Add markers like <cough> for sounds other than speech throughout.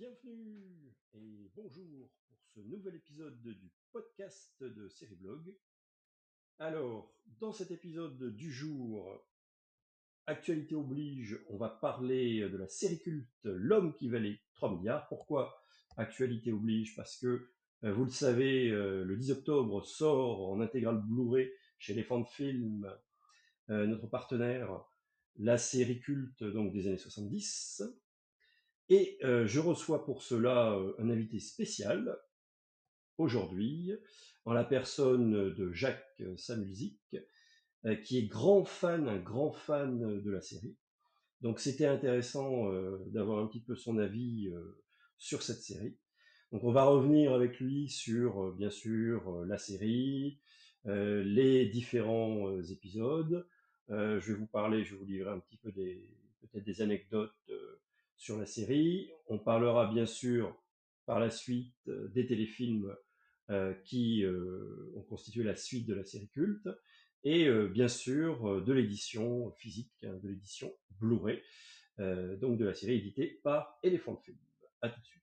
Bienvenue et bonjour pour ce nouvel épisode du podcast de Blog. Alors, dans cet épisode du jour, actualité oblige, on va parler de la série culte L'homme qui valait 3 milliards. Pourquoi actualité oblige? Parce que, euh, vous le savez, euh, le 10 octobre sort en intégrale Blu-ray chez Elephant Film, euh, notre partenaire, la série culte donc des années 70. Et euh, je reçois pour cela euh, un invité spécial aujourd'hui, en la personne de Jacques Samulzik, euh, qui est grand fan, un grand fan de la série. Donc c'était intéressant d'avoir un petit peu son avis sur cette série. Donc on va revenir avec lui sur, bien sûr, la série, les différents épisodes. je vais vous parler, je vais vous livrer un petit peu des peut-être des anecdotes sur la série. On parlera bien sûr par la suite euh, des téléfilms euh, qui euh, ont constitué la suite de la série culte et bien sûr de l'édition physique, hein, de l'édition Blu-ray, donc de la série éditée par Elephant Film. À tout de suite.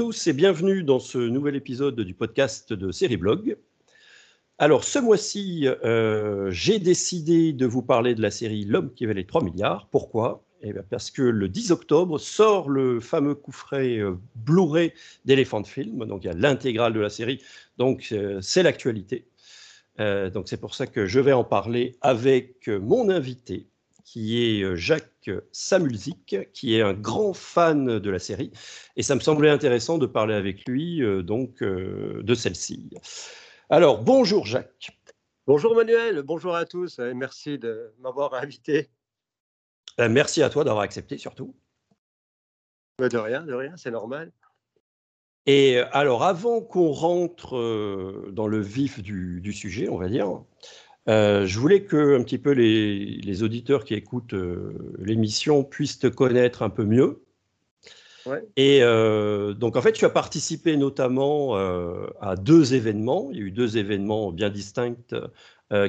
Tous et bienvenue dans ce nouvel épisode du podcast de Série Blog. Alors ce mois-ci, euh, j'ai décidé de vous parler de la série L'homme qui valait 3 milliards. Pourquoi? Eh Parce que le 10 octobre sort le fameux coufret euh, Blu-ray d'Elephant Film. Donc il y a l'intégrale de la série. Donc euh, c'est l'actualité. donc c'est pour ça que je vais en parler avec mon invité qui est euh, Jacques Samulzik, qui est un grand fan de la série. Et ça me semblait intéressant de parler avec lui euh, donc euh, de celle-ci. Alors, bonjour Jacques. Bonjour Manuel, bonjour à tous et merci de m'avoir invité. merci à toi d'avoir accepté surtout. De rien, de rien, c'est normal. Et alors, avant qu'on rentre dans le vif du, du, sujet, on va dire, euh, je voulais que un petit peu les, auditeurs qui écoutent euh, l'émission puissent te connaître un peu mieux. Et donc, en fait, tu as participé notamment à deux événements. Il y a eu deux événements bien distincts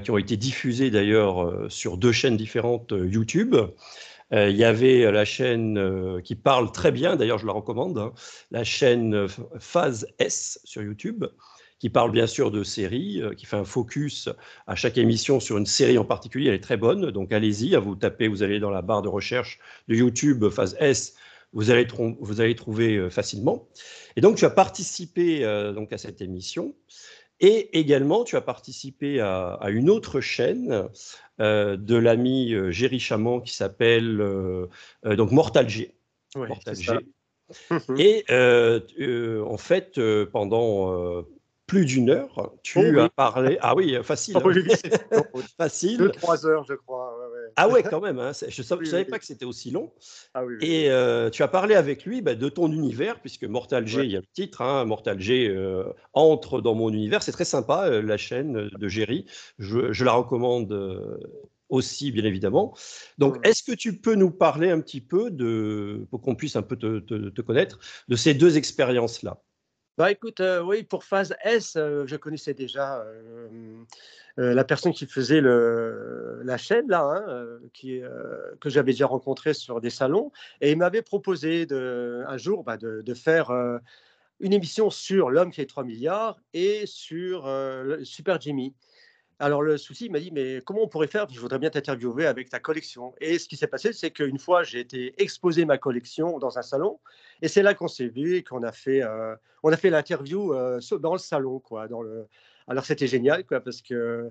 qui ont été diffusés d'ailleurs sur deux chaînes différentes YouTube. il y avait la chaîne qui parle très bien, d'ailleurs je la recommande, hein, la chaîne Phase S sur YouTube, qui parle bien sûr de séries, qui fait un focus à chaque émission sur une série en particulier. Elle est très bonne, donc allez-y, à vous taper, vous allez dans la barre de recherche de YouTube Phase S vous allez, vous allez trouver euh, facilement. Et donc, tu as participé euh, donc à cette émission. Et également, tu as participé à, une autre chaîne euh, de l'ami Géry Chamant qui s'appelle donc Mortal G. Mortal G. Et en fait, pendant plus d'une heure. Tu oh as parlé. Ah oui, facile. Oh hein. <laughs> <laughs> facile. Deux, trois heures, je crois. Ah ouais, quand même. Hein. Je ne savais, pas que c'était aussi long. Ah Et euh, tu as parlé avec lui bah, de ton univers, puisque Mortal G, il y a le titre, hein, Mortal G euh, entre dans mon univers. C'est très sympa, euh, la chaîne de Géry. Je, la recommande aussi, bien évidemment. Donc, est-ce que tu peux nous parler un petit peu, de, pour qu'on puisse un peu te connaître, de ces deux expériences-là? Bah écoute, euh, oui, pour phase S, euh, je connaissais déjà euh, la personne qui faisait la chaîne là, hein, que j'avais déjà rencontré sur des salons, et il m'avait proposé un jour bah, de, de, faire une émission sur l'homme qui a 3 milliards et sur Super Jimmy. Alors le souci, il m'a dit, mais comment on pourrait faire? Je voudrais bien t'interviewer avec ta collection. Et ce qui s'est passé, c'est qu'une fois, j'ai été exposer ma collection dans un salon, et c'est là qu'on s'est vu et qu'on a fait, euh, fait l'interview euh, dans le salon, quoi. Dans le... Alors c'était génial, quoi, parce que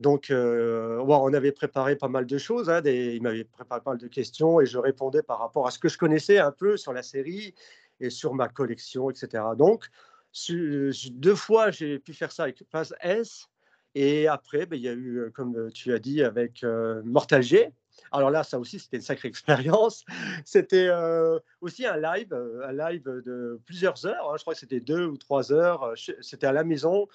donc euh, on avait préparé pas mal de choses. Hein, des... Il m'avait préparé pas mal de questions et je répondais par rapport à ce que je connaissais un peu sur la série et sur ma collection, etc. Donc deux fois, j'ai pu faire ça avec Phase S et après, ben, il y a eu, comme tu as dit, avec Mortal G. Alors là, ça aussi, c'était une sacrée <laughs> expérience. C'était aussi un live, un live de plusieurs heures. Hein. Je crois que c'était deux ou trois heures. C'était à la maison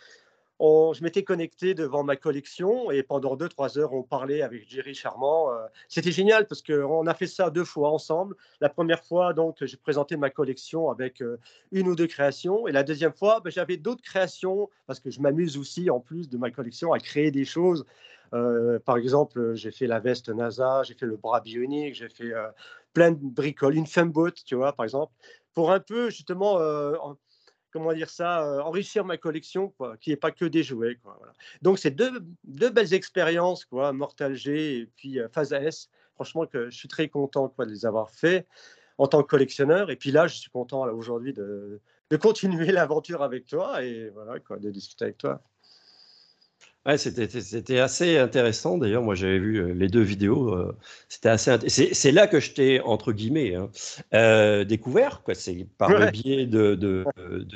je m'étais connecté devant ma collection et pendant deux, trois heures, on parlait avec Jerry Charmant. Euh, c'était génial parce qu'on a fait ça deux fois ensemble. La première fois, donc, j'ai présenté ma collection avec euh, une ou deux créations. Et la deuxième fois, ben, j'avais d'autres créations parce que je m'amuse aussi, en plus de ma collection, à créer des choses. Euh, par exemple, j'ai fait la veste NASA, j'ai fait le bras bionique, j'ai fait plein de bricoles, une femboat, tu vois, par exemple, pour un peu justement comment dire ça, euh, enrichir ma collection, quoi, qui n'est pas que des jouets. Quoi. Donc, c'est deux, deux, belles expériences, quoi, Mortal G et puis euh, Phase S. Franchement, que je suis très content quoi, de les avoir fait en tant que collectionneur. Et puis là, je suis content aujourd'hui de, de continuer <laughs> l'aventure avec toi et voilà, quoi, de discuter avec toi c'était assez intéressant. D'ailleurs, moi, j'avais vu euh, les deux vidéos. Euh, c'était assez. C'est là que je t'ai entre guillemets hein, euh, découvert. C'est par le biais de, de,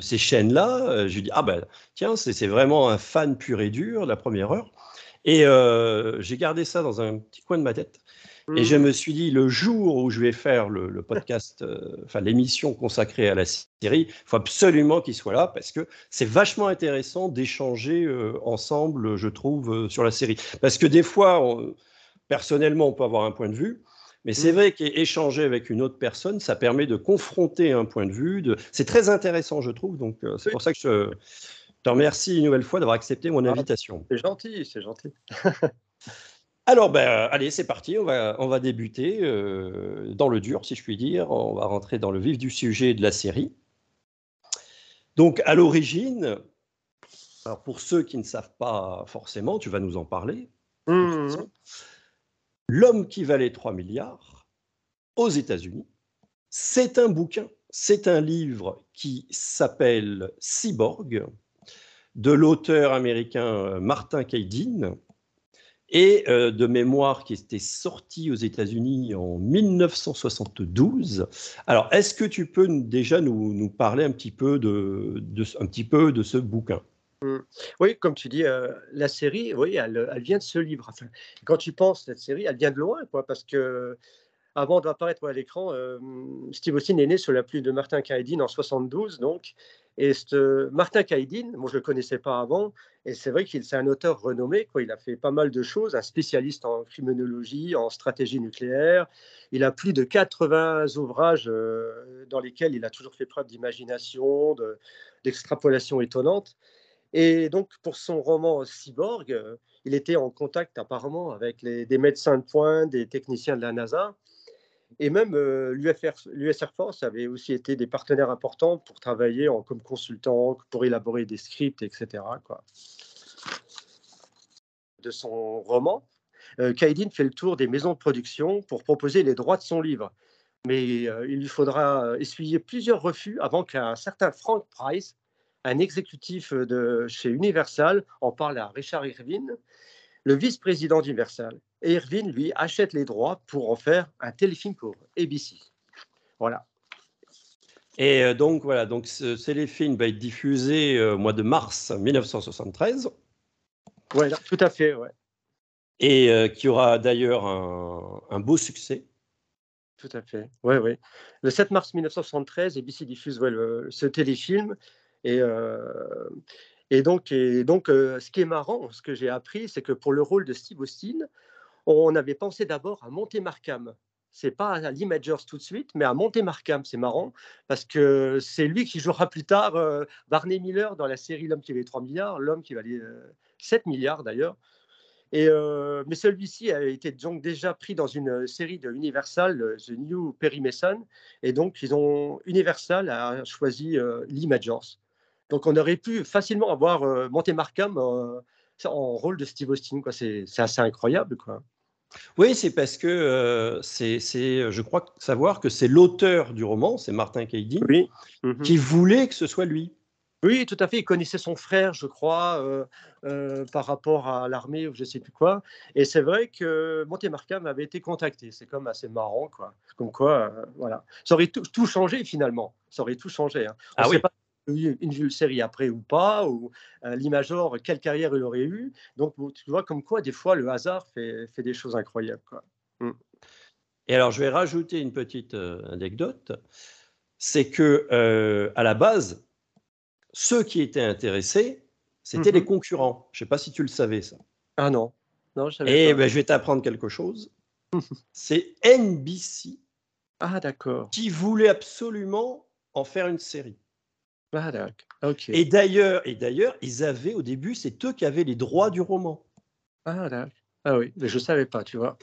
ces chaînes-là. je lui dis ah ben tiens, c'est vraiment un fan pur et dur la première heure. Et j'ai gardé ça dans un petit coin de ma tête. Et je mmh. me suis dit, le jour où je vais faire le, podcast, euh, enfin l'émission consacrée à la série, il faut absolument qu'il soit là parce que c'est vachement intéressant d'échanger euh, ensemble, je trouve, euh, sur la série. Parce que des fois, personnellement, on peut avoir un point de vue. Mais c'est mmh. vrai qu'échanger avec une autre personne, ça permet de confronter un point de vue. De... C'est très intéressant, je trouve. Donc, c'est pour ça que je te remercie une nouvelle fois d'avoir accepté mon ah, invitation. C'est gentil, c'est gentil. <laughs> Alors, ben, allez, c'est parti, on va, on va débuter euh, dans le dur, si je puis dire. On va rentrer dans le vif du sujet de la série. Donc, à l'origine, alors pour ceux qui ne savent pas forcément, tu vas nous en parler. Mmh. L'homme qui valait 3 milliards aux États-Unis, c'est un bouquin, c'est un livre qui s'appelle Cyborg de l'auteur américain Martin Kaydin et euh, de mémoire qui était sorti aux États-Unis en 1972. Alors, est-ce que tu peux déjà nous, parler un petit, peu de, un petit peu de ce bouquin? Mmh. oui, comme tu dis, euh, la série, oui, elle, vient de ce livre. quand tu penses cette série, elle vient de loin, quoi, parce que avant d'apparaître à l'écran, euh, Steve Austin est né sur la pluie de Martin Kaedin en 72, donc, Et ce, Martin Kaidin, moi je ne le connaissais pas avant, et c'est vrai qu'il c'est un auteur renommé. Quoi. Il a fait pas mal de choses, un spécialiste en criminologie, en stratégie nucléaire. Il a plus de 80 ouvrages euh, dans lesquels il a toujours fait preuve d'imagination, d'extrapolation étonnante. Et donc, pour son roman Cyborg, euh, il était en contact apparemment avec des médecins de pointe, des techniciens de la NASA. Et même euh, l'US Air Force avait aussi été des partenaires importants pour travailler en, comme consultant, pour élaborer des scripts, etc. De son roman, euh, Kaidin fait le tour des maisons de production pour proposer les droits de son livre. Mais euh, il lui faudra essuyer plusieurs refus avant qu'un certain Frank Price, un exécutif de chez Universal, en parle à Richard Irvine, le vice-président d'Universal. Et Irvine, lui, achète les droits pour en faire un téléfilm pour ABC. Voilà. Et euh, donc, voilà, donc ce téléfilm va être diffusé euh, au mois de mars 1973. Oui, tout à fait, ouais. Et euh, qui aura d'ailleurs un, beau succès. Tout à fait, oui, oui. Le 7 mars 1973, ABC diffuse ce téléfilm. Et, et donc, euh, ce qui est marrant, ce que j'ai appris, c'est que pour le rôle de Steve Austin, on avait pensé d'abord à Monté Markham. C'est pas à l'Imagers tout de suite, mais à Monté Markham. C'est marrant parce que c'est lui qui jouera plus tard euh, Barney Miller dans la série L'homme qui valait 3 milliards, l'homme qui valait 7 euh, milliards d'ailleurs. Mais celui-ci a été donc déjà pris dans une série de Universal, The New Perry Mason, et donc Universal a choisi l'Imagers. Donc on aurait pu facilement avoir euh, Monté Markham euh, en rôle de Steve Austin. C'est assez incroyable. Quoi. Oui, c'est parce que euh, c'est, je crois savoir que c'est l'auteur du roman, c'est Martin Kaidin, oui. Mhm. qui voulait que ce soit lui. Oui, tout à fait. Il connaissait son frère, je crois, par rapport à l'armée ou je ne sais plus quoi. Et c'est vrai que Monté Markham avait été contacté. C'est comme assez marrant, quoi. Comme quoi, voilà. Ça aurait tout, changé finalement. Ça aurait tout changé. Hein. ah oui une série après ou pas, ou euh, l'imagor, quelle carrière il aurait eu. Donc, tu vois, comme quoi, des fois, le hasard fait, fait des choses incroyables. Quoi. Mm. Et alors, je vais rajouter une petite euh, anecdote. C'est que, euh, à la base, ceux qui étaient intéressés, c'était les mm-hmm. concurrents. Je ne sais pas si tu le savais, ça. Ah non. non je savais Et ben, je vais t'apprendre quelque chose. <laughs> C'est NBC ah, d'accord. qui voulait absolument en faire une série. Ah, et d'ailleurs, et d'ailleurs, ils avaient au début, c'est eux qui avaient les droits du roman. Ah. Ah oui, mais je savais pas, tu vois.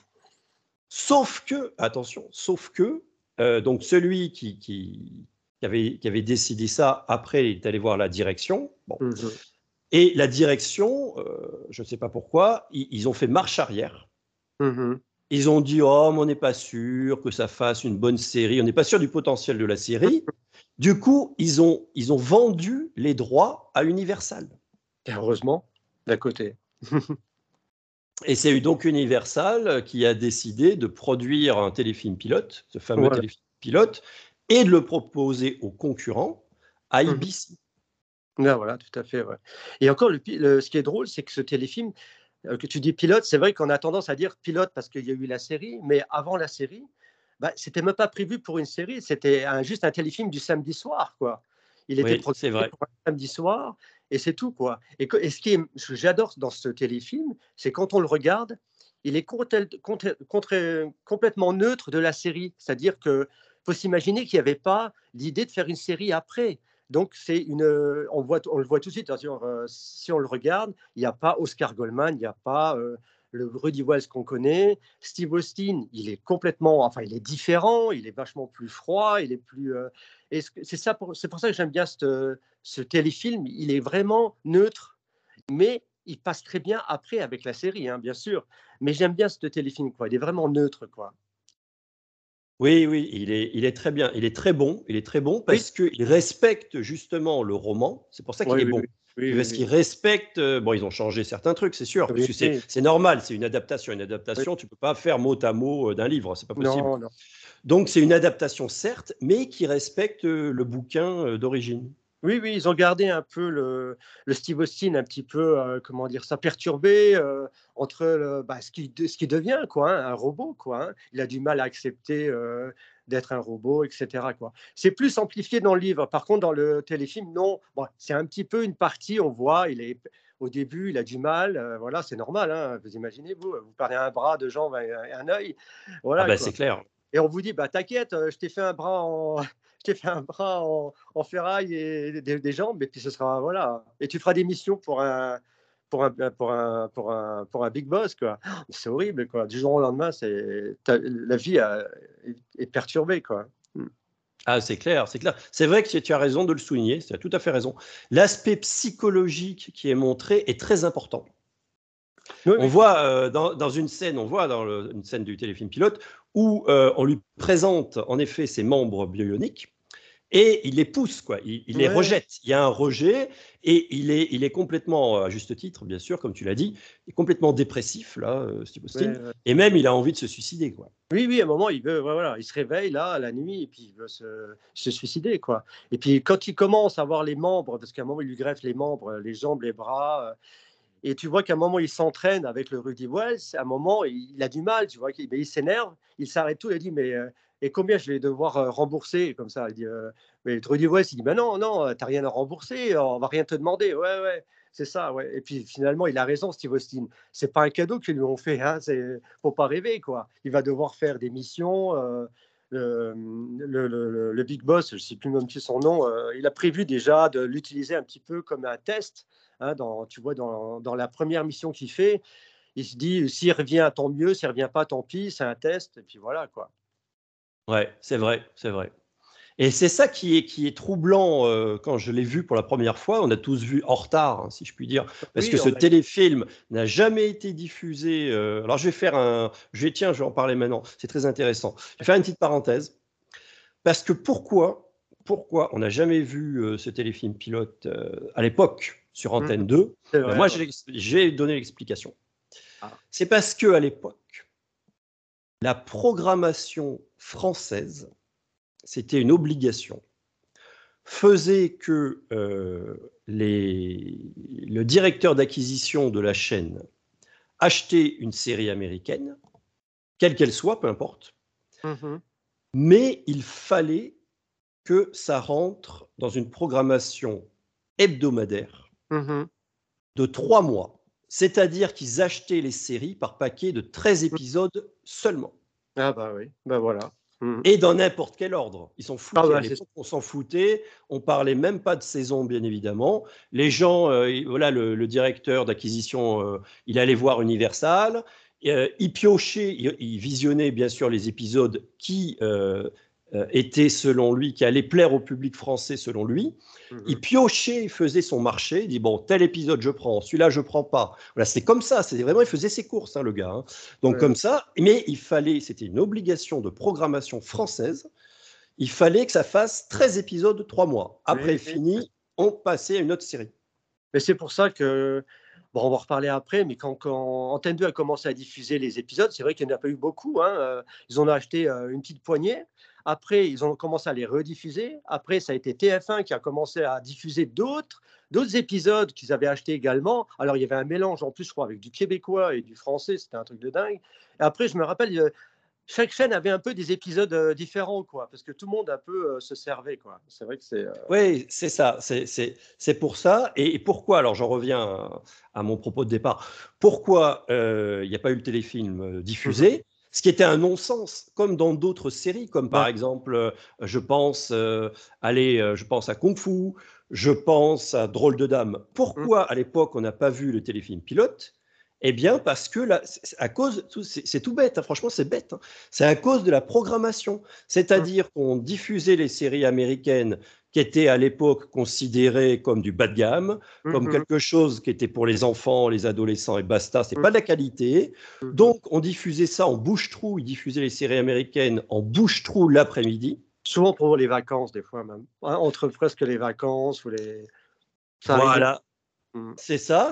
Sauf que, attention, sauf que, euh, donc celui qui, qui, avait, qui avait décidé ça, après, il est allé voir la direction. Bon. Mmh et la direction, euh, je ne sais pas pourquoi, ils, ont fait marche arrière. Mmh ils ont dit, oh, mais on n'est pas sûr que ça fasse une bonne série, on n'est pas sûr du potentiel de la série. <laughs> Du coup, ils ont, ils ont vendu les droits à Universal. heureusement, d'un côté. Et c'est donc Universal qui a décidé de produire un téléfilm pilote, ce fameux téléfilm pilote, et de le proposer aux concurrents à mhm. IBC. Ah, voilà, tout à fait. Et encore, le, ce qui est drôle, c'est que ce téléfilm, euh, que tu dis pilote, c'est vrai qu'on a tendance à dire pilote parce qu'il y a eu la série, mais avant la série, bah, c'était même pas prévu pour une série, c'était juste un téléfilm du samedi soir, quoi. Il était oui, vrai. pour un samedi soir, et c'est tout, quoi. Et, ce qui que j'adore dans ce téléfilm, c'est quand on le regarde, il est complètement neutre de la série, c'est-à-dire que faut s'imaginer qu'il n'y avait pas l'idée de faire une série après. Donc, c'est une, on, voit, on le voit tout de suite, euh, si on le regarde, il n'y a pas Oscar Goldman, il n'y a pas euh, le Rudy Wells qu'on connaît. Steve Austin, il est complètement, enfin, il est différent, il est vachement plus froid, il est plus. Euh, c'est ça, c'est pour ça que j'aime bien ce, téléfilm. Il est vraiment neutre, mais il passe très bien après avec la série, hein, bien sûr. Mais j'aime bien ce téléfilm, quoi. Il est vraiment neutre, quoi. Oui, oui, il est, il est très bien, il est très bon, il est très bon parce qu'il respecte justement le roman. C'est pour ça qu'il est bon. Oui, parce qu'ils respectent. Euh, bon, ils ont changé certains trucs, c'est sûr. Parce que c'est normal, c'est une adaptation. Une adaptation, tu ne peux pas faire mot à mot euh, d'un livre, c'est pas possible. Donc, c'est une adaptation, certes, mais qui respecte euh, le bouquin d'origine. Oui, oui, ils ont gardé un peu le, le Steve Austin un petit peu, euh, comment dire ça, perturbé euh, entre le, bah, ce, qui, ce qui devient quoi, hein, un robot. Quoi, hein. Il a du mal à accepter euh, d'être un robot, etc. Quoi. C'est plus amplifié dans le livre. Par contre, dans le téléfilm, non. Bon, c'est un petit peu une partie, on voit, il est au début, il a du mal. voilà, c'est normal. Hein, vous imaginez, vous, vous parlez un bras, de jambes et un, œil. Voilà, ah bah, c'est clair. Et on vous dit, bah, t'inquiète, je t'ai fait un bras en, <laughs> je t'ai fait un bras en, ferraille et des, jambes, et puis ce sera voilà. Et tu feras des missions pour un pour un pour un pour un pour un big boss quoi. <gasps> C'est horrible quoi. Du jour au lendemain, c'est la vie est, perturbée quoi. Hmm. Ah, c'est clair, c'est clair. C'est vrai que tu as raison de le souligner, tu as tout à fait raison. L'aspect psychologique qui est montré est très important. On voit euh, dans, dans, une scène, on voit dans une scène du téléfilm pilote où euh, on lui présente en effet ses membres bioniques et il les pousse, quoi. Il, les rejette. Il y a un rejet et il est, il est complètement, à juste titre, bien sûr, comme tu l'as dit, il est complètement dépressif, là, euh, Steve Austin. Et même, il a envie de se suicider, quoi. Oui, oui, à un moment, il veut, voilà, il se réveille, là, la nuit, et puis il veut se, se, suicider, quoi. Et puis, quand il commence à voir les membres, parce qu'à un moment, il lui greffe les membres, les jambes, les bras, euh, et tu vois qu'à un moment, il s'entraîne avec le Rudy Wells. À un moment, il, a du mal, tu vois, il, il s'énerve, il s'arrête tout, il dit, mais euh, et combien je vais devoir euh, rembourser Comme ça, il dit, euh, mais Rudy Wells, il dit, ben non, non, t'as rien à rembourser, on va rien te demander. Ouais, ouais, c'est ça. Et puis finalement, il a raison, Steve Austin. C'est pas un cadeau qu'ils lui ont fait, hein, c'est faut pas rêver, quoi. Il va devoir faire des missions. le, le, le, Big Boss, je ne sais plus même si son nom, il a prévu déjà de l'utiliser un petit peu comme un test Hein, dans, tu vois, dans, dans la première mission qu'il fait, il se dit s'il revient, tant mieux, s'il revient pas, tant pis, c'est un test, et puis voilà quoi. Ouais, c'est vrai, c'est vrai. Et c'est ça qui est, qui est troublant euh, quand je l'ai vu pour la première fois. On a tous vu en retard, hein, si je puis dire, parce que ce téléfilm n'a jamais été diffusé. Euh, alors je vais faire un. Je vais, tiens, je vais en parler maintenant. C'est très intéressant. Je vais faire une petite parenthèse. Parce que pourquoi, pourquoi on n'a jamais vu euh, ce téléfilm pilote à l'époque? Sur mmh. Antenne 2. moi, j'ai donné l'explication. Ah. C'est parce que à l'époque, la programmation française, c'était une obligation, faisait que euh, les, le directeur d'acquisition de la chaîne achetait une série américaine, quelle qu'elle soit, peu importe, mmh mais il fallait que ça rentre dans une programmation hebdomadaire Mmh de trois mois. C'est-à-dire qu'ils achetaient les séries par paquet de 13 mmh. épisodes seulement. Ah bah oui, bah voilà. Mmh. Et dans n'importe quel ordre. Ils s'en. Ah bah, on s'en foutait. On parlait même pas de saison, bien évidemment. Les gens, euh, voilà, le, directeur d'acquisition, euh, il allait voir Universal. Euh, il piochait, il, visionnait bien sûr les épisodes qui était selon lui, qui allait plaire au public français selon lui. Il mhm. piochait, il faisait son marché, il dit bon, tel épisode je prends, celui-là je prends pas. Voilà, c'est comme ça, c'est vraiment, il faisait ses courses, hein, le gars. Hein. Donc comme ça, mais il fallait, c'était une obligation de programmation française, il fallait que ça fasse 13 épisodes, 3 mois. Après fini, on passait à une autre série. Mais c'est pour ça que Bon, on va en reparler après, mais quand, quand, Antenne 2 a commencé à diffuser les épisodes, c'est vrai qu'il n'y en a pas eu beaucoup. Hein, euh, ils en ont acheté euh, une petite poignée. Après, ils ont commencé à les rediffuser. Après, ça a été TF1 qui a commencé à diffuser d'autres, d'autres épisodes qu'ils avaient achetés également. Alors, il y avait un mélange en plus, je crois, avec du québécois et du français. C'était un truc de dingue. Et après, je me rappelle, euh, chaque chaîne avait un peu des épisodes euh, différents, quoi, parce que tout le monde un peu euh, se servait, quoi. C'est vrai que c'est. Oui, c'est ça. C'est pour ça. Et, pourquoi Alors, j'en reviens à, mon propos de départ. Pourquoi il n'y a pas eu le téléfilm diffusé? Ce qui était un non-sens, comme dans d'autres séries, comme par exemple, euh, je pense, euh, allez, euh, je pense à Kung Fu, je pense à Drôle de Dame. Pourquoi mmh. à l'époque on n'a pas vu le téléfilm pilote? Eh bien, parce que là, à cause, c'est tout bête, hein, franchement, c'est bête. Hein. c'est à cause de la programmation. C'est-à-dire mmh. qu'on diffusait les séries américaines qui était à l'époque considéré comme du bas de gamme, comme mmh quelque chose qui était pour les enfants, les adolescents et basta, c'est mmh. pas de la qualité. Mmh Donc on diffusait ça en bouche-trou, ils diffusaient les séries américaines en bouche-trou l'après-midi. Souvent pour les vacances, des fois même. Hein, entre presque les vacances ou les. voilà. Mmh. C'est ça.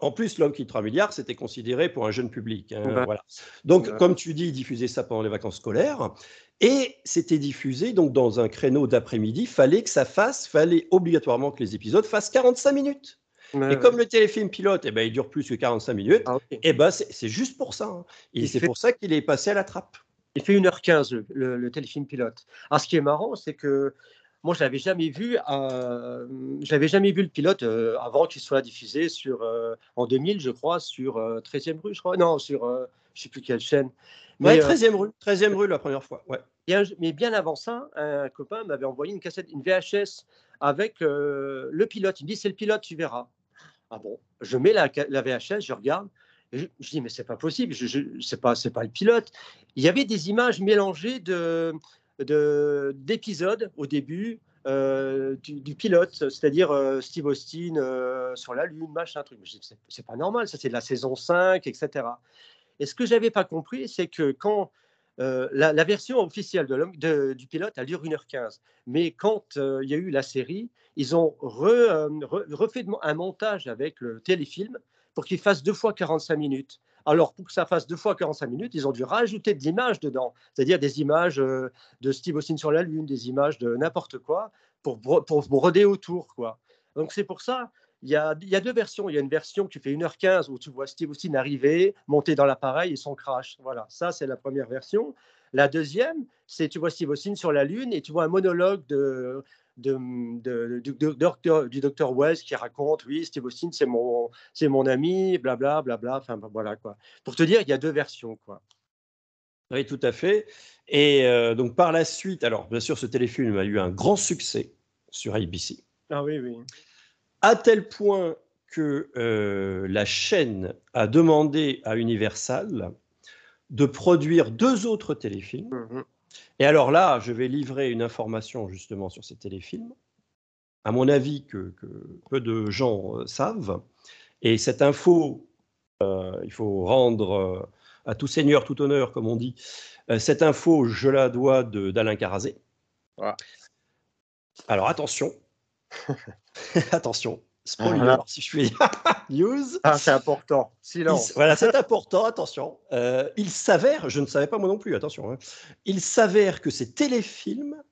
En plus, l'homme qui est 3 milliards, c'était considéré pour un jeune public. Hein, voilà. Donc, comme tu dis, diffuser ça pendant les vacances scolaires. Et c'était diffusé donc dans un créneau d'après-midi. Fallait que ça fasse, fallait obligatoirement que les épisodes fassent 45 minutes. et comme le téléfilm pilote, eh ben, il dure plus que 45 minutes, ah, eh ben, c'est juste pour ça. Hein. Et c'est pour ça qu'il est passé à la trappe. Il fait 1h15 le, le, téléfilm pilote. Alors, ce qui est marrant, c'est que moi, je l'avais jamais vu. Euh, j'avais jamais vu le pilote euh, avant qu'il soit diffusé sur euh, en 2000, je crois, sur 13e rue, je crois. Non, sur je sais plus quelle chaîne. Mais 13e rue, 13e rue la première fois. Ouais. mais bien avant ça, un copain m'avait envoyé une cassette, une VHS avec le pilote. Il me dit c'est le pilote, tu verras. Ah bon, je mets la, la VHS, je regarde. je, dis mais c'est pas possible, je, je c'est pas c'est pas le pilote. Il y avait des images mélangées de d'épisodes au début euh, du, pilote, c'est-à-dire euh, Steve Austin euh, sur la Lune, machin, truc. C'est pas normal, ça c'est de la saison 5, etc. Et ce que j'avais pas compris, c'est que quand la, version officielle du pilote, elle dure 1h15. Mais quand il y a eu la série, ils ont refait un montage avec le téléfilm pour qu'il fasse deux fois 45 minutes. Alors, pour que ça fasse deux fois 45 minutes, ils ont dû rajouter des images dedans, c'est-à-dire des images euh, de Steve Austin sur la Lune, des images de n'importe quoi, pour, pour, broder autour. Quoi. Donc, c'est pour ça, il y, a, y, a, deux versions. Il y a une version qui fait 1h15 où tu vois Steve Austin arriver, monter dans l'appareil et son crash. Voilà, ça, c'est la première version. La deuxième, c'est tu vois Steve Austin sur la Lune et tu vois un monologue de de, du, docteur, du docteur Wells qui raconte oui Steve Austin c'est mon c'est mon ami blabla blabla enfin voilà quoi. Pour te dire il y a deux versions quoi. Oui tout à fait. Et euh, donc par la suite alors bien sûr ce téléfilm a eu un grand succès sur ABC ah oui oui. À tel point que euh, la chaîne a demandé à Universal de produire deux autres téléfilms. Mmh et alors là, je vais livrer une information justement sur ces téléfilms, à mon avis que, peu de gens euh, savent. Et cette info, euh, il faut rendre euh, à tout seigneur, tout honneur, comme on dit. cette info, je la dois d'Alain Carazé. Alors attention, <laughs> attention, Spoiler, si je fais <laughs> news. Ah, c'est important. Silence. voilà, c'est important. Attention. Euh, il s'avère, je ne savais pas moi non plus. Attention. Hein, il s'avère que ces téléfilms,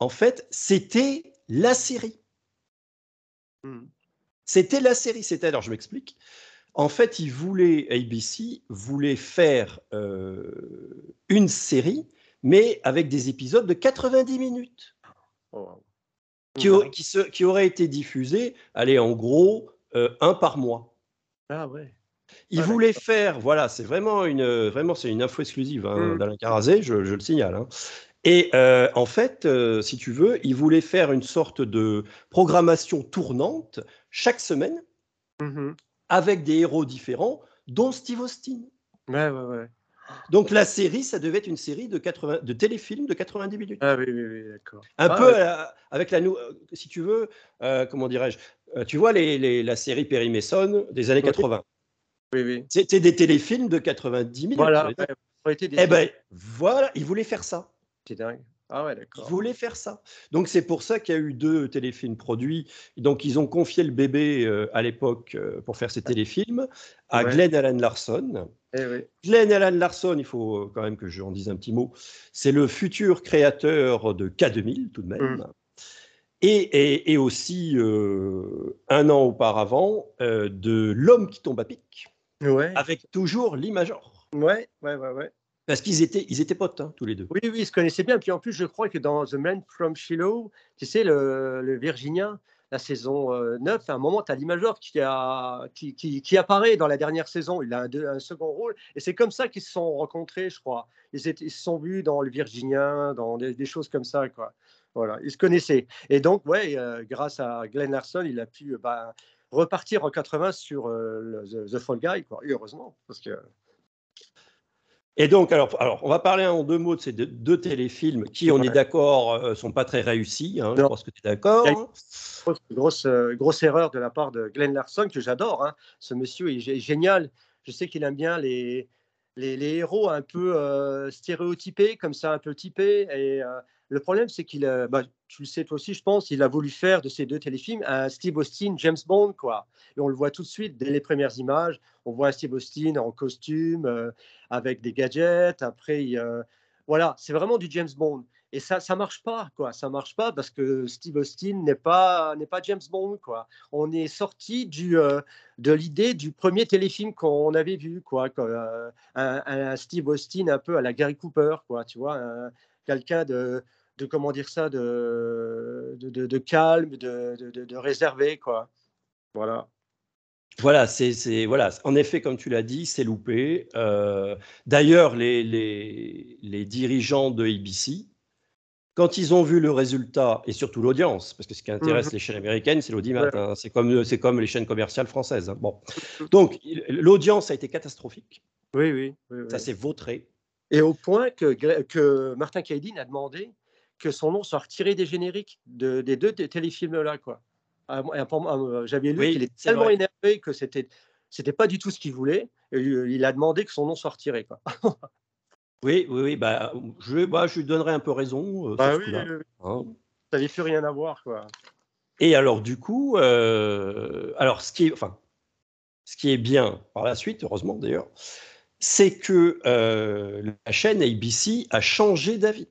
en fait, c'était la série. Hmm. C'était la série. C'était alors, je m'explique. En fait, il voulait ABC voulait faire euh, une série, mais avec des épisodes de 90 minutes. Oh, qui, qui, aurait été diffusé, allez, en gros, euh, un par mois. Ah ouais. Il ah, voulait faire, voilà, c'est vraiment une, vraiment c'est une info exclusive hein, mmh. d'Alain Carazé, je, le signale. Hein. Et euh, en fait, euh, si tu veux, il voulait faire une sorte de programmation tournante chaque semaine, mmh avec des héros différents, dont Steve Austin. Ouais, ouais, ouais. Donc la série, ça devait être une série de, 80, de téléfilms de 90 minutes. Ah oui, oui, oui d'accord. Un ah, peu avec la, si tu veux, euh, comment dirais-je, euh, tu vois les, la série Perry Mason des années 80. Oui, oui. C'était des téléfilms de 90 minutes. Voilà. eh ben, voilà, ils voulaient faire ça. C'est dingue. Ah ouais, d'accord. Ils voulaient faire ça. Donc c'est pour ça qu'il y a eu deux téléfilms produits. Donc ils ont confié le bébé euh, à l'époque euh, pour faire ces téléfilms à Glenn Allen Larson. Eh oui. Glenn Allen Larson, il faut euh, quand même que j'en dise un petit mot, c'est le futur créateur de K2000 tout de même. Mm. Et, et, aussi un an auparavant de L'homme qui tombe à pic. Ouais. Avec toujours l'imageur. Ouais, ouais, ouais, ouais. Parce qu'ils étaient, ils étaient potes, hein, tous les deux. Oui, oui, ils se connaissaient bien. Puis en plus, je crois que dans The Man from Shiloh, tu sais, le, Virginien, la saison 9, euh, à un moment, tu as l'imageur qui, qui, apparaît dans la dernière saison. Il a un, second rôle. Et c'est comme ça qu'ils se sont rencontrés, je crois. Ils, se sont vus dans le Virginien, dans des, choses comme ça. Quoi. Voilà, ils se connaissaient. Et donc, ouais, euh, grâce à Glenn Larson, il a pu euh, bah, repartir en 80 sur The, Fall Guy, heureusement. Parce que et donc, alors, alors, on va parler en deux mots de ces deux, téléfilms qui, on est d'accord, ne euh, sont pas très réussis. Hein, je pense que tu es d'accord. Grosse, grosse, euh, grosse, erreur de la part de Glenn Larson, que j'adore. Hein. Ce monsieur est, génial. Je sais qu'il aime bien les, les, héros un peu euh, stéréotypés, comme ça, un peu typés. Et Le problème, c'est qu'il bah, tu le sais toi aussi, je pense, il a voulu faire de ces deux téléfilms un Steve Austin, James Bond, quoi. Et on le voit tout de suite dès les premières images. On voit un Steve Austin en costume, euh, avec des gadgets. Après, voilà, c'est vraiment du James Bond. Et ça, ça marche pas, quoi. Ça marche pas parce que Steve Austin n'est pas, n'est pas James Bond, quoi. On est sorti du, euh, de l'idée du premier téléfilm qu'on avait vu, quoi. Euh, un, Steve Austin un peu à la Gary Cooper, quoi. Tu vois, quelqu'un de, de, comment dire ça, de, de, de calme, de, de, réservé, quoi. Voilà. Voilà, c'est voilà. En effet, comme tu l'as dit, c'est loupé. Euh, d'ailleurs, les, les, les, dirigeants de ABC, quand ils ont vu le résultat, et surtout l'audience, parce que ce qui intéresse mhm. les chaînes américaines, c'est l'audimat, hein, c'est comme, comme les chaînes commerciales françaises. Hein. Bon. <laughs> Donc, l'audience a été catastrophique. Oui, oui. Ça s'est vautré. Et au point que, que Martin Kaidin a demandé que son nom soit retiré des génériques de, des deux téléfilms-là. quoi. J'avais lu qu'il est tellement énervé que c'était c'était pas du tout ce qu'il voulait. Et il a demandé que son nom soit retiré. Quoi. <laughs> Oui, oui, oui, bah, je, bah, je lui donnerai un peu raison. Euh, bah oui, hein. Ça n'avait plus rien à voir, quoi. Et alors, du coup, euh, alors, ce qui, est, enfin, ce qui est bien par la suite, heureusement d'ailleurs, c'est que euh, la chaîne ABC a changé d'avis.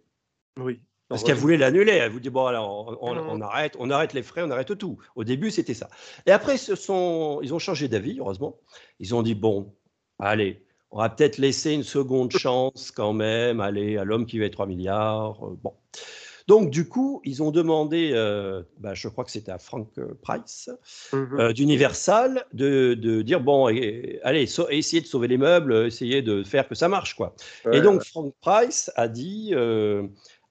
Oui. Parce qu'elle voulait l'annuler. Elle vous dit bon alors on, on, arrête, on arrête les frais, on arrête tout. Au début c'était ça. Et après ce sont, ils ont changé d'avis heureusement. Ils ont dit bon, allez, on va peut-être laisser une seconde chance quand même, aller à l'homme qui veut 3 milliards. Euh, bon. Donc, du coup, ils ont demandé, euh, bah, je crois que c'était à Frank Price, mhm. euh, d'Universal, de, dire bon, allez, essayez de sauver les meubles, essayez de faire que ça marche. quoi. et donc, Frank Price a dit,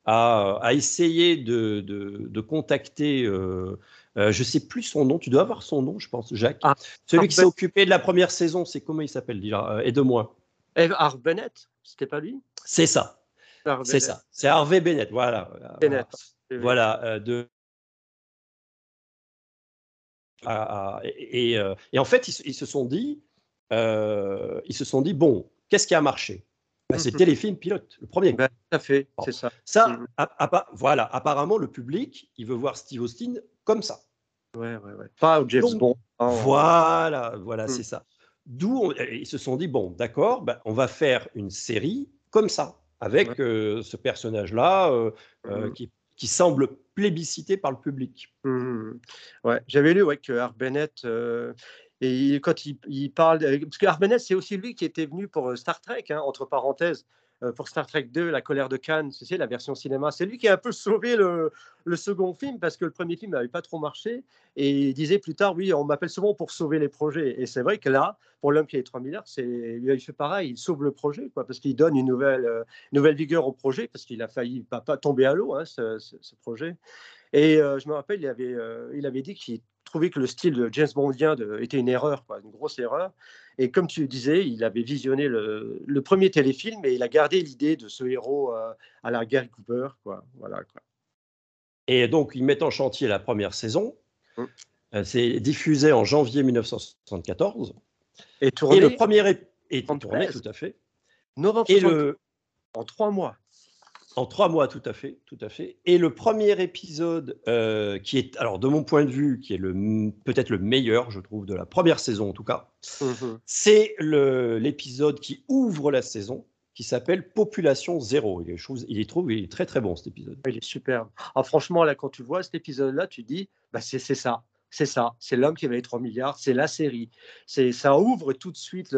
a, essayé de, contacter. je ne sais plus son nom, tu dois avoir son nom, je pense, Jacques. Ah, Celui qui s'est occupé de la première saison, c'est comment il s'appelle déjà Aide-moi. Harvey Bennett, c'était pas lui? C'est ça. C'est ça. C'est Harvey Bennett, voilà. Bennett. Voilà, euh, de. Ah, ah, et, euh, et, en fait, ils, se sont dit, euh, ils se sont dit, bon, qu'est-ce qui a marché? Bah, C'était les films pilotes, le premier. Ben, tout à fait, c'est ça. Ça, mmh. voilà, apparemment, le public, il veut voir Steve Austin comme ça. Ouais, ouais, ouais. Pas au James Bond. Voilà, voilà, mmh. c'est ça. D'où ils se sont dit bon, d'accord, ben, on va faire une série comme ça, avec euh, ce personnage-là euh, euh, mmh qui, qui, semble plébiscité par le public. Mmh ouais, j'avais lu ouais, que Bennett. Et quand il, parle, parce que Bennett, c'est aussi lui qui était venu pour Star Trek, hein, entre parenthèses. Euh, pour Star Trek 2, La colère de Cannes, c'est la version cinéma. C'est lui qui a un peu sauvé le, second film parce que le premier film n'avait pas trop marché. Et il disait plus tard, oui, on m'appelle souvent pour sauver les projets. Et c'est vrai que là, pour l'homme qui a 3 milliards, il fait pareil, il sauve le projet, quoi, parce qu'il donne une nouvelle, euh, nouvelle vigueur au projet, parce qu'il a failli pas, pas tomber à l'eau, hein, ce, projet. Et euh, je me rappelle, il avait, il avait dit qu'il trouvait que le style de James Bondien était une erreur, quoi, une grosse erreur. Et comme tu disais, il avait visionné le, premier téléfilm et il a gardé l'idée de ce héros euh, à la Gary Cooper. Quoi. Voilà, quoi. Et donc, ils mettent en chantier la première saison. Mmh. Euh, c'est diffusé en janvier 1974. Et tourné. Et le premier est tourné, tout à fait. Novembre et le... En trois mois. En trois mois, tout à fait, tout à fait. Et le premier épisode, euh, qui est, alors de mon point de vue, qui est le peut-être le meilleur, je trouve, de la première saison en tout cas, mhm. c'est l'épisode qui ouvre la saison, qui s'appelle Population Zéro. Je trouve, il est, trouve, il est très très bon cet épisode. Il est superbe. Ah, franchement, là, quand tu vois cet épisode-là, tu dis, bah, c'est ça c'est ça, c'est l'homme qui avait 3 milliards, c'est la série. C'est ça ouvre tout de suite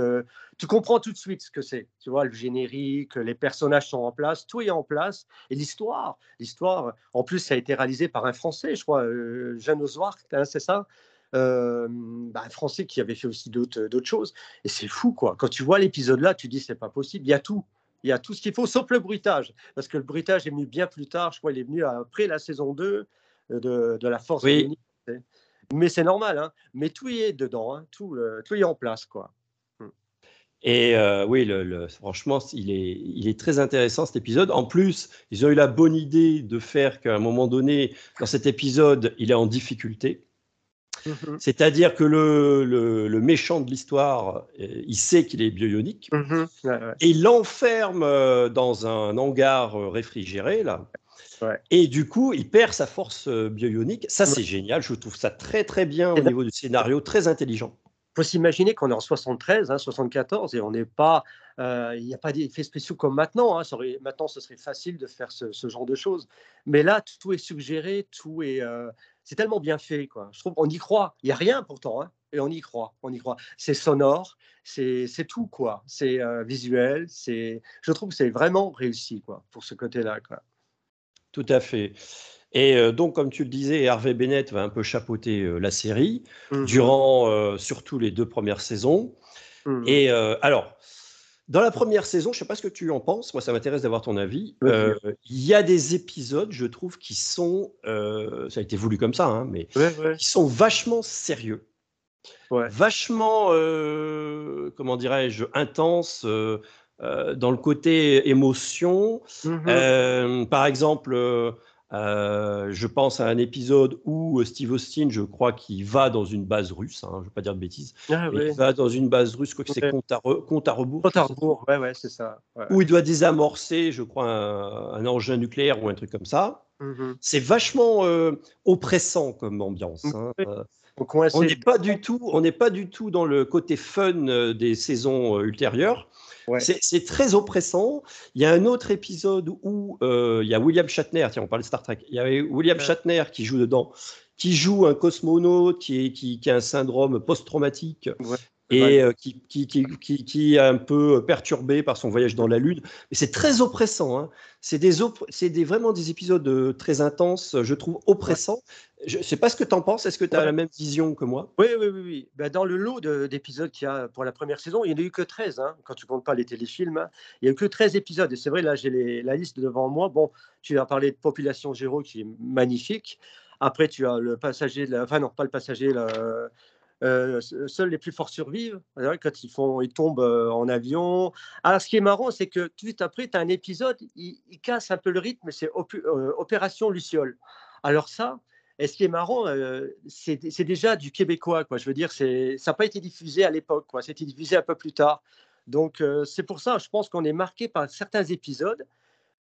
tu comprends tout de suite ce que c'est. Tu vois le générique, les personnages sont en place, tout est en place et l'histoire, l'histoire en plus ça a été réalisé par un français, je crois euh, Jeanne Oswart, hein, c'est ça? Euh, bah, un français qui avait fait aussi d'autres choses et c'est fou quoi. Quand tu vois l'épisode là, tu dis c'est pas possible, il y a tout. Il y a tout ce qu'il faut, sauf le bruitage. Parce que le bruitage est venu bien plus tard. Je crois qu'il est venu après la saison 2 euh, de, de La Force oui. Mais c'est normal, hein. mais tout y est dedans, hein. tout, tout y est en place. quoi. Mmh. Et euh, oui, franchement, il est, il est très intéressant cet épisode. En plus, ils ont eu la bonne idée de faire qu'à un moment donné, dans cet épisode, il est en difficulté. Mmh C'est-à-dire que le, le, méchant de l'histoire, euh, il sait qu'il est bionique mmh et il l'enferme euh, dans un hangar euh, réfrigéré là. Et du coup, il perd sa force bionique. Ça, c'est génial. Je trouve ça très très bien au niveau du scénario, très intelligent. Il faut s'imaginer qu'on est en 73, hein, 74, et on n'est pas, il n'y a pas d'effets spéciaux comme maintenant. Hein. maintenant, ce serait facile de faire ce, ce, genre de choses. Mais là, tout est suggéré, tout est, c'est tellement bien fait, quoi. Je trouve, on y croit. Il y a rien pourtant, hein, et on y croit, on y croit. C'est sonore, c'est tout, quoi. C'est euh, visuel, c'est. Je trouve que c'est vraiment réussi, quoi, pour ce côté-là, quoi. Tout à fait. Et euh, donc, comme tu le disais, Harvey Bennett va un peu chapeauter euh, la série mmh durant surtout les deux premières saisons. Mmh et alors, dans la première saison, je ne sais pas ce que tu en penses, moi ça m'intéresse d'avoir ton avis. Euh, il y a des épisodes, je trouve, qui sont, euh, ça a été voulu comme ça, hein, mais qui sont vachement sérieux, vachement, euh, comment dirais-je, intenses dans le côté émotion. Mmh par exemple, euh, je pense à un épisode où Steve Austin, je crois qu'il va dans une base russe, hein, je ne vais pas dire de bêtises, ah il va dans une base russe, quoi que c'est compte, à compte à rebours. Compte à rebours, ouais, ouais, c'est ça. Où il doit désamorcer, je crois, un, engin nucléaire ou un truc comme ça. Mmh c'est vachement euh, oppressant comme ambiance. Hein. Euh, on n'est pas du tout, on n'est pas du tout dans le côté fun des saisons ultérieures. C'est très oppressant. Il y a un autre épisode où euh, il y a William Shatner, tiens, on parle de Star Trek, il y avait William Shatner qui joue dedans, qui joue un cosmonaute qui, est, qui, a un syndrome post-traumatique. Et euh, qui, qui, qui, est un peu perturbé par son voyage dans la Lune. Mais c'est très oppressant. Hein. C'est des, des, vraiment des épisodes euh, très intenses, je trouve oppressants. Je ne sais pas ce que tu en penses. Est-ce que tu as la même vision que moi? Oui, oui, oui. oui. Ben, dans le lot d'épisodes qu'il y a pour la première saison, il n'y en a eu que 13, hein, quand tu ne comptes pas les téléfilms. Hein. Il n'y a eu que 13 épisodes. Et c'est vrai, là, j'ai la liste devant moi. Bon, tu as parlé de Population Zéro, qui est magnifique. Après, tu as le passager, enfin non, pas le passager, le, euh, seuls les plus forts survivent quand ils, font, ils tombent euh, en avion. Alors, ce qui est marrant, c'est que tout de suite après, tu as un épisode, il, casse un peu le rythme, c'est euh, Opération Luciole. Alors, ça, et ce qui est marrant, c'est déjà du québécois. Quoi. Je veux dire, ça n'a pas été diffusé à l'époque, c'était diffusé un peu plus tard. Donc, c'est pour ça, je pense qu'on est marqué par certains épisodes.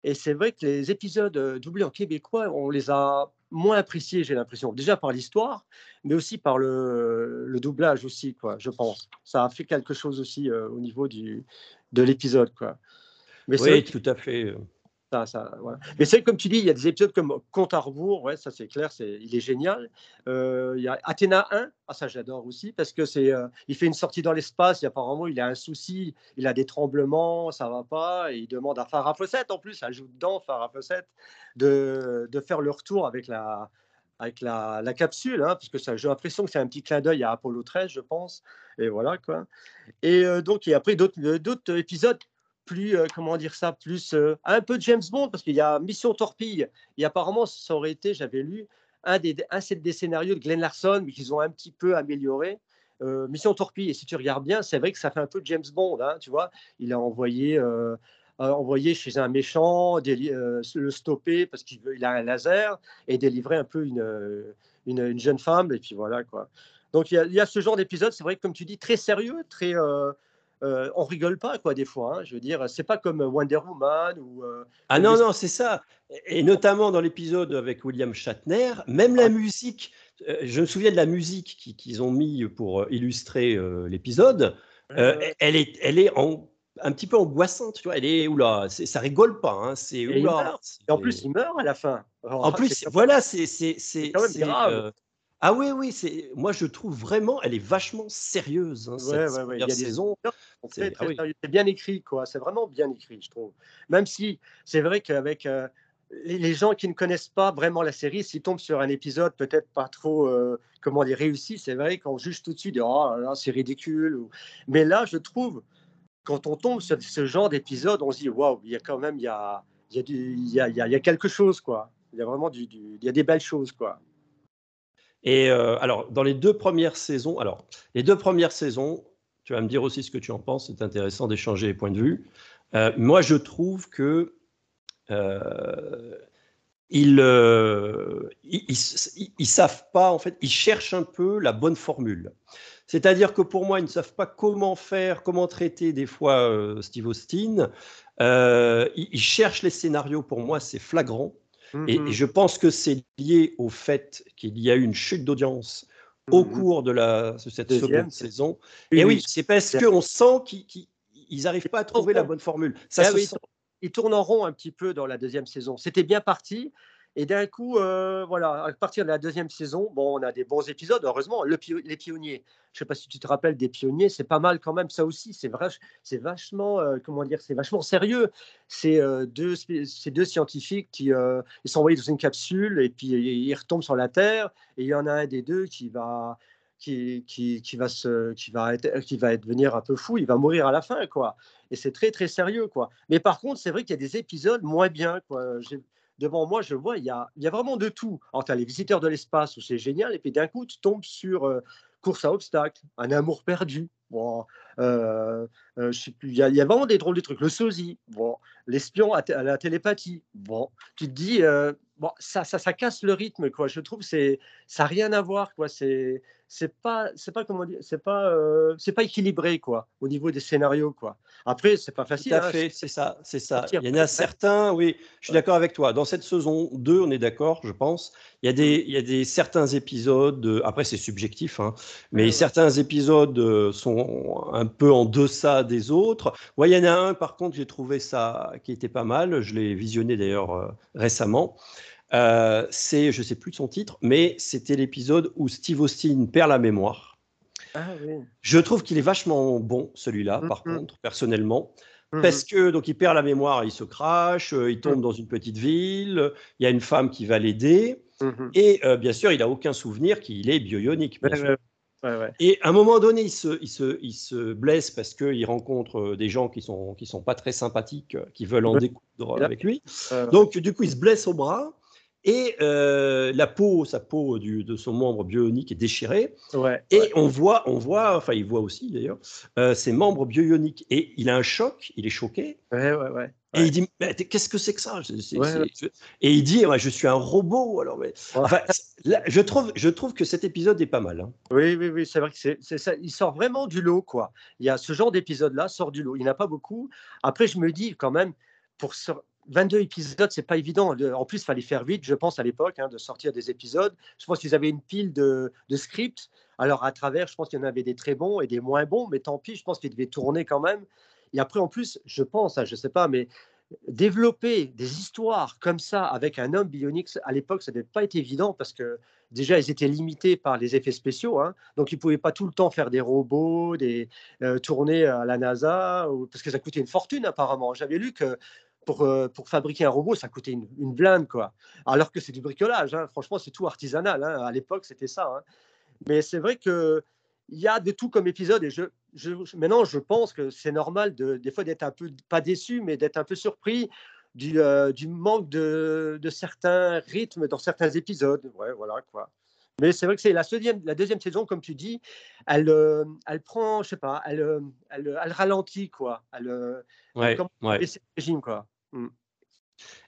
Et c'est vrai que les épisodes doublés en québécois, on les a moins apprécié, j'ai l'impression. Déjà par l'histoire, mais aussi par le, le, doublage aussi, quoi, je pense. Ça a fait quelque chose aussi euh, au niveau du, de l'épisode, quoi. Mais oui, tout à fait. Euh. Ça. Mais c'est comme tu dis, il y a des épisodes comme Compte à rebours, ouais, ça c'est clair, c'est, il est génial. Euh, il y a Athéna 1, ah, ça j'adore aussi, parce que c'est, euh, il fait une sortie dans l'espace, et apparemment il a un souci, il a des tremblements, ça va pas, et il demande à Farah Fawcett en plus, elle joue dedans, Farah Fawcett, de, de faire le retour avec la, avec la, capsule, hein, parce que j'ai l'impression que c'est un petit clin d'œil à Apollo 13, je pense, et voilà quoi. Et euh, donc, et après d'autres, d'autres épisodes plus, euh, comment dire ça, plus euh, un peu James Bond, parce qu'il y a Mission Torpille, et apparemment, ça aurait été, j'avais lu, un des, un des scénarios de Glenn Larson, mais qu'ils ont un petit peu amélioré. Euh, Mission Torpille, et si tu regardes bien, c'est vrai que ça fait un peu James Bond, hein, tu vois. Il a envoyé, envoyé chez un méchant, le stopper parce qu'il a un laser, et délivrer un peu une, une, jeune femme, et puis voilà, quoi. Donc il y a ce genre d'épisode, c'est vrai que comme tu dis, très sérieux, très euh, on rigole pas quoi des fois. Hein. je veux dire, c'est pas comme Wonder Woman ou. Euh, ah non non, c'est ça. Et notamment dans l'épisode avec William Shatner, même la musique. Euh, je me souviens de la musique qu'ils ont mis pour illustrer l'épisode. elle est, elle est un petit peu angoissante, tu vois. Elle est oula, ça rigole pas. Hein, c'est Et en plus, il meurt à la fin. en plus, voilà, c'est c'est grave. Ah oui, oui, c'est moi je trouve vraiment, elle est vachement sérieuse. Hein, cette Il y a des saison. C'est ah bien écrit, quoi. C'est vraiment bien écrit, je trouve. Même si c'est vrai qu'avec euh, les, gens qui ne connaissent pas vraiment la série, s'ils tombent sur un épisode peut-être pas trop, euh, comment dire, réussi, c'est vrai qu'on juge tout de suite, oh là, c'est ridicule. Mais là, je trouve, quand on tombe sur ce genre d'épisode, on se dit, waouh, il y a quand même, il y a, il y a, du, il y a, il y a quelque chose, quoi. Il y a vraiment du, du, il y a des belles choses, quoi. Et euh, alors, dans les deux premières saisons, alors, les deux premières saisons, tu vas me dire aussi ce que tu en penses, c'est intéressant d'échanger les points de vue. Euh, moi, je trouve que euh, ils, savent pas, en fait, ils cherchent un peu la bonne formule. C'est-à-dire que pour moi, ils ne savent pas comment faire, comment traiter des fois Steve Austin. ils, cherchent les scénarios, pour moi, c'est flagrant. Et, mhm. je pense que c'est lié au fait qu'il y a eu une chute d'audience au mhm. cours de, la, cette seconde saison. et oui, c'est parce qu'on sent qu'ils n'arrivent pas à trouver la bonne formule. Ça ah Ils tournent en rond un petit peu dans la deuxième saison. C'était bien parti. Et d'un coup, euh, voilà, à partir de la deuxième saison, bon, on a des bons épisodes, heureusement. Le, les pionniers, je ne sais pas si tu te rappelles des pionniers, c'est pas mal quand même, ça aussi. C'est c'est vachement, euh, comment dire, c'est vachement sérieux. C'est euh, deux, deux scientifiques qui ils sont envoyés dans une capsule et puis ils retombent sur la Terre. Et il y en a un des deux qui va, qui, qui, qui, va se, qui va qui va devenir un peu fou, il va mourir à la fin, quoi. Et c'est très très sérieux, quoi. Mais par contre, c'est vrai qu'il y a des épisodes moins bien, quoi devant moi, je vois, il y a, vraiment de tout. Alors, tu as les visiteurs de l'espace où c'est génial, et puis d'un coup, tu tombes sur euh, course à obstacles, un amour perdu. Bon, euh, euh, je sais plus, il y, a, il y, a vraiment des drôles de trucs. Le sosie, bon, l'espion à, la télépathie. Bon, tu te dis, bon, ça, ça, ça, casse le rythme, quoi. Je trouve c'est ça n'a rien à voir, quoi. C'est c'est pas c'est pas comment dire c'est pas euh, c'est pas équilibré quoi au niveau des scénarios quoi après c'est pas facile Tout à hein, fait c'est ça c'est ça il y en a certains oui je suis d'accord avec toi dans cette saison 2 on est d'accord je pense il y a des il y a des certains épisodes après c'est subjectif hein, mais certains épisodes euh, sont un peu en deçà des autres ouais, il y en a un par contre j'ai trouvé ça qui était pas mal je l'ai visionné d'ailleurs euh, récemment euh, c'est, je sais plus de son titre, mais c'était l'épisode où Steve Austin perd la mémoire. Ah je trouve qu'il est vachement bon, celui-là, par mm-hmm. contre, personnellement. Mm-hmm. Parce que donc il perd la mémoire, il se crache, euh, il tombe mm. dans une petite ville, il y a une femme qui va l'aider, et euh, bien sûr, il n'a aucun souvenir qu'il est Et à un moment donné, il se, il se, il se blesse parce qu'il rencontre des gens qui sont, qui sont pas très sympathiques, qui veulent en découdre avec lui. Donc, du coup, il se blesse au bras. Et euh, la peau, sa peau du, de son membre bionique est déchirée. et on voit, on voit, enfin il voit aussi d'ailleurs, euh, ses membres bioniques. Et il a un choc, il est choqué. Et il dit, qu'est-ce que c'est que ça? Et il dit, je suis un robot. Alors, mais... je, trouve, je trouve que cet épisode est pas mal. Hein. Oui, oui, oui, c'est vrai que c'est, ça. Il sort vraiment du lot, quoi. Il y a ce genre d'épisode-là, sort du lot. Il n'y en a pas beaucoup. Après, je me dis quand même, pour, 22 épisodes, c'est pas évident. En plus, il fallait faire vite, je pense, à l'époque, hein, de sortir des épisodes. Je pense qu'ils avaient une pile de, scripts. Alors, à travers, je pense qu'il y en avait des très bons et des moins bons, mais tant pis, je pense qu'ils devaient tourner quand même. Et après, en plus, je pense, hein, je sais pas, mais développer des histoires comme ça avec un homme bionique, à l'époque, ça n'avait pas été évident parce que déjà, ils étaient limités par les effets spéciaux. Hein. donc, ils ne pouvaient pas tout le temps faire des robots, des euh, tourner à la NASA, parce que ça coûtait une fortune apparemment. J'avais lu que pour, euh, pour, fabriquer un robot, ça coûtait une, blinde, quoi. Alors que c'est du bricolage, hein. franchement, c'est tout artisanal. À l'époque, c'était ça. Mais c'est vrai qu'il y a de tout comme épisode. Et je, je maintenant, je pense que c'est normal de, des fois d'être un peu, pas déçu, mais d'être un peu surpris du, euh, du manque de, de, certains rythmes dans certains épisodes. Ouais, voilà, quoi. Mais c'est vrai que c'est la deuxième, la deuxième saison, comme tu dis, elle, euh, elle prend, je sais pas, elle, elle, elle ralentit, quoi. Elle, ouais, ouais. régime, quoi. Mmh.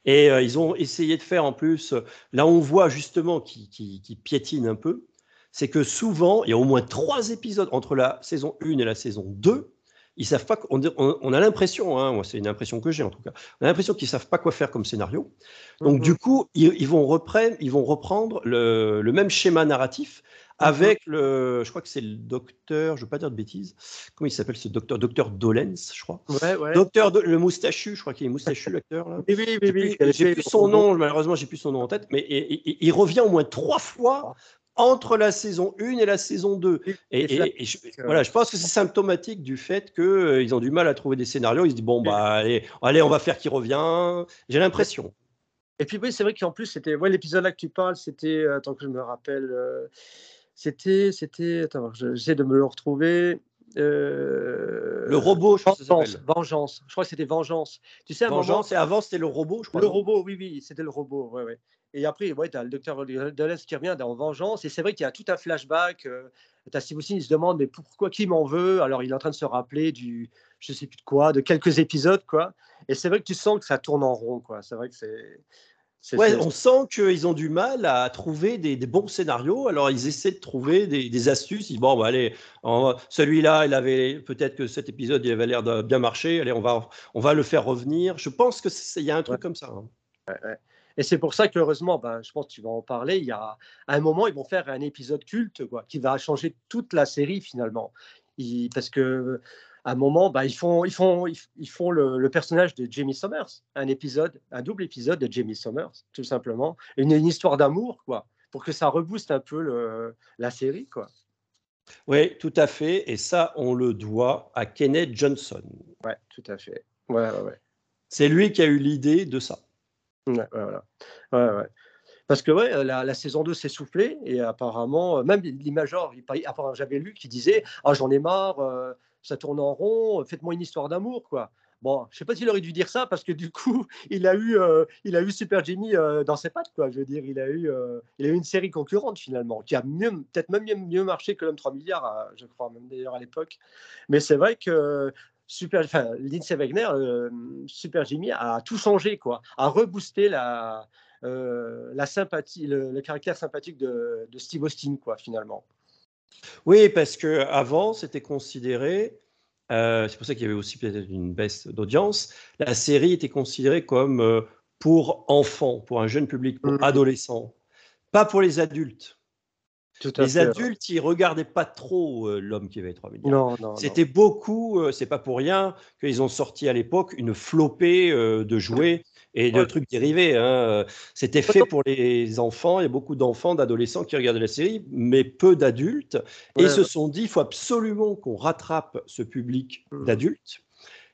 Et euh, ils ont essayé de faire en plus, euh, là on voit justement qui, qui, piétine un peu, c'est que souvent, il y a au moins trois épisodes entre la saison 1 et la saison 2, ils savent pas, on, on a l'impression, hein, c'est une impression que j'ai en tout cas, on a l'impression qu'ils savent pas quoi faire comme scénario. Donc mmh du coup, ils, vont reprendre, ils vont reprendre le, le même schéma narratif, avec le, je crois que c'est le docteur, je ne veux pas dire de bêtises, comment il s'appelle ce docteur Docteur Dolens, je crois. Ouais, ouais. Docteur le moustachu, je crois qu'il est moustachu <laughs> l'acteur là. Oui, oui, oui. J'ai plus, son nom, malheureusement j'ai plus son nom en tête, mais il revient au moins trois fois entre la saison 1 et la saison 2. Et, je, voilà, je pense que c'est symptomatique du fait qu'ils euh, ont du mal à trouver des scénarios. Ils se disent, bon, bah, allez, allez on va faire qui revient. J'ai l'impression. Et puis, oui, c'est vrai qu'en plus, c'était ouais, l'épisode là que tu parles, c'était, tant que je me rappelle, euh, c'était, c'était, attends, j'essaie de me le retrouver. Euh, le robot, je pense Vengeance, Vengeance. Je crois que c'était Vengeance. Tu sais, Vengeance, et avant, c'était le robot, je crois. Le robot, oui, oui, c'était le robot, ouais, ouais. Et après, ouais, tu as le docteur Deleuze qui revient dans Vengeance. Et c'est vrai qu'il y a tout un flashback. Euh, tu as Steve il se demande, mais pourquoi, qui m'en veut? Alors, il est en train de se rappeler du, je sais plus de quoi, de quelques épisodes, quoi. Et c'est vrai que tu sens que ça tourne en rond, quoi. C'est vrai que c'est Ouais, on sent qu'ils ont du mal à trouver des, bons scénarios. Alors, ils essaient de trouver des, astuces. Ils disent, bon, bah, allez, celui-là, il avait peut-être que cet épisode, il avait l'air de bien marcher. Allez, on va, on va le faire revenir. Je pense qu'il y a un truc comme ça. Hein. Et c'est pour ça que, heureusement, ben, je pense que tu vas en parler. Il y a à un moment, ils vont faire un épisode culte quoi, qui va changer toute la série finalement. parce que à un moment, bah, ils font, ils font, ils font le, personnage de Jamie Summers, un épisode, un double épisode de Jamie Summers, tout simplement, une, une histoire d'amour, quoi, pour que ça rebooste un peu le, la série, quoi. Oui, tout à fait, et ça, on le doit à Kenneth Johnson. Ouais, tout à fait. Ouais, ouais, ouais. C'est lui qui a eu l'idée de ça. Ouais, voilà. Ouais, ouais. Parce que ouais, la, la saison 2 s'est soufflée et apparemment, même l'imageur, j'avais lu qui disait Ah, j'en ai marre, euh, ça tourne en rond, faites-moi une histoire d'amour, quoi. Bon, je sais pas s'il aurait dû dire ça parce que du coup, <laughs> il a eu, euh, il a eu Super Jimmy euh, dans ses pattes, quoi. Je veux dire, il a eu, euh, il a eu une série concurrente finalement, qui a peut-être même mieux, marché que l'homme 3 milliards, je crois, même d'ailleurs à l'époque. Mais c'est vrai que Super, enfin, Lindsay Wagner, Super Jimmy a tout changé, quoi, a reboosté la, la sympathie, le, caractère sympathique de, de Steve Austin, quoi, finalement. Oui, parce qu'avant, c'était considéré, euh, c'est pour ça qu'il y avait aussi peut-être une baisse d'audience, la série était considérée comme euh, pour enfants, pour un jeune public, pour mmh. adolescents, pas pour les adultes. Les adultes, ils regardaient pas trop euh, l'homme qui avait 3 millions. Non, non, C'était beaucoup, c'est pas pour rien qu'ils ont sorti à l'époque une flopée de jouets et de trucs dérivés. Hein. C'était fait pour les enfants. Il y a beaucoup d'enfants, d'adolescents qui regardaient la série, mais peu d'adultes. et se sont dit, il faut absolument qu'on rattrape ce public mmh. d'adultes.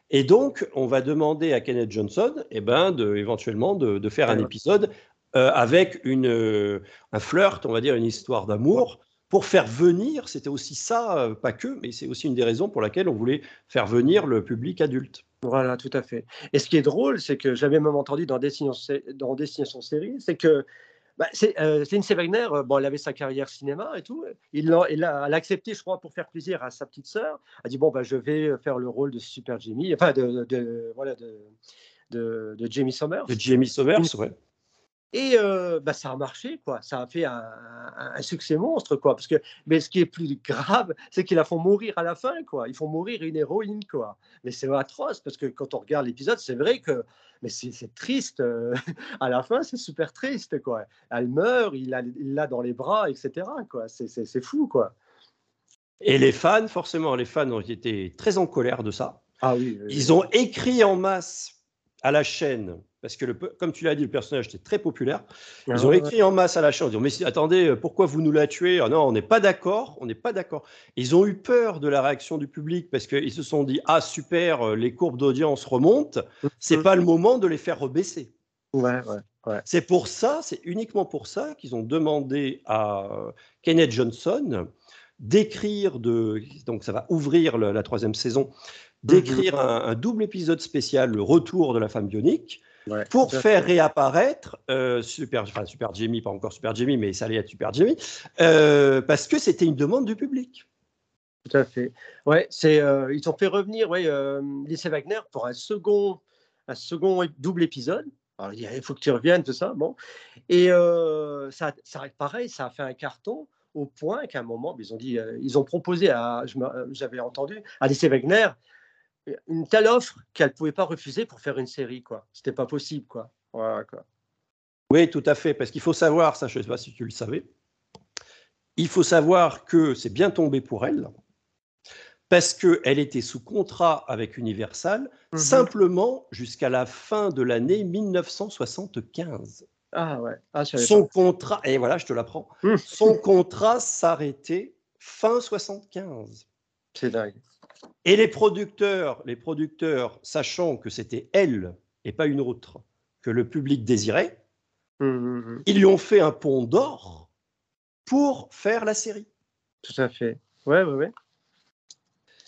Et donc, on va demander à Kenneth Johnson, eh ben, de, éventuellement, de, faire un épisode euh, avec une, euh, un flirt, on va dire, une histoire d'amour pour faire venir, c'était aussi ça, euh, pas que, mais c'est aussi une des raisons pour laquelle on voulait faire venir le public adulte. Voilà, tout à fait. Et ce qui est drôle, c'est que j'avais même entendu dans Destination, dans Destination Série, c'est que bah, c'est, euh, Lindsay Wagner, euh, bon, elle avait sa carrière cinéma et tout. Il a, elle a, accepté, je crois, pour faire plaisir à sa petite sœur. Elle a dit bon, bah, je vais faire le rôle de Super Jimmy, enfin de, de voilà de, de, de Jamie Summers. De Jamie Summers, ouais. Et bah, ça a marché, quoi. Ça a fait un, succès monstre, quoi. Parce que, mais ce qui est plus grave, c'est qu'ils la font mourir à la fin, quoi. Ils font mourir une héroïne, quoi. Mais c'est atroce parce que quand on regarde l'épisode, c'est vrai que, mais c'est triste. <laughs> à la fin, c'est super triste, quoi. Elle meurt, il l'a dans les bras, etc. Quoi. C'est fou, quoi. Et les fans, forcément, les fans ont été très en colère de ça. Ah oui. Ils ont écrit en masse à la chaîne parce que, le, comme tu l'as dit, le personnage était très populaire. Ils ah ont écrit en masse à la chaîne en disant Mais attendez, pourquoi vous nous la tué ah Non, on n'est pas d'accord, on n'est pas d'accord. Ils ont eu peur de la réaction du public parce qu'ils se sont dit Ah, super, les courbes d'audience remontent, c'est pas le moment de les faire rebaisser. Ouais, ouais, ouais. C'est pour ça, c'est uniquement pour ça qu'ils ont demandé à Kenneth Johnson d'écrire de. Donc, ça va ouvrir la troisième saison d'écrire mhm. un, un, double épisode spécial, le retour de la femme bionique, pour faire réapparaître euh, Super, enfin Super Jimmy, pas encore Super Jimmy, mais ça allait être Super Jimmy, euh, parce que c'était une demande du public. Tout à fait. Ouais, c'est, euh, ils ont fait revenir ouais, Lisa Wagner pour un second, un second double épisode. Alors, il faut que tu reviennes, tout ça. Bon. Et ça, ça, pareil, ça a fait un carton au point qu'à un moment, ils ont dit, ils ont proposé à, j'avais entendu, à Lisa Wagner une telle offre qu'elle ne pouvait pas refuser pour faire une série. quoi. C'était pas possible. quoi. quoi. Oui, tout à fait. Parce qu'il faut savoir, ça, je ne sais pas si tu le savais, il faut savoir que c'est bien tombé pour elle, parce qu'elle était sous contrat avec Universal, mhm. simplement jusqu'à la fin de l'année 1975. Ah ouais. Ah, Son contrat, et voilà, je te l'apprends, hum. son contrat s'arrêtait fin 75. C'est dingue. Et les producteurs, les producteurs, sachant que c'était elle et pas une autre que le public désirait, mmh, mmh, mmh. ils lui ont fait un pont d'or pour faire la série. Tout à fait. Ouais, ouais, ouais.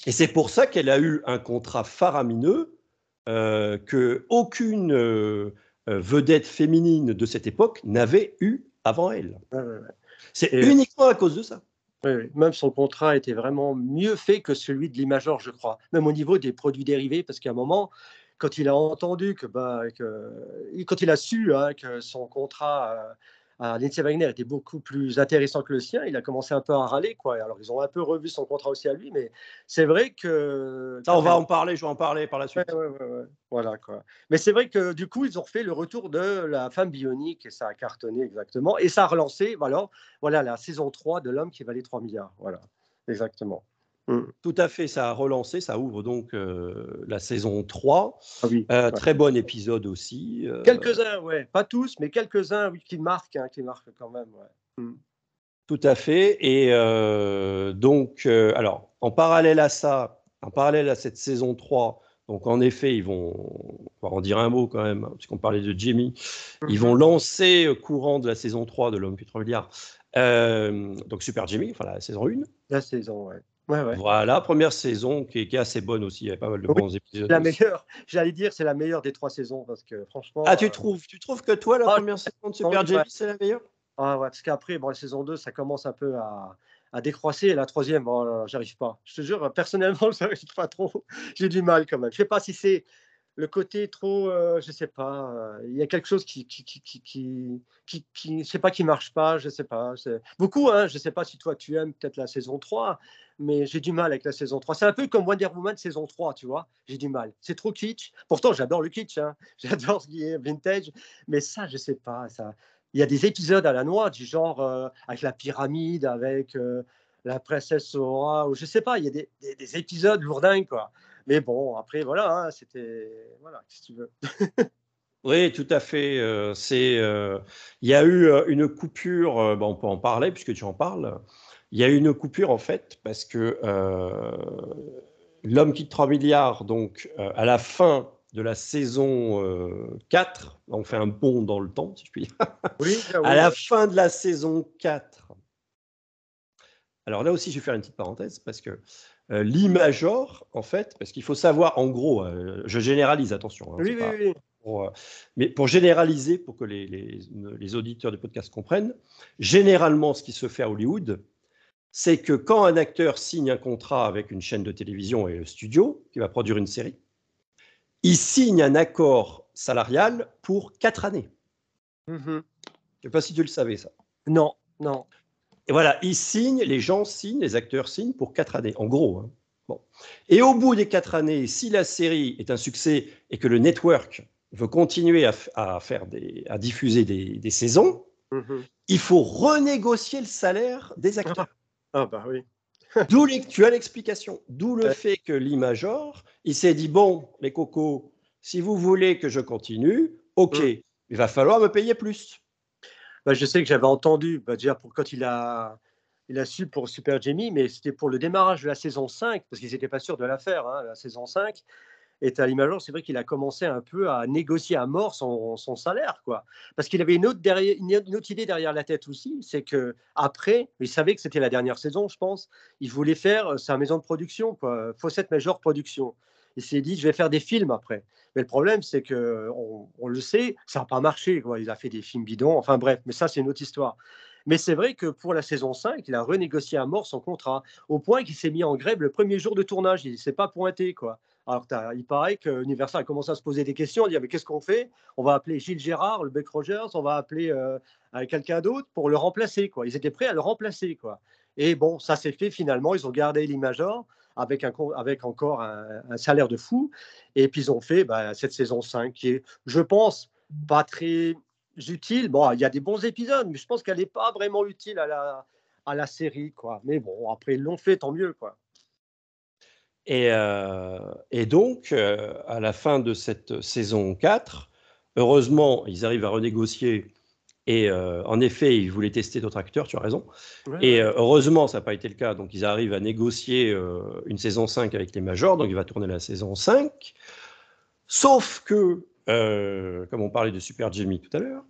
Et c'est pour ça qu'elle a eu un contrat faramineux euh, que aucune euh, vedette féminine de cette époque n'avait eu avant elle. C'est uniquement à cause de ça. Même son contrat était vraiment mieux fait que celui de l'Imagor, je crois. Même au niveau des produits dérivés, parce qu'à un moment, quand il a entendu que, bah, quand il a su hein, que son contrat à Lindsay Wagner était beaucoup plus intéressant que le sien. Il a commencé un peu à râler. Quoi. Alors, ils ont un peu revu son contrat aussi à lui, mais c'est vrai que. Ça, on va en parler, je vais en parler par la suite. Ouais, ouais, voilà, quoi. Mais c'est vrai que du coup, ils ont refait le retour de la femme bionique et ça a cartonné exactement. Et ça a relancé voilà, voilà, la saison 3 de L'homme qui valait 3 milliards. Voilà, exactement. Mmh. Tout à fait, ça a relancé, ça ouvre donc euh, la saison 3. Ah euh, très bon épisode aussi. Euh. Quelques-uns, ouais, pas tous, mais quelques-uns oui, qui marquent, hein, qui marquent quand même. Mmh. Tout à fait. Et donc, alors, en parallèle à ça, en parallèle à cette saison 3, donc en effet, ils vont, on va en dire un mot quand même, hein, puisqu'on parlait de Jimmy, ils vont mmh. lancer courant de la saison 3 de L'Homme qui 3 milliards, donc Super Jimmy, enfin la saison 1. La saison, ouais. Voilà, première saison qui est, assez bonne aussi. Il y avait pas mal de bons épisodes. La meilleure, j'allais dire, c'est la meilleure des trois saisons parce que franchement. Ah, tu euh, trouves, tu trouves que toi, la ah, première saison de Super Jamie, c'est la meilleure? Ah ouais, parce qu'après, bon, la saison 2, ça commence un peu à, à décroisser. Et la troisième, bon, j'arrive pas. Je te jure, personnellement, <laughs> j'arrive pas trop. J'ai du mal quand même. Je sais pas si c'est le côté trop, euh, je sais pas, euh, il y a quelque chose qui, qui, qui, qui, qui, qui, je sais pas, qui marche pas, je sais pas. Beaucoup, hein, je sais pas si toi tu aimes peut-être la saison 3, mais j'ai du mal avec la saison 3. C'est un peu comme Wonder Woman saison 3, tu vois, j'ai du mal. C'est trop kitsch. Pourtant, j'adore le kitsch, hein. <laughs> j'adore ce qui est vintage, mais ça, je sais pas. Ça... Il y a des épisodes à la noix, du genre euh, avec la pyramide, avec la princesse Sora, ou je sais pas, il y a des, des, des épisodes lourdins, quoi. Mais bon, après, voilà, hein, c'était. Voilà, si tu veux. <laughs> oui, tout à fait. Euh, c'est, euh, il y a eu euh, une coupure, on peut en parler puisque tu en parles. Il y a eu une coupure en fait parce que l'homme quitte 3 milliards, donc à la fin de la saison 4, on fait un bond dans le temps, si je puis dire. Oui, à la fin de la saison 4. Alors là aussi, je vais faire une petite parenthèse parce que euh, l'I-major, en fait, parce qu'il faut savoir, en gros, euh, je généralise, attention. Hein, oui, oui, oui. Euh, mais pour généraliser, pour que les, les, auditeurs du podcast comprennent, généralement, ce qui se fait à Hollywood, c'est que quand un acteur signe un contrat avec une chaîne de télévision et le studio qui va produire une série, il signe un accord salarial pour quatre années. Mmh je ne sais pas si tu le savais, ça. Non, non. Et voilà, ils signent, les gens signent, les acteurs signent pour quatre années, en gros. Hein. Bon. Et au bout des quatre années, si la série est un succès et que le network veut continuer à, faire des, à diffuser des, saisons, mhm. il faut renégocier le salaire des <laughs> acteurs. Ah, bah oui. <laughs> D'où tu as l'explication. D'où le fait que l'I-Major, il s'est dit bon, les cocos, si vous voulez que je continue, ok, mhm. il va falloir me payer plus. Bah, je sais que j'avais entendu, bah, déjà pour quand il a, il a su pour Super Jamie, mais c'était pour le démarrage de la saison 5, parce qu'ils n'étaient pas sûrs de la faire, hein, la saison 5. Et à l'image, c'est vrai qu'il a commencé un peu à négocier à mort son, son salaire, quoi. Parce qu'il avait une autre, derrière, une autre idée derrière la tête aussi, c'est que après, il savait que c'était la dernière saison, je pense. Il voulait faire sa maison de production, quoi, Fawcett Major Production. Il s'est dit, je vais faire des films après. Mais le problème, c'est que on, le sait, ça n'a pas marché. Quoi. Il a fait des films bidons. Enfin bref, mais ça, c'est une autre histoire. Mais c'est vrai que pour la saison 5, il a renégocié à mort son contrat, au point qu'il s'est mis en grève le premier jour de tournage. Il ne s'est pas pointé. Quoi. Alors, il paraît que Universal a commencé à se poser des questions, à dire mais qu'est-ce qu'on fait? On va appeler Gilles Gérard, le Beck Rogers, on va appeler euh, quelqu'un d'autre pour le remplacer. Quoi. Ils étaient prêts à le remplacer. Quoi. Et bon, ça s'est fait finalement. Ils ont gardé l'imageur avec, encore un, salaire de fou. Et puis ils ont fait bah, cette saison 5 qui est, je pense, pas très utile. Bon, il y a des bons épisodes, mais je pense qu'elle n'est pas vraiment utile à la, série. Quoi. Mais bon, après, ils l'ont fait, tant mieux. Quoi. Et, euh, donc, euh, à la fin de cette saison 4, heureusement, ils arrivent à renégocier et euh, en effet, ils voulaient tester d'autres acteurs, tu as raison. et euh, heureusement, ça n'a pas été le cas. Donc, ils arrivent à négocier euh, une saison 5 avec les majors. Donc, il va tourner la saison 5. Sauf que, comme on parlait de Super Jimmy tout à l'heure,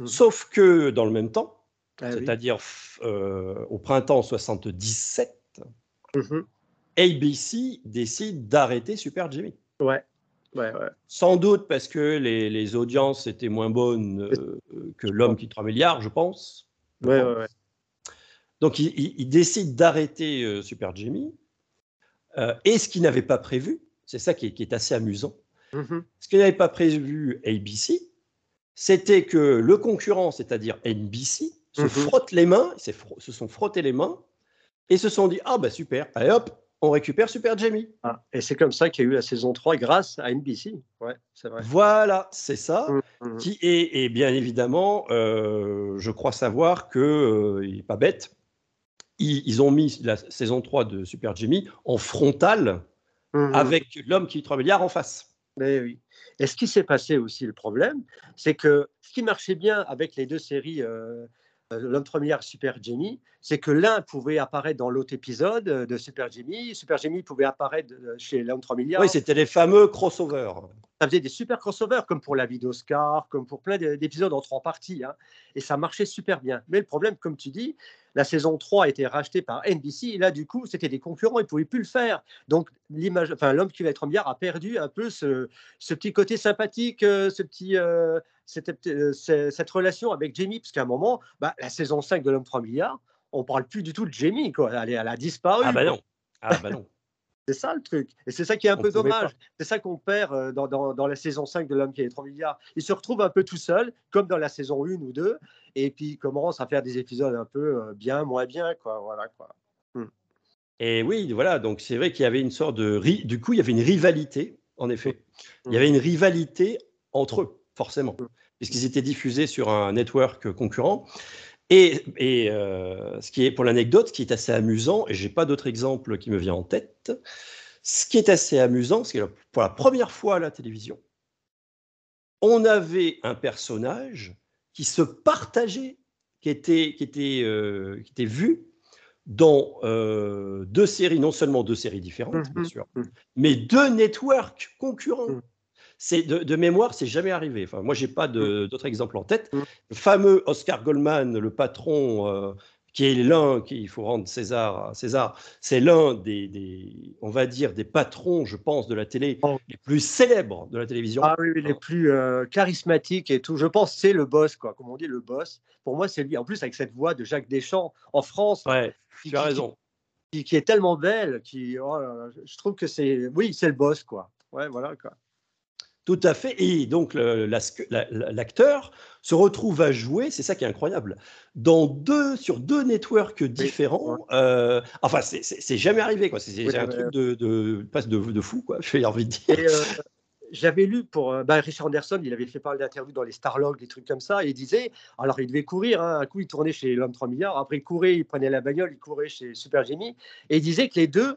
mmh. sauf que dans le même temps, ah c'est-à-dire au printemps 77, mmh ABC décide d'arrêter Super Jimmy. Ouais. Sans doute parce que les, audiences étaient moins bonnes euh, que L'homme qui 3 milliards, je pense. Donc, il, décide d'arrêter euh, Super Jimmy. Euh, et ce qu'il n'avait pas prévu, c'est ça qui est, assez amusant, Mhm. Ce que n'avait pas prévu ABC, c'était que le concurrent, c'est-à-dire NBC, se Mhm. frotte les mains, se sont frottés les mains et se sont dit Ah, bah super, allez hop, on récupère Super Jamie. Ah, et c'est comme ça qu'il y a eu la saison 3 grâce à NBC. Ouais, c'est vrai. Voilà, c'est ça. Mhm. Qui est, et bien évidemment, euh, je crois savoir que euh, il est pas bête. Ils, ils ont mis la saison 3 de Super Jamie en frontal Mhm. avec l'homme qui 3 milliards en face. Mais oui. Et ce qui s'est passé aussi, le problème, c'est que ce qui marchait bien avec les deux séries, euh, euh, L'homme 3 milliards Super Jamie, c'est que l'un pouvait apparaître dans l'autre épisode euh, de Super Jamie, Super Jamie pouvait apparaître euh, chez l'homme 3 milliards. Oui, c'était les fameux crossovers. ça faisait des super crossovers, comme pour la vie d'Oscar, comme pour plein d'é- d'épisodes en trois parties. hein. Et ça marchait super bien. Mais le problème, comme tu dis, la saison 3 a été rachetée par NBC. Et là, du coup, c'était des concurrents, ils ne pouvaient plus le faire. Donc, l'image, enfin, l'homme qui va être en milliard a perdu un peu ce, ce petit côté sympathique, euh, ce petit, euh, cette, euh, cette relation avec Jamie. Parce qu'à un moment, bah, la saison 5 de l'homme 3 milliards, on ne parle plus du tout de Jamie. Quoi. Elle, est- elle a disparu. Ah bah non. Ah bah non. <laughs> C'est ça le truc. Et c'est ça qui est un On peu dommage. C'est ça qu'on perd euh, dans, dans- dans la saison 5 de L'homme qui a les 3 milliards. Il se retrouve un peu tout seul, comme dans la saison 1 ou 2, et puis il commence à faire des épisodes un peu euh, bien, moins bien. Quoi. Voilà, quoi. Et oui, voilà, donc c'est vrai qu'il y avait une sorte de... ri- Du coup, il y avait une rivalité, en effet. Il y avait une rivalité entre eux, forcément, puisqu'ils étaient diffusés sur un network concurrent. Et, et, euh, ce qui est, pour l'anecdote, ce qui est assez amusant, et j'ai pas d'autre exemple qui me vient en tête, ce qui est assez amusant, c'est que pour la première fois à la télévision, on avait un personnage qui se partageait, qui était, qui était, euh, qui était vu dans euh, deux séries, non seulement deux séries différentes, bien Mhm. sûr, Mhm. mais deux networks concurrents. C'est de, de mémoire, c'est jamais arrivé. Enfin, moi, j'ai pas de- d'autres exemples en tête. Mhm. Le fameux Oscar Goldman, le patron, euh, qui est l'un, qui- il faut rendre César à César, c'est l'un des, des- on va dire, des patrons, je pense, de la télé Oh. les plus célèbres de la télévision. Ah oui, les plus euh, charismatiques et tout. Je pense c'est le boss, quoi. Comme on dit, le boss. Pour moi, c'est lui. En plus, avec cette voix de Jacques Deschamps en France, Ouais, qui, tu as raison. qui- qui est tellement belle, qui, oh là là, je trouve que c'est, oui, c'est le boss, quoi. Ouais, voilà, quoi. Tout à fait. Et donc, la- la- l'acteur se retrouve à jouer, c'est ça qui est incroyable, dans deux, sur deux networks différents. Euh, enfin, c'est- jamais arrivé, quoi. C'est Oui, un truc de, de, de, de fou, quoi. J'ai envie de dire. Euh, j'avais lu pour euh, bah, Richard Anderson, il avait fait pas mal d'interviews dans les Starlog, des trucs comme ça, et il disait, alors il devait courir, hein, un coup il tournait chez l'homme 3 milliards, après il courait, il prenait la bagnole, il courait chez Super Jimmy, et il disait que les deux,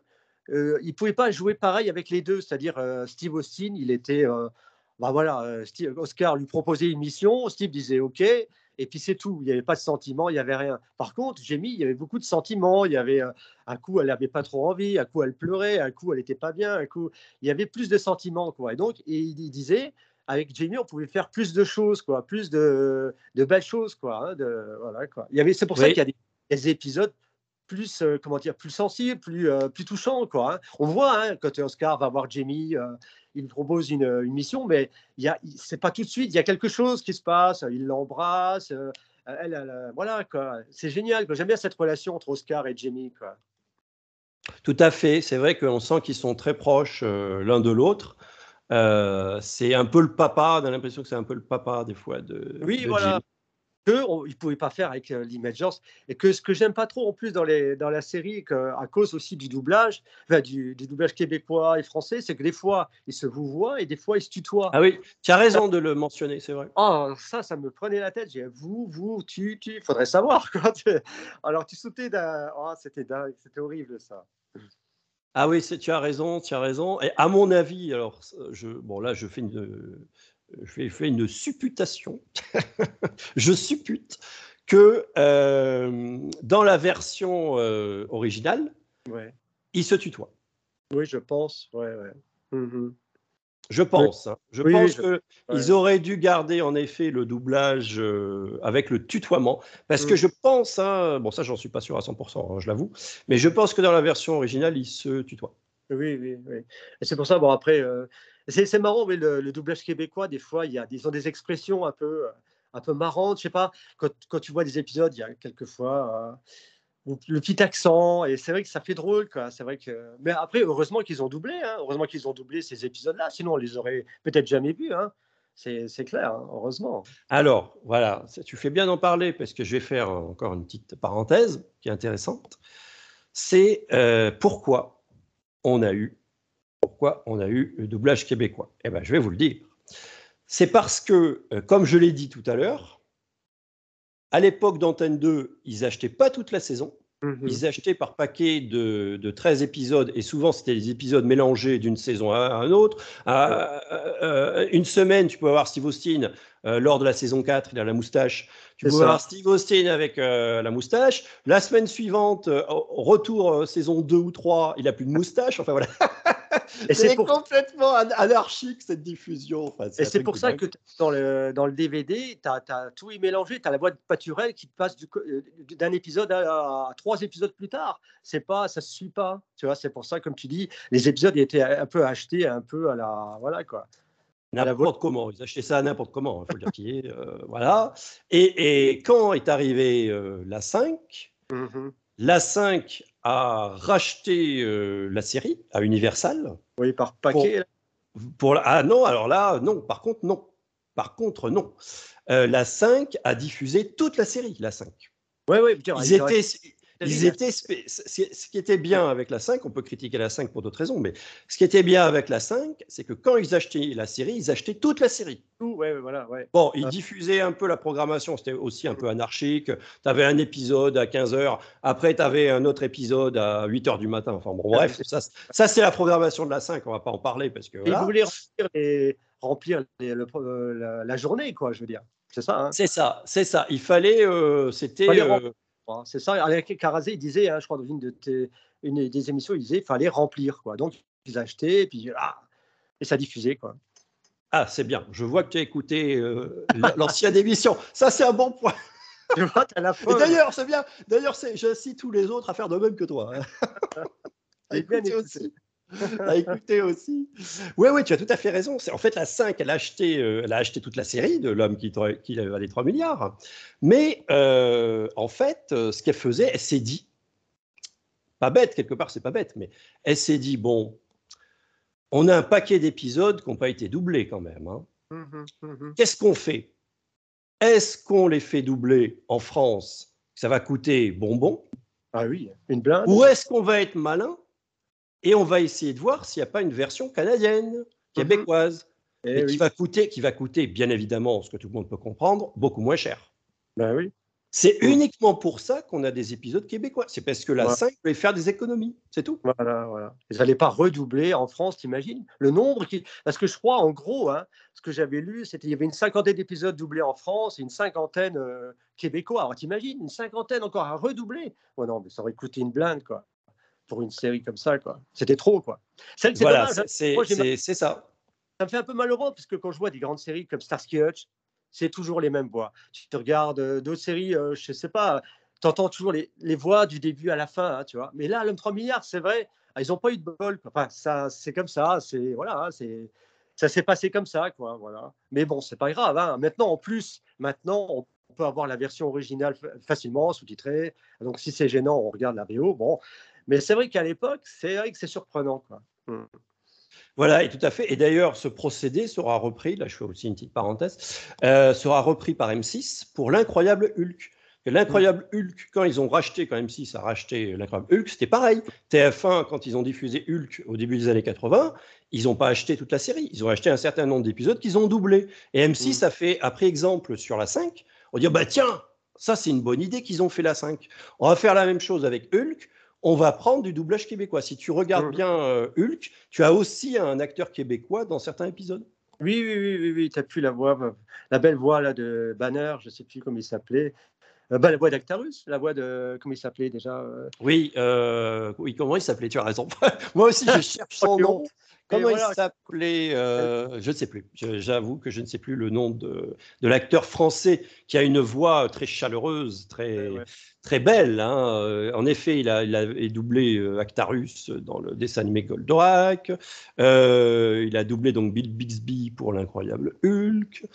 euh, il pouvait pas jouer pareil avec les deux, c'est-à-dire euh, Steve Austin, il était, euh, bah voilà, euh, Steve- Oscar lui proposait une mission, Steve disait OK, et puis c'est tout, il n'y avait pas de sentiments, il n'y avait rien. Par contre, Jamie, il y avait beaucoup de sentiments, il y avait, un coup elle n'avait pas trop envie, un coup elle pleurait, un coup elle n'était pas bien, un coup il y avait plus de sentiments. Quoi. Et donc, et il disait, avec Jamie, on pouvait faire plus de choses, quoi, plus de, de belles choses. Quoi, hein, de, voilà, quoi. Il y avait, c'est pour ça qu'il y a des, des épisodes plus, euh, comment dire, plus sensibles, plus, euh, plus touchants. Quoi, hein. On voit hein, quand Oscar va voir Jamie, euh, il propose une, une mission, mais il y a, c'est pas tout de suite, il y a quelque chose qui se passe, il l'embrasse. elle, elle, voilà, quoi. C'est génial. J'aime bien cette relation entre Oscar et Jamie. Quoi. Tout à fait. C'est vrai qu'on sent qu'ils sont très proches l'un de l'autre. C'est un peu le papa, on a l'impression que c'est un peu le papa des fois de. Oui, de voilà. Que on- ils ne pouvaient pas faire avec euh, l'Imagers et que ce que j'aime pas trop en plus dans, les, dans la série que, à cause aussi du doublage enfin, du, du doublage québécois et français c'est que des fois ils se vous voient et des fois ils se tutoient Ah oui, tu as raison de le mentionner, c'est vrai. oh ça ça me prenait la tête j'ai vous vous tu tu faudrait savoir <laughs> quoi alors tu sautais d'un oh, c'était dingue c'était horrible ça Ah oui, tu as raison, tu as raison. Et à mon avis, alors, je, bon là, je fais une, je fais, fais une supputation. <laughs> je suppute que euh, dans la version euh, originale, ouais il se tutoie. oui je pense ouais ouais Mhm. Je pense. hein. Je Oui, pense oui, je- que ils auraient dû garder en effet le doublage euh, avec le tutoiement, parce que Mm. je pense, hein, bon ça j'en suis pas sûr à 100%, hein, je l'avoue, mais je pense que dans la version originale il se tutoie. Oui, oui, oui. Et c'est pour ça, bon, après, c'est marrant, mais le, doublage québécois, des fois, y a, ils ont des expressions un peu, euh, un peu marrantes. Je sais pas, quand, tu vois des épisodes, il y a quelquefois, le petit accent, et c'est vrai que ça fait drôle, quoi. Vrai que. Mais après, heureusement qu'ils ont doublé, hein. heureusement qu'ils ont doublé ces épisodes-là, sinon on les aurait peut-être jamais vus, hein. C'est clair, hein, heureusement. Alors, voilà, tu fais bien d'en parler parce que je vais faire encore une petite parenthèse qui est intéressante. C'est euh, pourquoi on a eu, pourquoi on a eu le doublage québécois. Eh ben, je vais vous le dire. C'est parce que, euh, comme je l'ai dit tout à l'heure, à l'époque d'Antenne 2, ils achetaient pas toute la saison. Mhm. Ils achetaient par paquet de, de, 13 épisodes, et souvent c'était des épisodes mélangés d'une saison à, un autre. À, euh, une semaine, tu peux avoir Steve Austin euh, lors de la saison 4, il a la moustache. Tu peux avoir Steve Austin avec euh, la moustache. La semaine suivante, retour saison 2 ou 3, il a plus de moustache. Enfin voilà. <laughs> c'est complètement anarchique cette diffusion. et c'est pour ça que dans le, dans le DVD, tu as, tout y mélangé. Tu as la voix de Paturel qui passe euh, d'un épisode à, trois épisodes plus tard. C'est pas, ça se suit pas. Tu vois, c'est pour ça, comme tu dis, les épisodes étaient un peu achetés, un peu à la. Voilà quoi. N'importe comment, ils achetaient ça n'importe comment, il faut le dire. Euh, voilà. Et, et, quand est arrivée euh, la 5, mmh la 5 a racheté euh, la série à Universal. Oui, par paquet. Pour, ah non, alors là, non. Par contre, non. Par contre, non. Euh, la 5 a diffusé toute la série, la 5. Oui, oui. Ils étaient, ils étaient ce qui était bien avec la 5, on peut critiquer la 5 pour d'autres raisons, mais ce qui était bien avec la 5, c'est que quand ils achetaient la série, ils achetaient toute la série. ouais, voilà, ouais. Bon, ils diffusaient un peu la programmation, c'était aussi un peu anarchique. Tu avais un épisode à 15h, après tu avais un autre épisode à 8h du matin. Enfin bon, bref, ça, ça c'est la programmation de la 5, on va pas en parler parce que. Ils voulaient remplir, euh, la, journée, quoi, je veux dire. C'est ça. Hein. C'est ça, c'est ça. Il fallait, euh, c'était. Hein. C'est ça. Alain Carazé, il disait, hein, je crois, dans une, de une des émissions, il disait qu'il fallait remplir. Quoi. Donc, ils achetaient, et puis ah, et ça diffusait. Quoi. Ah, c'est bien. Je vois que tu as écouté euh, l'ancienne émission. Ça, c'est un bon point. D'ailleurs, c'est bien. D'ailleurs, j'incite tous les autres à faire de même que toi. Hein. <laughs> à écouter aussi. <laughs> à écouter aussi. Oui, oui, tu as tout à fait raison. En fait, la 5, elle a acheté, euh, elle a acheté toute la série de l'homme qui, qui valait 3 milliards. Mais euh, en fait, euh, ce qu'elle faisait, elle s'est dit, pas bête, quelque part, c'est pas bête, mais elle s'est dit, bon, on a un paquet d'épisodes qui n'ont pas été doublés quand même. Hein. Mmh mmh Qu'est-ce qu'on fait? Est-ce qu'on les fait doubler en France? Ça va coûter bonbon. Ah oui, une blinde. Ou est-ce qu'on va être malin? Et on va essayer de voir s'il n'y a pas une version canadienne, québécoise, eh qui, va coûter, qui va coûter, bien évidemment, ce que tout le monde peut comprendre, beaucoup moins cher. Ben oui. C'est uniquement pour ça qu'on a des épisodes québécois. C'est parce que la 5 voulait faire des économies, c'est tout. Voilà, voilà. Ils n'allaient pas redoubler en France, t'imagines? Le nombre qui. Parce que je crois, en gros, hein, ce que j'avais lu, c'était qu'il y avait une cinquantaine d'épisodes doublés en France et une cinquantaine euh, québécois. Alors t'imagines, une cinquantaine encore à redoubler? Oh non, mais ça aurait coûté une blinde, quoi pour une série comme ça. quoi. C'était trop. quoi. C'est voilà, hein. c'est ça. Ça me fait un peu mal au ventre, parce que quand je vois des grandes séries comme Starsky Hutch, c'est toujours les mêmes voix. Tu te regardes euh, d'autres séries, euh, je sais pas, tu entends toujours les, les, voix du début à la fin, hein, tu vois. Mais là, l'homme 3 milliards, c'est vrai, ah, ils n'ont pas eu de bol. Enfin, ça, c'est comme ça, c'est voilà, hein, c'est ça s'est passé comme ça, quoi. Voilà. Mais bon, c'est pas grave. Hein. Maintenant, en plus, maintenant, on peut avoir la version originale facilement sous-titrée. Donc, si c'est gênant, on regarde la VO. Bon, mais c'est vrai qu'à l'époque, c'est vrai que c'est surprenant. Quoi. Mmh. Voilà, et tout à fait. Et d'ailleurs, ce procédé sera repris, là je fais aussi une petite parenthèse, euh, sera repris par M6 pour l'incroyable Hulk. L'incroyable mmh. Hulk, quand ils ont racheté, quand M6 a racheté l'incroyable Hulk, c'était pareil. TF1, quand ils ont diffusé Hulk au début des années 80, ils n'ont pas acheté toute la série. Ils ont acheté un certain nombre d'épisodes qu'ils ont doublés. Et M6 mmh. a fait, a pris exemple sur la 5, on dit, bah tiens, ça c'est une bonne idée qu'ils ont fait la 5. On va faire la même chose avec Hulk on va prendre du doublage québécois. Si tu regardes mmh. bien euh, Hulk, tu as aussi un acteur québécois dans certains épisodes. Oui, oui, oui, oui, oui. tu as pu la voix, euh, la belle voix là, de Banner, je ne sais plus comment il s'appelait. Euh, bah, la voix d'Actarus, la voix de. Comment il s'appelait déjà oui, oui, comment il s'appelait? Tu as raison. <laughs> Moi aussi, je <laughs> cherche son nom. Comment il s'appelait euh, Je ne sais plus. J'avoue que je ne sais plus le nom de, de l'acteur français qui a une voix très chaleureuse, très, très belle. Hein. Euh, en effet, il a, il a doublé euh, Actarus dans le dessin animé Goldorak. il a doublé donc Bill Bixby pour l'incroyable Hulk.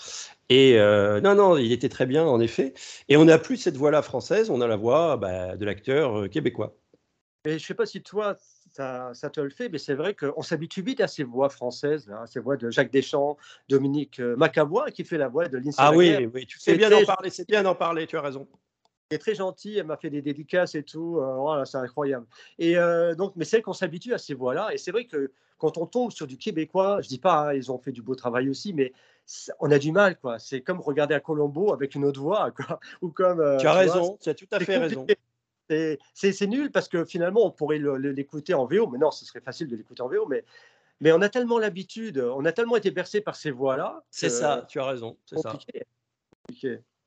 Et non, non, il était très bien en effet. Et on n'a plus cette voix-là française, on a la voix bah, de l'acteur québécois. Et je ne sais pas si toi, ça, ça, te le fait, mais c'est vrai qu'on s'habitue vite à ces voix françaises, à ces voix de Jacques Deschamps, Dominique euh, Macabois, qui fait la voix de Lindsay Ah oui, oui, tu sais bien d'en parler, c'est bien d'en parler, tu as raison. Elle est très gentille, elle m'a fait des dédicaces et tout, euh, voilà, c'est incroyable. Et euh, donc, mais c'est vrai qu'on s'habitue à ces voix-là, et c'est vrai que quand on tombe sur du québécois, je dis pas, hein, ils ont fait du beau travail aussi, mais on a du mal, quoi. C'est comme regarder à Colombo avec une autre voix, quoi. <laughs> Ou comme. tu as raison, tu as tout à fait raison. C'est nul parce que finalement, on pourrait l'écouter en VO, mais non, ce serait facile de l'écouter en VO, mais, mais on a tellement l'habitude, on a tellement été bercé par ces voix-là. C'est ça, tu as raison. C'est ça.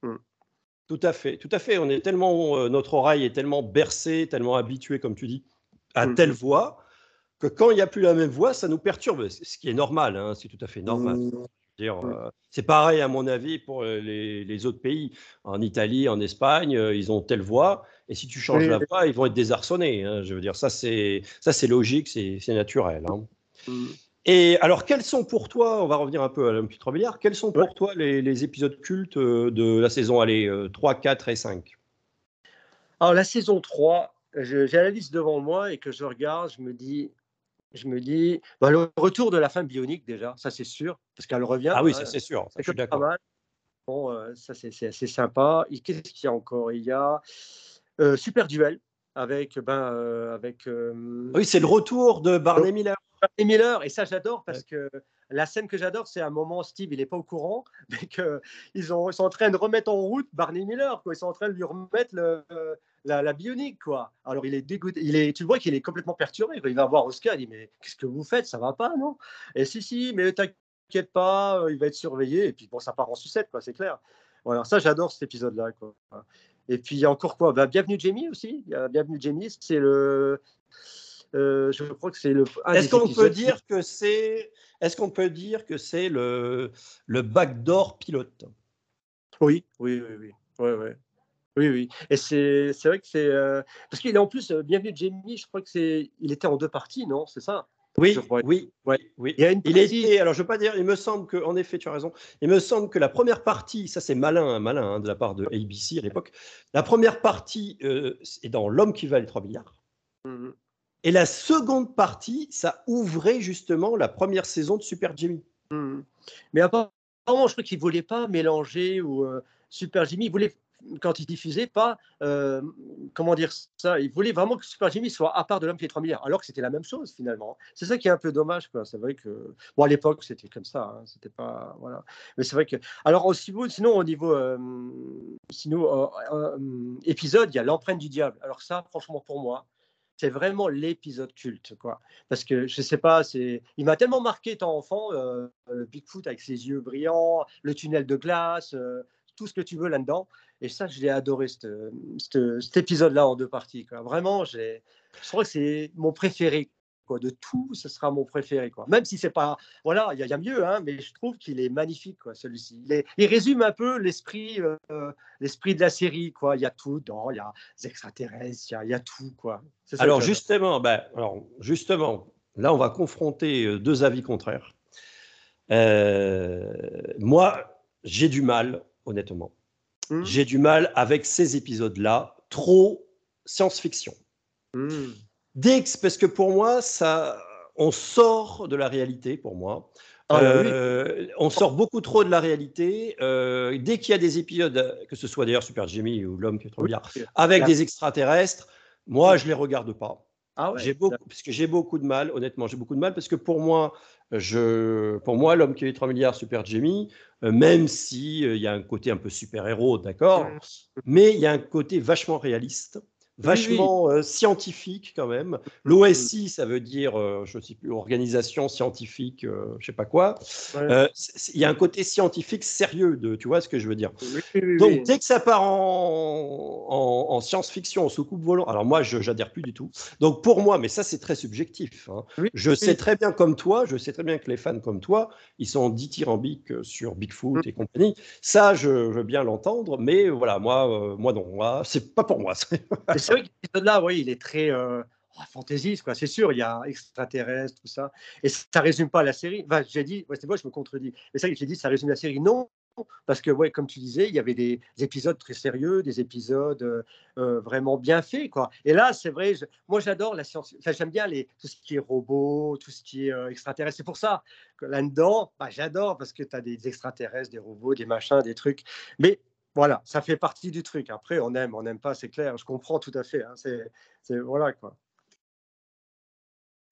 Mmh. Tout à fait, tout à fait. On est tellement, euh, notre oreille est tellement bercée, tellement habituée, comme tu dis, à mmh. telle voix, que quand il n'y a plus la même voix, ça nous perturbe. Ce qui est normal, hein, c'est tout à fait normal. Mmh. Euh, c'est pareil, à mon avis, pour les, autres pays. En Italie, en Espagne, ils ont telle voix. Et si tu changes la voix, ils vont être désarçonnés. Hein. je veux dire, ça, c'est logique, c'est naturel. Hein. Mmh. Et alors, quels sont pour toi, on va revenir un peu à la petite milliards, quels sont pour toi les, épisodes cultes de la saison allez, 3, 4 et 5 Alors, la saison 3, j'ai la liste devant moi et que je regarde, je me dis, je me dis, bah, le retour de la femme bionique déjà, ça c'est sûr, parce qu'elle revient. Ah oui, ça hein. c'est sûr, ça, je suis d'accord. Bon, euh, ça c'est assez sympa. Qu'est-ce qu'il y a encore? Il y a euh, Super Duel avec. Ben, euh, avec oui, c'est le retour de Barney Miller. Barney Miller, et ça j'adore parce que la scène que j'adore, c'est un moment, Steve, il n'est pas au courant, <laughs> mais qu'ils ils sont en train de remettre en route Barney Miller. Quoi. Ils sont en train de lui remettre le, la, bionique, quoi. Alors, il est dégoûté. Il est, tu vois qu'il est complètement perturbé. Il va voir Oscar, il dit Mais qu'est-ce que vous faites? Ça va pas, non? Et si, si, mais t'inquiète pas, euh, il va être surveillé. Et puis, bon, ça part en sucette, quoi, c'est clair. Voilà, ça, j'adore cet épisode-là, quoi. Et puis, il y a encore quoi? Bah, Bienvenue Jamie aussi. Bienvenue Jamie, c'est le. Euh, je crois que c'est le. Est-ce qu'on peut dire que c'est. Est-ce qu'on peut dire que c'est le, le backdoor pilote? Oui, oui, oui, oui. Ouais, ouais. Oui, oui. Et c'est vrai que c'est. Euh, parce qu'il est en plus, euh, Bienvenue Jamie, je crois que c'est. Il était en deux parties, non C'est ça? Oui, oui, oui, Il, il est, alors je veux pas dire, il me semble que, en effet, tu as raison. Il me semble que la première partie, ça c'est malin, hein, malin hein, de la part de ABC à l'époque. La première partie euh, est dans L'homme qui valait 3 milliards. Mmh Et la seconde partie, ça ouvrait justement la première saison de Super Jimmy. Mmh Mais apparemment, je crois qu'il voulait pas mélanger ou Super Jimmy, il voulait quand il diffusait pas, euh, comment dire ça, il voulait vraiment que Super Jimmy soit à part de l'homme qui est 3 milliards, alors que c'était la même chose finalement. C'est ça qui est un peu dommage, quoi. C'est vrai que, bon, à l'époque c'était comme ça, hein. c'était pas, voilà. Mais c'est vrai que, alors aussi, sinon au niveau, euh, sinon euh, épisode, il y a l'empreinte du diable. Alors ça, franchement, pour moi, c'est vraiment l'épisode culte, quoi. Parce que je sais pas, c'est, il m'a tellement marqué étant enfant, le Bigfoot avec ses yeux brillants, le tunnel de glace, tout ce que tu veux là-dedans. Et ça, je l'ai adoré, cet épisode-là en deux parties. Quoi. Vraiment, je crois que c'est mon préféré. Quoi. De tout, ce sera mon préféré. Quoi. Même si c'est pas. Voilà, il y, a mieux, hein, mais je trouve qu'il est magnifique, quoi, celui-ci. Il, il, résume un peu l'esprit euh, l'esprit de la série. Quoi. Il y a tout dedans. Il y a des extraterrestres, il y a, tout. Quoi. Alors, justement, ben, alors, justement, là, on va confronter euh, deux avis contraires. Euh, moi, j'ai du mal, honnêtement Mmh. J'ai du mal avec ces épisodes-là, trop science-fiction. Mmh. parce que pour moi, ça, on sort de la réalité, pour moi. Ah, bah euh, on sort beaucoup trop de la réalité. Euh, dès qu'il y a des épisodes, que ce soit d'ailleurs Super Jimmy ou L'homme qui est trop bien, avec des extraterrestres, moi, je les regarde pas. Ah j'ai beaucoup, parce que j'ai beaucoup de mal, honnêtement, j'ai beaucoup de mal parce que pour moi, je, pour moi, l'homme qui est 3 milliards, Super Jimmy, euh, même si il y a un côté un peu super héros, d'accord, mais il y a un côté vachement réaliste. Vachement euh, scientifique quand même. L'OSI, ça veut dire, euh, je ne sais plus, organisation scientifique, euh, je sais pas quoi. Il y a un côté scientifique sérieux, de, tu vois ce que je veux dire. Donc dès que ça part en, en, science-fiction, en soucoupe volant, alors moi, je n'adhère plus du tout. Donc pour moi, mais ça c'est très subjectif. Hein. je sais très bien comme toi, je sais très bien que les fans comme toi, ils sont dithyrambiques sur Bigfoot mm. et compagnie. Ça, je, veux bien l'entendre, mais voilà, moi, moi non, moi, c'est pas pour moi. C'est vrai que l'épisode-là, oui, il est très euh, oh, fantaisiste, quoi. C'est sûr, il y a extraterrestre, tout ça. Et ça résume pas la série. Enfin, j'ai dit, c'est moi, je me contredis. Mais ça, j'ai dit, ça résume la série. Non, parce que, ouais, comme tu disais, il y avait des, épisodes très sérieux, des épisodes euh, euh, vraiment bien faits, quoi. Et là, c'est vrai, moi, j'adore la science. Enfin, j'aime bien tout ce qui est robots, tout ce qui est euh, extraterrestre. C'est pour ça que là-dedans, bah, j'adore parce que tu as des extraterrestres, des robots, des machins, des trucs. Mais voilà, ça fait partie du truc. Après, on aime, on n'aime pas, c'est clair. Je comprends tout à fait. Hein, c'est, voilà quoi.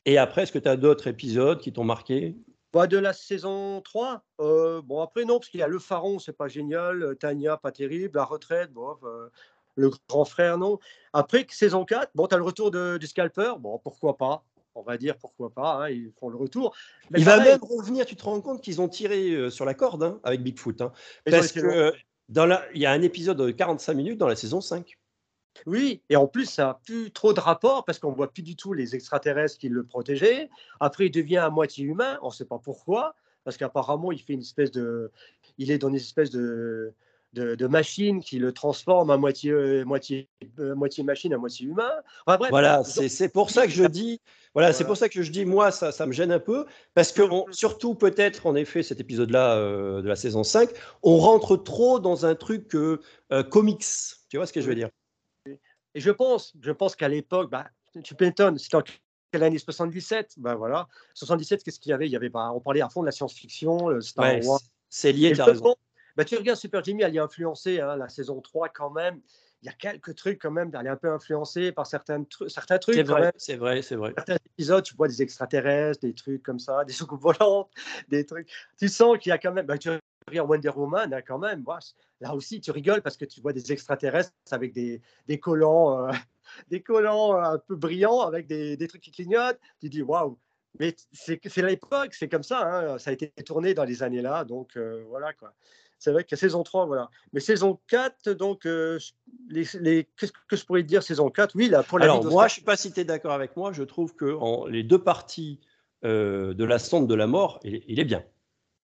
Et après, est-ce que tu as d'autres épisodes qui t'ont marqué? Bah, De la saison 3 euh, Bon, après, non, parce qu'il y a Le Pharaon, c'est pas génial. Euh, Tania, pas terrible. La retraite, bon, euh, Le Grand Frère, non. Après, saison 4, bon, tu as le retour du Scalper? Bon, pourquoi pas on va dire pourquoi pas, hein, ils font le retour. il va même revenir, tu te rends compte qu'ils ont tiré sur la corde hein, avec Bigfoot. Hein, parce que il y a un épisode de 45 minutes dans la saison 5. Oui, et en plus, ça n'a plus trop de rapport parce qu'on voit plus du tout les extraterrestres qui le protégeaient. Après, il devient à moitié humain, on ne sait pas pourquoi, parce qu'apparemment, il fait une espèce de. Il est dans une espèce de, de, machine qui le transforme à moitié, euh, moitié, euh, moitié machine, à moitié humain. voilà, c'est pour ça que je dis. Voilà, c'est pour ça que je dis, moi, ça, ça me gêne un peu, parce que surtout peut-être, en effet, cet épisode-là euh, de la saison 5, on rentre trop dans un truc euh, comics. Tu vois ce que je veux dire? Et je pense, je pense qu'à l'époque, bah, tu m'étonnes, c'était en quelle année? 77 Ben voilà, 77, qu'est-ce qu'il y avait? Il y avait, bah, on parlait à fond de la science-fiction, C'est lié, tu raison. Bah, tu regardes Super Jimmy, elle y a influencé hein, la saison 3 quand même il y a quelques trucs quand même, elle est un peu influencée par certains, certains trucs. C'est vrai, c'est vrai, c'est vrai. Certains épisodes, tu vois des extraterrestres, des trucs comme ça, des soucoupes volantes, <laughs> des trucs. Tu sens qu'il y a quand même. Bah, tu regardes Wonder Woman, hein, quand même. là aussi, tu rigoles parce que tu vois des extraterrestres avec des, des collants, euh, <laughs> des collants euh, un peu brillants, avec des, des trucs qui clignotent. Tu dis waouh. Mais c'est l'époque, c'est comme ça. Hein, ça a été tourné dans les années là, donc euh, voilà quoi c'est vrai que saison 3, voilà. Mais saison 4, donc, euh, les, qu'est-ce que je pourrais dire, saison 4 Oui, là, pour la Alors, moi, je ne sais pas si tu es d'accord avec moi, je trouve que en, les deux parties euh, de la sonde de la mort, il, est bien.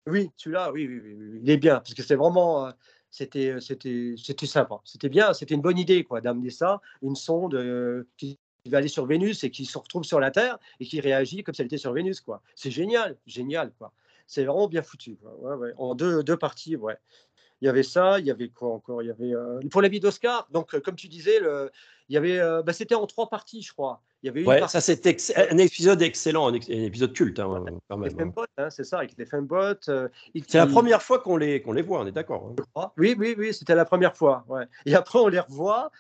Oui, celui-là, oui, oui, il est bien, parce que c'est vraiment. Euh, c'était, c'était, c'était sympa. C'était bien, c'était une bonne idée, quoi, d'amener ça, une sonde qui va aller sur Vénus et qui se retrouve sur la Terre et qui réagit comme si elle était sur Vénus, quoi. C'est génial, génial, quoi c'est vraiment bien foutu. En deux, deux parties, ouais. Il y avait ça, il y avait quoi encore? Il y avait euh, pour la vie d'Oscar. Donc, euh, comme tu disais, le, il y avait, euh, bah, c'était en trois parties, je crois. Il y avait une ça c'était un épisode excellent, un, épisode culte hein, quand même. Hein. Hein, c'est ça, avec les fembots. c'est la première fois qu'on les, qu'on les voit, on est d'accord. Oui, oui, oui, c'était la première fois. Ouais. Et après, on les revoit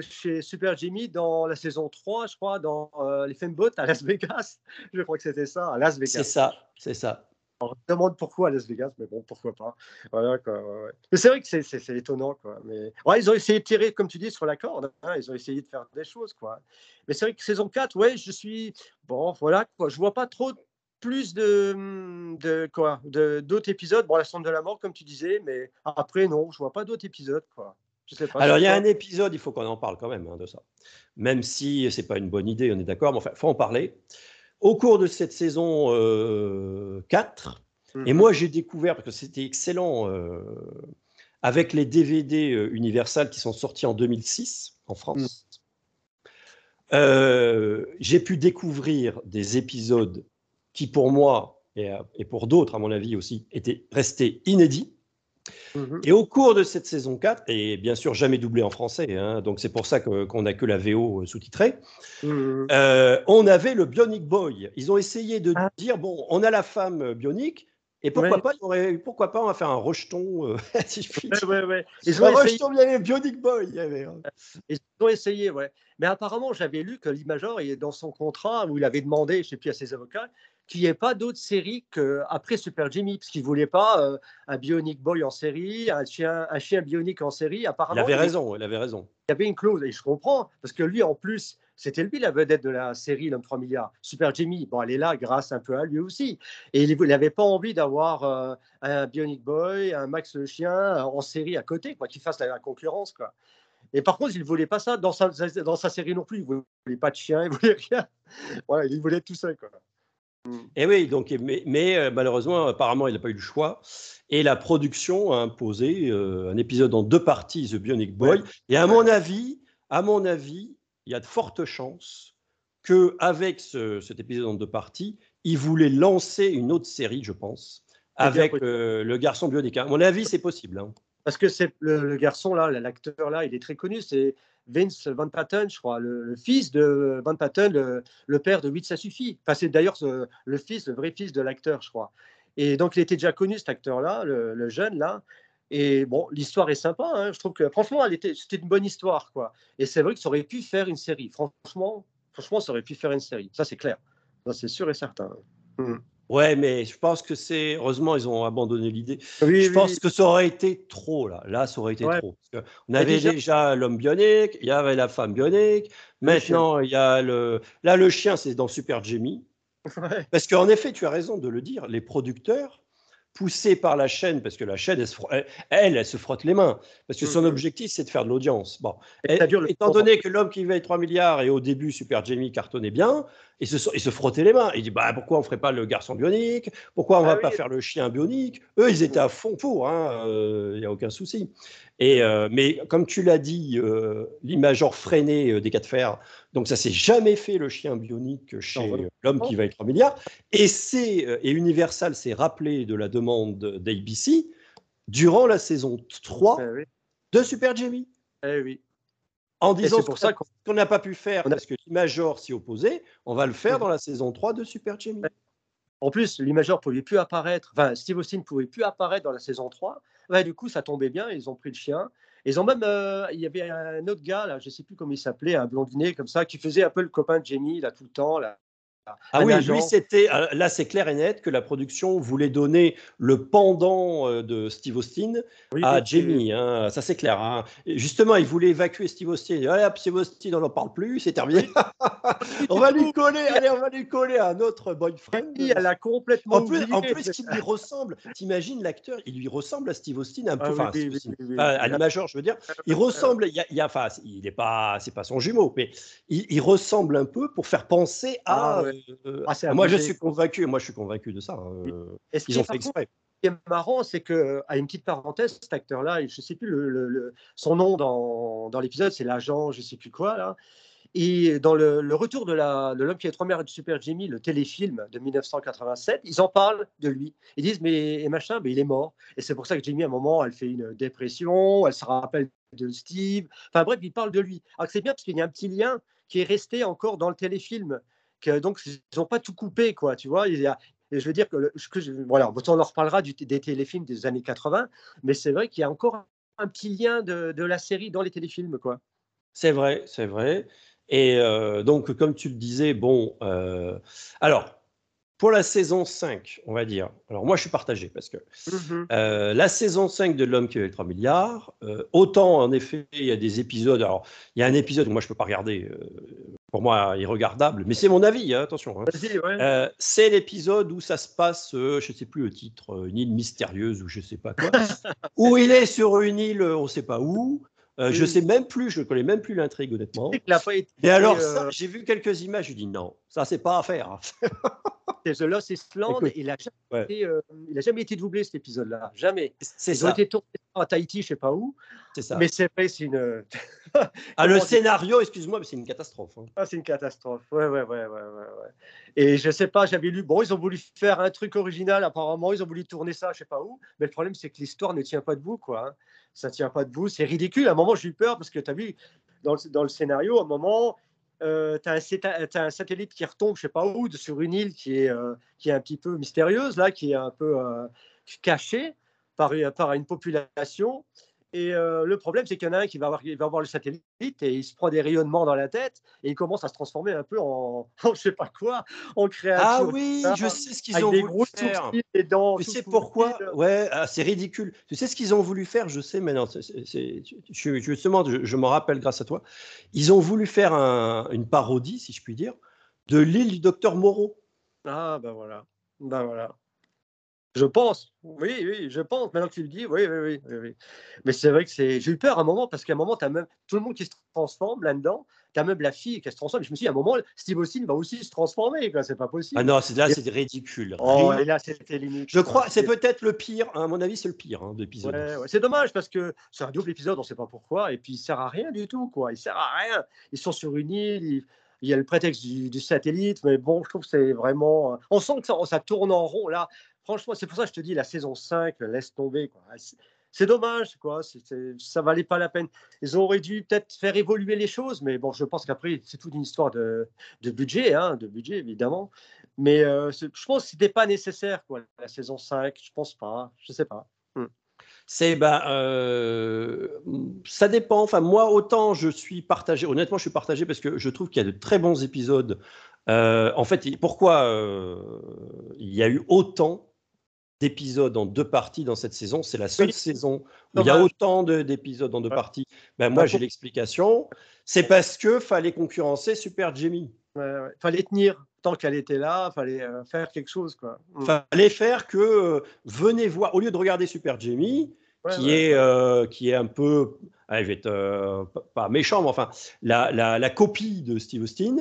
chez Super Jimmy dans la saison 3, je crois, dans les fembots à Las Vegas. <laughs> Je crois que c'était ça, à Las Vegas. C'est ça, c'est ça. On se demande pourquoi à Las Vegas, mais bon, pourquoi pas. Voilà, quoi, Mais c'est vrai que c'est étonnant. Quoi. Mais... Ouais, ils ont essayé de tirer, comme tu dis, sur la corde. Hein, ils ont essayé de faire des choses. Quoi. Mais c'est vrai que saison 4, ouais, je suis. Bon, voilà, quoi. je vois pas trop plus de, de quoi d'autres épisodes. Bon, la sonde de la mort, comme tu disais, mais après, non, je vois pas d'autres épisodes. Quoi. Je sais pas, Alors, il y a un épisode, il faut qu'on en parle quand même hein, de ça. Même si c'est pas une bonne idée, on est d'accord, mais enfin, il faut en parler au cours de cette saison 4. Euh, et mhm. moi, j'ai découvert, parce que c'était excellent, euh, avec les DVD euh, Universal qui sont sortis en 2006 en France, mhm. j'ai pu découvrir des épisodes qui, pour moi, et pour d'autres, à mon avis aussi, étaient restés inédits. Mhm. Et au cours de cette saison 4, et bien sûr jamais doublé en français, hein, donc c'est pour ça qu'on n'a que la VO sous-titrée, mhm. euh, on avait le Bionic Boy. Ils ont essayé de ah. dire, bon, on a la femme bionique, et pourquoi, pas, aurait, pourquoi pas on va faire un rejeton euh, <laughs> ouais, ouais, Ils ont un rejeton, il y avait Bionic Boy. Il y avait, hein. Ils ont essayé, ouais. Mais apparemment, j'avais lu que l'Imagor, dans son contrat, où il avait demandé, je ne sais plus, à ses avocats, qu'il n'y ait pas d'autres séries qu'après Super Jimmy, parce qu'il ne voulait pas euh, un Bionic Boy en série, un chien, un chien bionique en série. Apparemment, il avait raison, il avait raison. y avait une clause. Et je comprends, parce que lui, en plus, c'était lui la vedette de la série L'homme 3 milliards. Super Jimmy, bon, elle est là grâce un peu à lui aussi. Et il n'avait pas envie d'avoir euh, un Bionic Boy, un Max le chien euh, en série à côté, quoi, qui fasse la, concurrence. Quoi. Et par contre, il ne voulait pas ça dans sa, dans sa série non plus. Il ne voulait pas de chien, il ne voulait rien. <laughs> Voilà, il voulait tout ça. Quoi. Et oui, donc, mais, euh, malheureusement, apparemment, il n'a pas eu le choix. Et la production a imposé un épisode en deux parties, The Bionic Boy. Et à mon avis, à mon avis, il y a de fortes chances que avec cet épisode en deux parties, il voulait lancer une autre série, je pense, avec euh, le garçon bionique. À mon avis, c'est possible. Hein. Parce que c'est le, garçon là, l'acteur là, il est très connu. C'est Vince Van Patten, je crois, le, fils de Van Patten, le, père de 8 ça suffit. Enfin, c'est d'ailleurs le fils, le vrai fils de l'acteur, je crois. Et donc, il était déjà connu, cet acteur-là, le, jeune là. Et bon, l'histoire est sympa. Hein. Je trouve que franchement, c'était une bonne histoire, quoi. Et c'est vrai que ça aurait pu faire une série. Franchement, franchement, ça aurait pu faire une série. Ça, c'est clair. Ça, c'est sûr et certain. Mmh. Ouais, mais je pense que c'est. Heureusement, ils ont abandonné l'idée. je pense que ça aurait été trop, là. Là, ça aurait été trop. on avait déjà, l'homme bionique, il y avait la femme bionique. Maintenant, il y a le. Là, le chien, c'est dans Super Jamie. <laughs> Parce qu'en effet, tu as raison de le dire, les producteurs poussée par la chaîne, parce que la chaîne, elle, elle, se frotte les mains, parce que son mmh objectif, c'est de faire de l'audience. Bon. étant donné que l'homme qui veille 3 milliards et au début, Super Jamie cartonnait bien, il se, frottait les mains. Il dit bah, pourquoi on ne ferait pas le garçon bionique? Pourquoi on ne ah va pas faire le chien bionique? Eux, ils étaient à fond pour, il hein, n'y euh, a aucun souci. Et, euh, mais comme tu l'as dit, euh, l'imageur freinée des cas de fer, donc ça s'est jamais fait le chien bionique chez l'homme qui va être 3 milliards. Et, c'est, et Universal s'est rappelé de la demande d'ABC durant la saison 3 eh de Super Jamie. Eh oui. En disant c'est pour ça qu'on n'a pas pu faire parce que l'imageur s'y opposait, on va le faire dans la saison 3 de Super Jamie. En plus, l'imageur ne pouvait plus apparaître, enfin Steve Austin ne pouvait plus apparaître dans la saison 3 du coup, ça tombait bien. Ils ont pris le chien. Ils ont même, euh, il y avait un autre gars là, je sais plus comment il s'appelait, un blondinet comme ça, qui faisait un peu le copain de Jamie là tout le temps là. Ah oui, lui, c'était. Euh, là, c'est clair et net que la production voulait donner le pendant euh, de Steve Austin à Jamie. Hein, ça, c'est clair. Hein. Justement, il voulait évacuer Steve Austin. Allez, Steve Austin, on n'en parle plus, c'est terminé. <laughs> on va lui coller, allez, on va lui coller à notre boyfriend. Elle a complètement. En plus, en plus qu'il lui ressemble. T'imagines l'acteur, il lui ressemble à Steve Austin un peu. Ah enfin, à la major, je veux dire. Il ressemble. Il y a, enfin, il n'est pas, c'est pas son jumeau, mais il, ressemble un peu pour faire penser à. Ah euh, ah, moi, je suis convaincu. Moi, je suis convaincu de ça. Hein, Est-ce qu'ils ont fait exprès Ce qui est marrant, c'est que, à une petite parenthèse, cet acteur-là, je ne sais plus le, son nom dans, dans l'épisode, c'est l'agent, je ne sais plus quoi là. Et dans le, retour de l'homme qui est trois mères de Super Jimmy, le téléfilm de 1987, ils en parlent de lui. Ils disent mais machin, mais il est mort. Et c'est pour ça que Jimmy, à un moment, elle fait une dépression, elle se rappelle de Steve. Enfin bref, ils parlent de lui. Alors c'est bien parce qu'il y a un petit lien qui est resté encore dans le téléfilm donc ils n'ont pas tout coupé, quoi, tu vois? Il y a, et je veux dire que, voilà, on en reparlera du, des téléfilms des années 80, mais c'est vrai qu'il y a encore un petit lien de, de, la série dans les téléfilms, quoi. C'est vrai, c'est vrai. Et euh, donc, comme tu le disais, bon, euh, alors, pour la saison 5, on va dire, alors moi je suis partagé parce que mmh euh, la saison 5 de L'homme qui avait 3 milliards, autant en effet il y a des épisodes, alors il y a un épisode que moi je ne peux pas regarder, pour moi irregardable, mais c'est mon avis, hein, attention. Hein. Euh, c'est l'épisode où ça se passe, euh, je ne sais plus le titre, euh, une île mystérieuse ou je ne sais pas quoi, <laughs> où il est sur une île, on ne sait pas où. Je ne sais même plus, je ne connais même plus l'intrigue honnêtement. Et alors, j'ai vu quelques images, je dis non, ça c'est pas à faire. <laughs> c'est The Lost Island, il n'a jamais, été, jamais été doublé cet épisode-là, jamais. C'est ça. Ils ont été tournés à Tahiti, je ne sais pas où. C'est ça. Mais c'est vrai, c'est une. <laughs> ah, le scénario, excuse-moi, mais c'est une catastrophe. Hein. Ah, c'est une catastrophe. Ouais, ouais, ouais, ouais, ouais, Et je sais pas, j'avais lu. Bon, ils ont voulu faire un truc original. Apparemment, ils ont voulu tourner ça, je sais pas où. Mais le problème, c'est que l'histoire ne tient pas debout, quoi. Hein. Ça tient pas debout. C'est ridicule. À un moment, j'ai eu peur parce que tu as vu dans le, dans le scénario, à un moment. Euh, tu as, un satellite qui retombe, je sais pas où, sur une île qui est, euh, qui est un petit peu mystérieuse, là, qui est un peu euh, cachée par, par une population. Et euh, le problème, c'est qu'il y en a un qui va avoir, il va avoir le satellite et il se prend des rayonnements dans la tête et il commence à se transformer un peu en, <laughs> en je sais pas quoi, en créature. Ah oui, je sais ce qu'ils ont voulu faire. sourcils, des dents. Tu sais pourquoi Ouais, ah, c'est ridicule. Tu sais ce qu'ils ont voulu faire? Je sais maintenant. c'est- justement, je, je m'en rappelle grâce à toi. Ils ont voulu faire un- une parodie, si je puis dire, de l'île du docteur Moreau. Ah, ben voilà. Ben voilà. Je pense. Oui, oui, je pense. Maintenant que tu le dis, oui, oui, oui. Mais c'est vrai que c'est. J'ai eu peur à un moment parce qu'à un moment, tu as même tout le monde qui se transforme là-dedans. Tu as même la fille qui se transforme. Je me suis dit, à un moment, Steve Austin va aussi se transformer. quoi. C'est pas possible. Ah non, c'est- là, c'est ridicule. Oh, et là, c'était limite. Je crois, c'est peut-être le pire. À mon avis, c'est le pire hein, d'épisode. Ouais, ouais. C'est dommage parce que c'est un double épisode, on ne sait pas pourquoi, et puis il sert à rien du tout, quoi. Il sert à rien. Ils sont sur une île, il, il y a le prétexte du, du satellite, mais bon, je trouve que c'est vraiment. euh, On sent que ça, ça tourne en rond là. Franchement, c'est pour ça que je te dis, la saison 5, laisse tomber, quoi. C'est- dommage, quoi. Ça valait pas la peine. Ils auraient dû peut-être faire évoluer les choses, mais bon, je pense qu'après, c'est toute une histoire de, budget, hein, de budget évidemment. Mais euh, je pense que c'était pas nécessaire, la saison 5. Je pense pas. Je sais pas. C'est ben, euh, ça dépend. Enfin, moi, autant je suis partagé. Honnêtement, je suis partagé parce que je trouve qu'il y a de très bons épisodes. Euh, en fait, pourquoi il y a eu autant d'épisodes en deux parties dans cette saison C'est la seule Oui. saison où il y a Dommage. autant de- d'épisodes en deux Ouais. parties. Ben, moi, Bah, j'ai l'explication. C'est parce que fallait concurrencer Super Jamie. Ouais, ouais. Fallait tenir tant qu'elle était là, fallait euh, faire quelque chose quoi. Mm. Fallait faire que euh, venez voir au lieu de regarder Super. Ouais, qui, est, euh, qui est un peu, allez, je vais être pas- méchant, mais enfin, la, la, la copie de Steve Austin.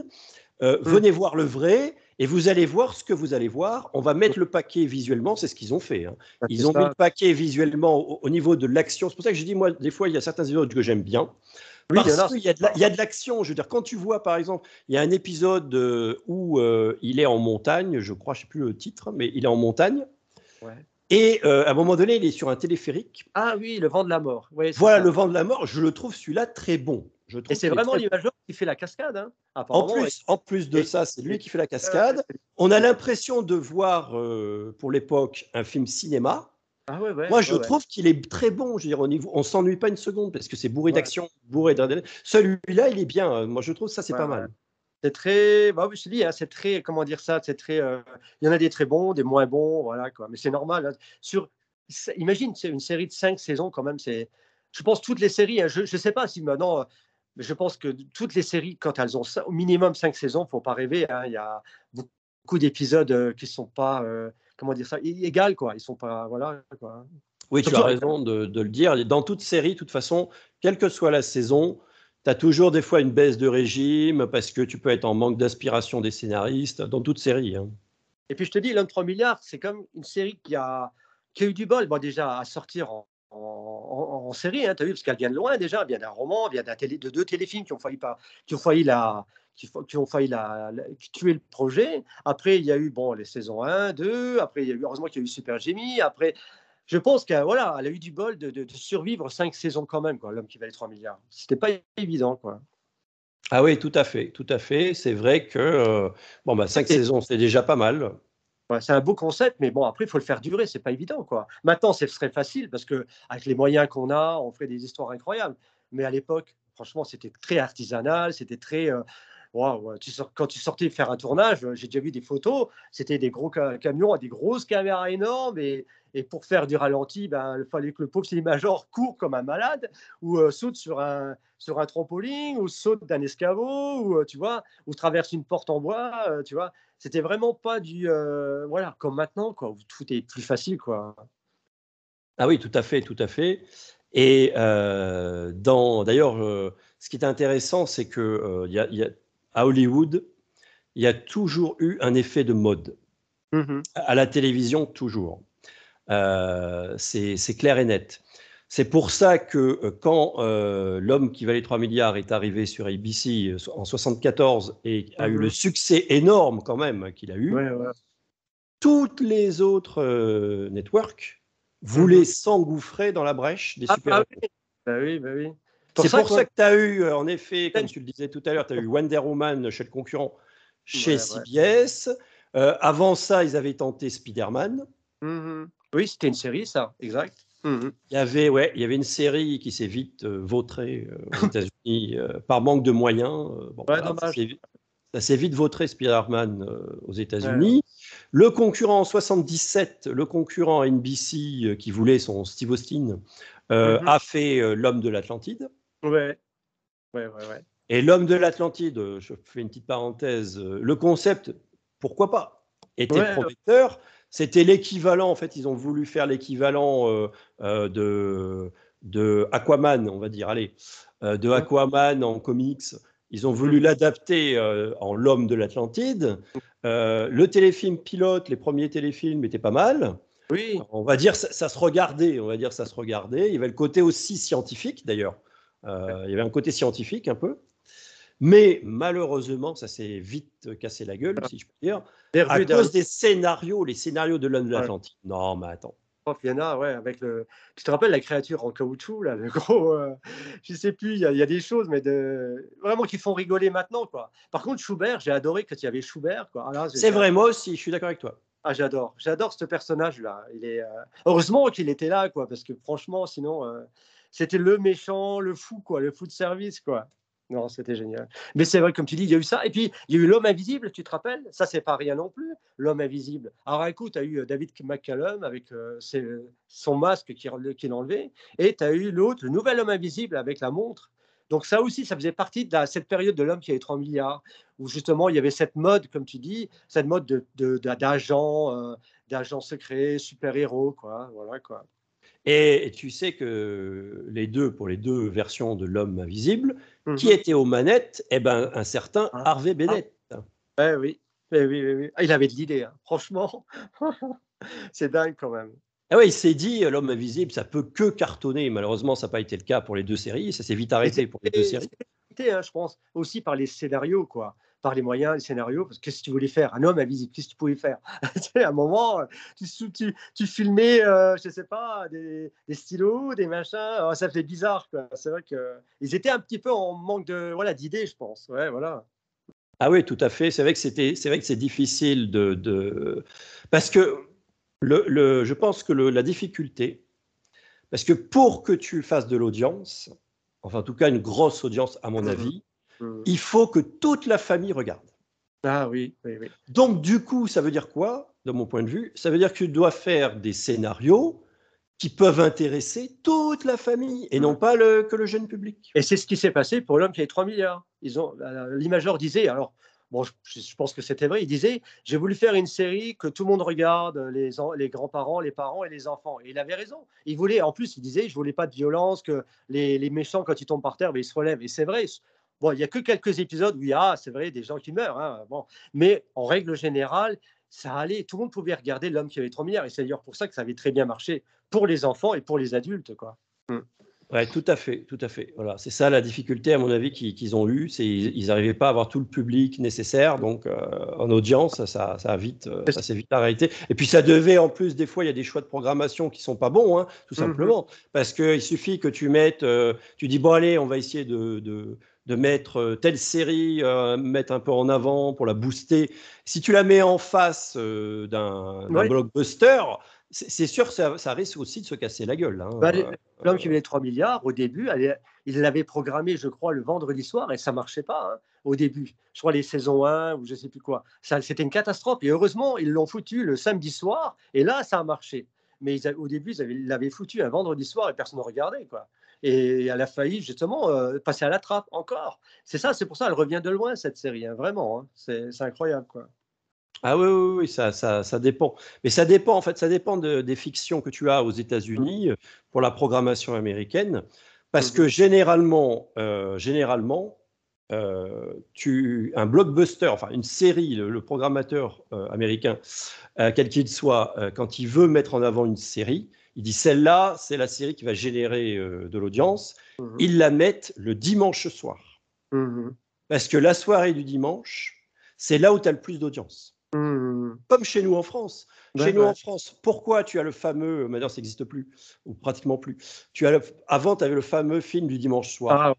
Mm. Venez voir le vrai et vous allez voir ce que vous allez voir. On va mettre le paquet visuellement, c'est ce qu'ils ont fait. hein. Ils ont mis le paquet visuellement au, au niveau de l'action. C'est pour ça que j'ai dit, moi, des fois, il y a certains épisodes que j'aime bien. Oui, il y en a, Parce qu'il y a de la- il y a de l'action. Je veux dire, quand tu vois, par exemple, il y a un épisode euh, où euh, il est en montagne, je crois, je ne sais plus le titre, mais il est en montagne. Ouais. Et euh, à un moment donné, il est sur un téléphérique. Ah oui, le vent de la mort. Voilà, ça. le vent de la mort, je le trouve celui-là très bon. Je Et c'est vraiment très- l'imageur qui fait la cascade. Hein, En plus, en plus de Et- ça, c'est lui qui fait la cascade. On a l'impression de voir, euh, pour l'époque, un film cinéma. Ah ouais, ouais. Moi, je ouais, trouve qu'il est très bon. Je veux dire, au niveau, on s'ennuie pas une seconde parce que c'est bourré d'action, bourré d'adrénaline. Celui-là, il est bien. Moi, je trouve ça, c'est pas mal. C'est très. Bah, je dis, hein, c'est très. Comment dire ça C'est très. euh, Il y en a des très bons, des moins bons, voilà quoi. Mais c'est normal. hein. Sur. Imagine, c'est une série de cinq saisons quand même. C'est. Je pense toutes les séries. hein, je ne sais pas si maintenant. Je pense que toutes les séries, quand elles ont au minimum cinq saisons, faut pas rêver. hein, Il y a beaucoup d'épisodes euh, qui sont pas. euh, comment dire ça é- Égal quoi. Ils sont pas. Voilà quoi. Oui, tu as raison de, de le dire. Dans toute série, de toute façon, quelle que soit la saison, tu as toujours des fois une baisse de régime parce que tu peux être en manque d'inspiration des scénaristes. Dans toute série. hein. Et puis je te dis, l'homme 3 milliards, c'est comme une série qui a, qui a eu du bol, bon, déjà à sortir en, en, en- en série, hein, tu as vu, parce qu'elle vient de loin déjà, elle vient d'un roman, elle vient d'un télé, de deux téléfilms qui ont failli, pas, qui ont failli, la, qui, ont failli la, tuer le projet. Après, il y a eu bon, les saisons 1, 2, après, il y a eu, heureusement qu'il y a eu Super Jamie, après. Je pense qu'elle voilà, elle a eu du bol de, de- de survivre cinq saisons quand même, quoi, l'homme qui valait 3 milliards. C'était pas évident, quoi. Ah oui, tout à fait, tout à fait. C'est vrai que euh, bon, bah, Et- saisons, c'est déjà pas mal. Ouais, c'est un beau concept, mais bon, après, il faut le faire durer, c'est pas évident, quoi. Maintenant, ce serait facile parce que avec les moyens qu'on a, on ferait des histoires incroyables. Mais à l'époque, franchement, c'était très artisanal, c'était très. euh, quand tu sortais faire un tournage, euh, j'ai déjà vu des photos, c'était des gros ca- camions, des grosses caméras énormes, et, et pour faire du ralenti, ben, il fallait que le pauvre cinéma-major court comme un malade, ou euh, saute sur un, sur un trampoline, ou saute d'un escabeau, ou euh, tu vois, ou traverse une porte en bois, euh, tu vois c'était vraiment pas du euh, voilà comme maintenant quoi où tout est plus facile quoi Ah oui, tout à fait, tout à fait. Et dans, d'ailleurs, ce qui est intéressant, c'est que y a- y a- à Hollywood, il y a toujours eu un effet de mode. À la télévision, toujours. Euh, c'est clair et net. C'est pour ça que euh, quand euh, L'homme qui valait 3 milliards est arrivé sur ABC en 74 et a eu Mhm. le succès énorme quand même qu'il a eu, ouais, ouais. toutes les autres euh, networks voulaient Mhm. s'engouffrer dans la brèche des Ah, super ah oui. Bah oui, bah oui. C'est pour ça que tu as eu, en effet, comme tu le disais tout à l'heure, tu as eu Wonder Woman chez le concurrent, chez Ouais. CBS. Euh, avant ça, ils avaient tenté Spider-Man. Mhm. Oui, c'était une série, ça, exact. Mhm. Il y avait, ouais, il y avait une série qui s'est vite euh, vautrée aux États-Unis <laughs> par manque de moyens. Bon, ça s'est vite vautré Spider-Man aux États-Unis. Le concurrent en 77, le concurrent NBC qui voulait son Steve Austin, mhm. a fait L'homme de l'Atlantide. Ouais. Ouais, ouais, ouais. Et l'homme de l'Atlantide, euh, je fais une petite parenthèse, euh, le concept, pourquoi pas, était prometteur. C'était l'équivalent, en fait, ils ont voulu faire l'équivalent euh, de, de Aquaman, on va dire, allez, de Aquaman en comics. Ils ont voulu l'adapter en l'homme de l'Atlantide. le téléfilm pilote, les premiers téléfilms étaient pas mal. Oui. On va dire ça, ça se regardait, on va dire ça se regardait. Il y avait le côté aussi scientifique d'ailleurs. il y avait un côté scientifique un peu. Mais malheureusement, ça s'est vite cassé la gueule, si je peux dire, à cause des scénarios, les scénarios de l'homme de l'Atlantique. Non, mais attends. Il y en a, ouais, avec le. Tu te rappelles la créature en caoutchouc, là, le gros. Euh, je sais plus, il y, a des choses, mais de... vraiment qui font rigoler maintenant, quoi. Par contre, Schubert, j'ai adoré quand il y avait Schubert, quoi. Ah, c'est vrai, moi aussi, je suis d'accord avec toi. Ah, j'adore, j'adore ce personnage-là. Il est euh, heureusement qu'il était là, quoi, parce que franchement, sinon, euh, c'était le méchant, le fou, quoi, le fou de service, quoi. Non, c'était génial. Mais c'est vrai, comme tu dis, il y a eu ça. Et puis, il y a eu L'homme invisible, tu te rappelles? Ça, c'est pas rien non plus, L'homme invisible. Alors, écoute, tu as eu euh, David McCallum avec euh, son masque qui, qui enlevé. Et tu as eu l'autre, le nouvel homme invisible avec la montre. Donc, ça aussi, ça faisait partie de cette période de l'homme qui avait 3 milliards, où justement, il y avait cette mode, comme tu dis, cette mode d'agents, de, de, euh, d'agents secrets, super-héros, quoi. Voilà, quoi. Et tu sais que les deux, pour les deux versions de l'homme invisible, qui mhm. était aux manettes Eh ben, un certain ah. Harvey Bennett. Ah. oui. oui, oui, oui. Ah, il avait de l'idée, hein. franchement. <laughs> c'est dingue quand même. Ah ouais, il s'est dit, l'homme invisible, ça peut que cartonner. Malheureusement, ça n'a pas été le cas pour les deux séries. Ça s'est vite arrêté pour les deux séries. Hein, je pense, aussi par les scénarios, quoi par les moyens, les scénarios, parce que qu'est-ce que tu voulais faire? Un homme invisible, qu'est-ce que tu pouvais faire? <laughs> À un moment, tu, tu, tu filmais, euh, je ne sais pas, des, des, stylos, des machins, oh, ça fait bizarre. C'est vrai qu'ils étaient un petit peu en manque de voilà d'idées, je pense. Ouais, voilà. Ah oui, tout à fait. C'est vrai que c'était, c'est vrai que c'est difficile de, de, parce que le, le, je pense que le, la difficulté, parce que pour que tu fasses de l'audience, enfin en tout cas une grosse audience à mon mmh avis, Mmh. il faut que toute la famille regarde. Ah oui, oui, oui. Donc, du coup, ça veut dire quoi, de mon point de vue? Ça veut dire que tu dois faire des scénarios qui peuvent intéresser toute la famille et non pas le, que le jeune public. Et c'est ce qui s'est passé pour l'homme qui avait 3 milliards. Ils ont, l'imageur disait, alors, bon, je, pense que c'était vrai, il disait, j'ai voulu faire une série que tout le monde regarde, les, les grands-parents, les parents et les enfants. Et il avait raison. Il voulait, en plus, il disait, je voulais pas de violence, que les, les méchants, quand ils tombent par terre, ben, ils se relèvent. Et c'est vrai, Bon, il n'y a que quelques épisodes où il y a, c'est vrai, des gens qui meurent. Hein, bon. Mais en règle générale, ça allait. Tout le monde pouvait regarder l'homme qui avait 3 milliards. Et c'est d'ailleurs pour ça que ça avait très bien marché pour les enfants et pour les adultes. Quoi. Mmh. Ouais, tout à fait, tout à fait. Voilà, c'est ça la difficulté à mon avis qu'ils ont eu, c'est ils n'arrivaient pas à avoir tout le public nécessaire, donc euh, en audience, ça, ça a vite, euh, ça s'est vite arrêté. Et puis ça devait en plus des fois, il y a des choix de programmation qui sont pas bons, hein, tout mmh simplement, parce qu'il suffit que tu mettes, euh, tu dis bon allez, on va essayer de, de de mettre euh, telle série, euh, mettre un peu en avant pour la booster. Si tu la mets en face euh, d'un blockbuster, c'est sûr que ça, risque aussi de se casser la gueule. Hein. Bah, L'homme qui valait 3 milliards, au début, il l'avait programmé, je crois, le vendredi soir et ça marchait pas hein, au début. Je crois les saisons 1 ou je sais plus quoi. C'était une catastrophe. Et heureusement, ils l'ont foutu le samedi soir et là, ça a marché. Mais au début, ils l'avaient foutu un vendredi soir et personne ne regardait. Quoi et elle a failli justement euh, passer à la trappe encore. C'est ça, c'est pour ça, elle revient de loin cette série, hein, vraiment. Hein. c'est incroyable, quoi. Ah oui, oui, oui ça, ça, ça, dépend. Mais ça dépend, en fait, ça dépend des fictions que tu as aux États-Unis mmh. pour la programmation américaine. Parce mmh que généralement, euh, généralement euh, tu, un blockbuster, enfin une série, le, programmateur américain, quel qu'il soit, quand il veut mettre en avant une série, il dit celle-là, c'est la série qui va générer euh, de l'audience. Mhm. Ils la mettent le dimanche soir. Mhm. Parce que la soirée du dimanche, c'est là où tu as le plus d'audience. Mhm. Comme chez nous en France. chez nous en France, pourquoi tu as le fameux, maintenant ça n'existe plus, ou pratiquement plus, tu as avant tu avais le fameux film du dimanche soir. Ah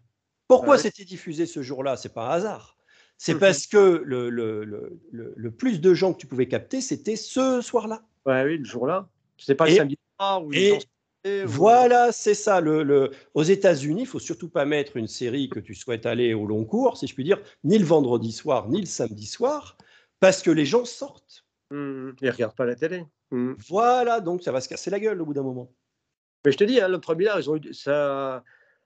pourquoi c'était diffusé ce jour-là? C'est pas un hasard. C'est parce que le, le, le, le, plus de gens que tu pouvais capter, c'était ce soir-là. Ouais, oui, le jour-là. C'est pas le samedi Voilà, c'est ça. Le, Aux États-Unis, il faut surtout pas mettre une série que tu souhaites aller au long cours, si je puis dire, ni le vendredi soir, ni le samedi soir, parce que les gens sortent. Mmh, ils ne regardent pas la télé. Mmh. Voilà, donc ça va se casser la gueule au bout d'un moment. Mais je te dis, hein, le premier ils ont eu, ça,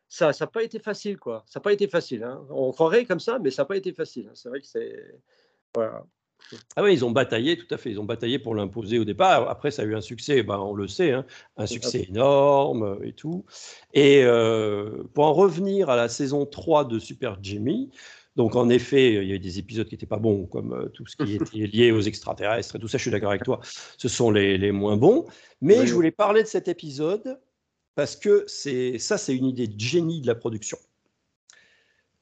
ça n'a pas été facile, quoi. Ça n'a pas été facile. Hein. On croirait comme ça, mais ça n'a pas été facile. Hein. C'est vrai que c'est. Voilà. Ah oui, ils ont bataillé, tout à fait. Ils ont bataillé pour l'imposer au départ. Après, ça a eu un succès, ben, on le sait, hein, un succès énorme euh, et tout. Et euh, pour en revenir à la saison 3 de Super Jimmy, donc en effet, il y a eu des épisodes qui n'étaient pas bons, comme euh, tout ce qui <laughs> était lié aux extraterrestres et tout ça, je suis d'accord avec toi, ce sont les, les moins bons. Mais je voulais parler de cet épisode parce que ça, c'est une idée de génie de la production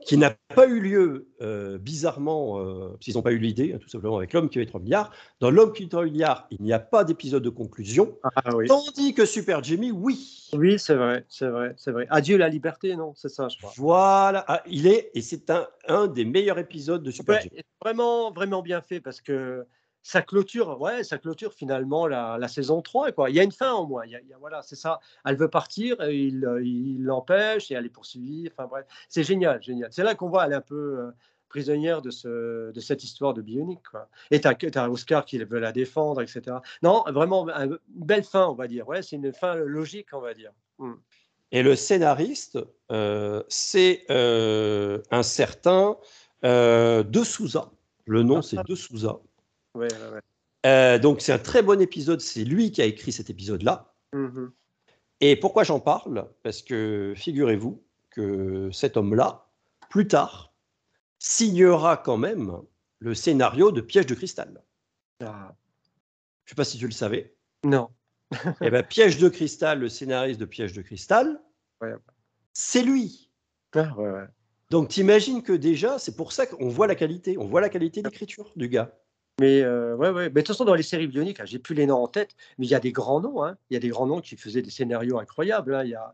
qui n'a pas eu lieu euh, bizarrement, euh, parce qu'ils n'ont pas eu l'idée, hein, tout simplement avec l'homme qui va 3 milliards. Dans l'homme qui va 3 milliards, il n'y a pas d'épisode de conclusion, ah, tandis que Super Jimmy, oui. Oui, c'est vrai, c'est vrai, c'est vrai. Adieu la liberté, non, c'est ça, je crois. Voilà, ah, il est, et c'est un, un des meilleurs épisodes de Super Jimmy. Vraiment, vraiment bien fait, parce que ça clôture, ouais, ça clôture finalement la, saison 3. Quoi. Il y a une fin au moins. Il voilà, c'est ça. Elle veut partir, et il l'empêche et elle est poursuivie. Enfin bref, c'est génial, génial. C'est là qu'on voit elle est un peu euh, prisonnière de, ce, de cette histoire de Bionic. Quoi. Et tu as, Oscar qui veut la défendre, etc. Non, vraiment, une belle fin, on va dire. Ouais, c'est une fin logique, on va dire. Hmm. Et le scénariste, euh, c'est euh, un certain De Souza. Le nom, ah. c'est De Souza. Euh, donc c'est un très bon épisode, c'est lui qui a écrit cet épisode-là. Mm-hmm. Et pourquoi j'en parle? Parce que figurez-vous que cet homme-là, plus tard, signera quand même le scénario de Piège de cristal. Ah. Je ne sais pas si tu le savais. Non. <laughs> eh ben, Piège de cristal, le scénariste de Piège de cristal, c'est lui. Ah, Donc t'imagines que déjà, c'est pour ça qu'on voit la qualité, on voit la qualité d'écriture du gars. Mais euh, ouais, ouais. Mais de toute façon, dans les séries bioniques, hein, j'ai plus les noms en tête, mais il y a des grands noms. Hein. Il y a des grands noms qui faisaient des scénarios incroyables. Hein. Il y a,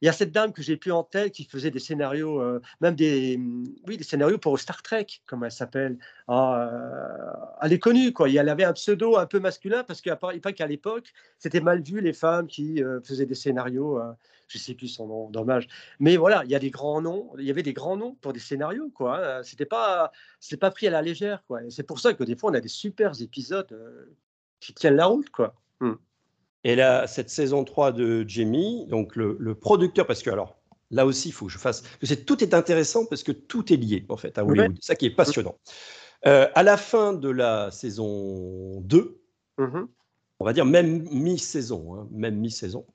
il y a cette dame que j'ai plus en tête qui faisait des scénarios, euh, même des, mmh, oui, des scénarios pour Star Trek, comme elle s'appelle. Ah, euh, elle est connue, quoi. Elle avait un pseudo un peu masculin parce qu'à l'époque, c'était mal vu les femmes qui faisaient des scénarios. Je sais plus son nom, dommage. Mais voilà, il y a des grands noms. Il y avait des grands noms pour des scénarios, quoi. C'était pas, c'est pas pris à la légère, quoi. C'est pour ça que des fois, on a des super épisodes qui tiennent la route, quoi. Mmh. Et là, cette saison 3 de Jamie, donc le, producteur, parce que alors là aussi, il faut que je fasse. Tout est intéressant parce que tout est lié en fait à Hollywood. C'est ça qui est passionnant. Euh, à la fin de la saison 2, mm-hmm. on va dire même mi-saison, hein, même mi-saison.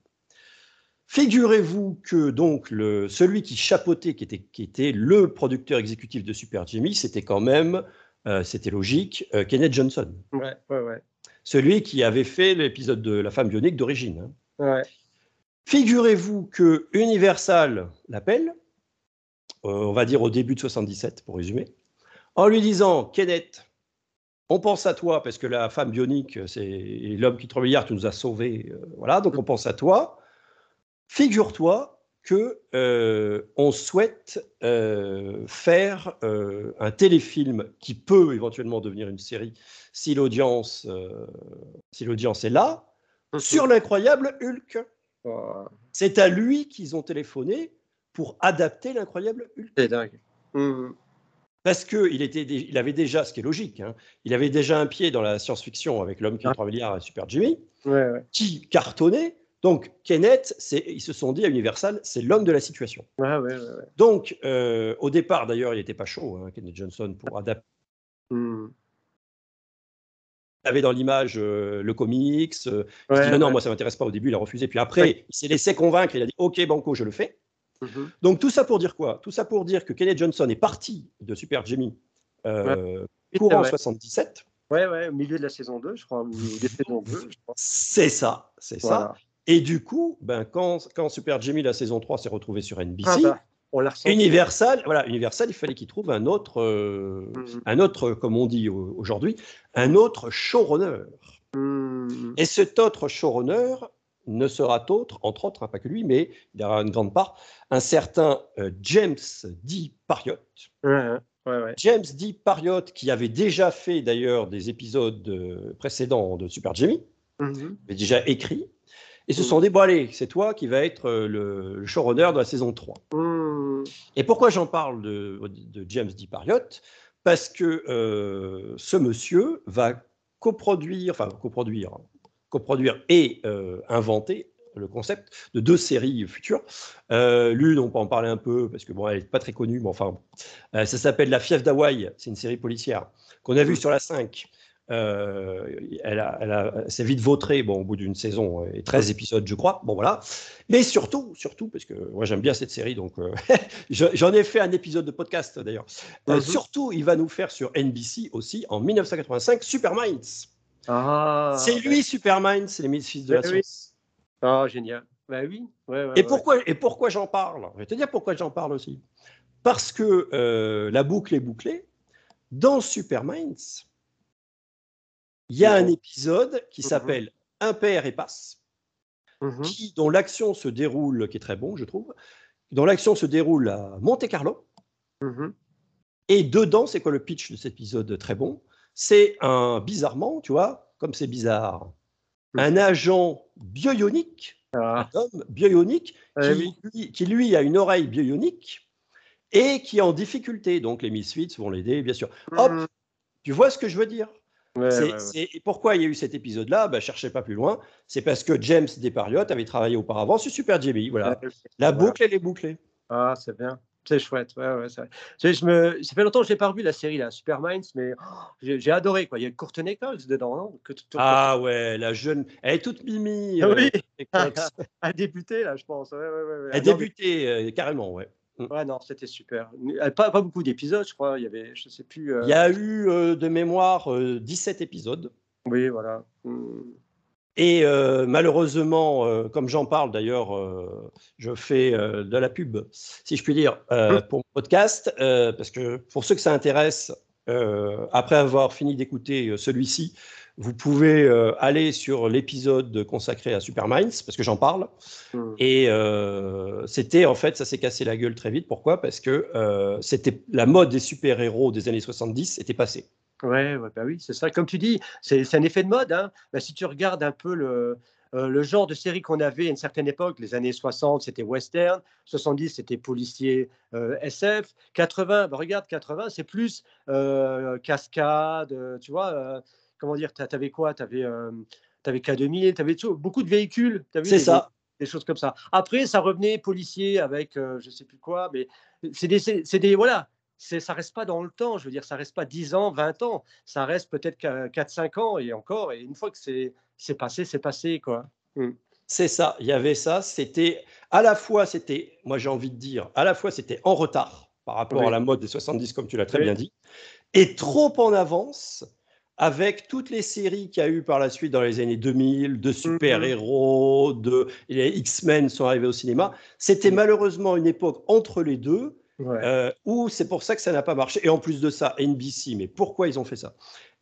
Figurez-vous que donc le, celui qui chapeautait, qui était, qui était le producteur exécutif de Super Jimmy, c'était quand même, euh, c'était logique, euh, Kenneth Johnson. Ouais, ouais, ouais celui qui avait fait l'épisode de La femme bionique d'origine. Hein. Figurez-vous que Universal l'appelle, euh, on va dire au début de 77 pour résumer, en lui disant Kenneth, on pense à toi parce que la femme bionique, c'est l'homme qui trois milliards, tu nous a sauvés, voilà, donc on pense à toi. Figure-toi que euh, on souhaite faire un téléfilm qui peut éventuellement devenir une série si l'audience euh, si l'audience est là, mhm. sur l'incroyable Hulk. C'est à lui qu'ils ont téléphoné pour adapter l'incroyable Hulk. C'est dingue. Mhm. Parce qu'il il avait déjà, ce qui est logique, hein, il avait déjà un pied dans la science-fiction avec l'homme qui a 3 milliards et Super Jimmy, qui cartonnait. Donc Kenneth, ils se sont dit à Universal, c'est l'homme de la situation. Donc euh, au départ, d'ailleurs, il n'était pas chaud, hein, Kenneth Johnson, pour adapter. Mhm avait dans l'image euh, le comics. Euh, dit non, moi ça m'intéresse pas au début, il a refusé. Puis après, il s'est laissé convaincre, il a dit ok, banco, je le fais. Mhm. Donc tout ça pour dire quoi? Tout ça pour dire que Kenneth Johnson est parti de Super Jimmy courant 77. Ouais, ouais, au milieu de la saison 2, je crois, ou des saisons 2, C'est ça, c'est ça. Et du coup, ben, quand, quand Super Jimmy, la saison 3, s'est retrouvé sur NBC, ah bah. Universal, voilà, Universal, il fallait qu'il trouve un autre, euh, mm. un autre, comme on dit aujourd'hui, un autre showrunner. Mm. Et cet autre showrunner ne sera autre, entre autres, hein, pas que lui, mais il y aura une grande part, un certain euh, James D. Pariot. James D. Pariot, qui avait déjà fait d'ailleurs des épisodes euh, précédents de Super Jimmy, avait déjà écrit, et se sont dit, bon allez, c'est toi qui va être euh, le, showrunner de la saison 3. Mmh. Et pourquoi j'en parle de, de James D. Parriott Parce que euh, ce monsieur va coproduire, enfin coproduire, coproduire et euh, inventer le concept de deux séries futures. Euh, L'une, on peut en parler un peu parce que bon, elle n'est pas très connue, mais enfin, ça s'appelle La Fief d'Hawaï. C'est une série policière qu'on a vue mmh. sur la 5 euh, elle, a, elle, s'est vite vautrée bon, au bout d'une saison et 13 épisodes, je crois. Bon, voilà. Mais surtout, surtout, parce que moi j'aime bien cette série, donc euh, <laughs> j'en ai fait un épisode de podcast d'ailleurs. Euh, surtout, il va nous faire sur NBC aussi en 1985 Super Minds. Ah, c'est lui, Super Minds, c'est les fils de la science. Ah, génial. Bah oui. et, pourquoi, et pourquoi j'en parle? Je vais te dire pourquoi j'en parle aussi. Parce que la boucle est bouclée. Dans Super Minds, il y a un épisode qui mmh s'appelle Un père et passe, mmh qui, dont l'action se déroule, qui est très bon, je trouve, dont l'action se déroule à Monte Carlo. Mmh et dedans, c'est quoi le pitch de cet épisode très bon? C'est un, bizarrement, tu vois, comme c'est bizarre, un agent bioionique, ah. un homme bioionique, ah qui, lui, qui, lui, a une oreille bioionique et qui est en difficulté. Donc les Misfits vont l'aider, bien sûr. Hop, tu vois ce que je veux dire? Pourquoi il y a eu cet épisode-là? Bah, Cherchez pas plus loin. C'est parce que James Despariottes avait travaillé auparavant sur Super JB. Voilà. La boucle, elle est bouclée. Ah, c'est bien. C'est chouette. Ouais, ouais, ça. Je me... ça fait longtemps que je n'ai pas revu la série, là, Super Minds, mais oh, j'ai adoré. Quoi. Il y a Courtney Coles dedans, non? Que Ah ouais, la jeune. Elle est toute mimi. Euh, oui. <laughs> Elle a débuté, là, je pense. Elle a débuté, euh, carrément, ouais. Mm. Ouais, non, c'était super. Pas, pas beaucoup d'épisodes, je crois. Il y avait, je sais plus. Euh, Il y a eu euh, de mémoire 17 euh, épisodes. Oui, voilà. Mm. Et malheureusement, comme j'en parle d'ailleurs, je fais de la pub, si je puis dire, mm. pour mon podcast, parce que pour ceux que ça intéresse, après avoir fini d'écouter celui-ci, vous pouvez euh, aller sur l'épisode consacré à Super Minds, parce que j'en parle. Hmm. Et euh, c'était, en fait, ça s'est cassé la gueule très vite. Pourquoi? Parce que euh, c'était la mode des super-héros des années 70 était passée. Ouais, ouais bah oui, c'est ça. Comme tu dis, c'est un effet de mode. Hein. Bah, si tu regardes un peu le, le genre de série qu'on avait à une certaine époque, les années 60, c'était western, 70, c'était policier SF, 80, bah, regarde, 80, c'est plus cascade, tu vois comment dire, tu avais quoi Tu avais, euh, avais K2000, tu avais beaucoup de véhicules. C'est ça. Des, choses comme ça. Après, ça revenait policier avec euh, je sais plus quoi, mais c'est des, des, voilà, ça reste pas dans le temps. Je veux dire, ça reste pas 10 ans, 20 ans. Ça reste peut-être 4-5 ans et encore. Et une fois que c'est passé, c'est passé, quoi. Mmh. C'est ça. Il y avait ça. C'était à la fois, c'était, moi j'ai envie de dire, à la fois c'était en retard par rapport à la mode des 70, comme tu l'as très bien dit, et trop en avance avec toutes les séries qu'il y a eu par la suite dans les années 2000, de super-héros, de les X-Men sont arrivés au cinéma. C'était malheureusement une époque entre les deux euh, où c'est pour ça que ça n'a pas marché. Et en plus de ça, NBC, mais pourquoi ils ont fait ça?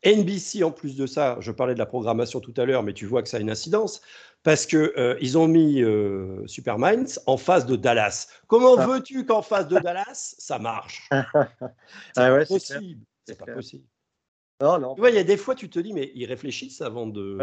NBC, en plus de ça, je parlais de la programmation tout à l'heure, mais tu vois que ça a une incidence, parce qu'ils euh, ils ont mis euh, Super Minds en face de Dallas. Comment ah. veux-tu qu'en face de Dallas, ça marche? <laughs> C'est ah possible. C'est pas possible. Non, non. Tu vois, il y a des fois, tu te dis, mais ils réfléchissent avant de.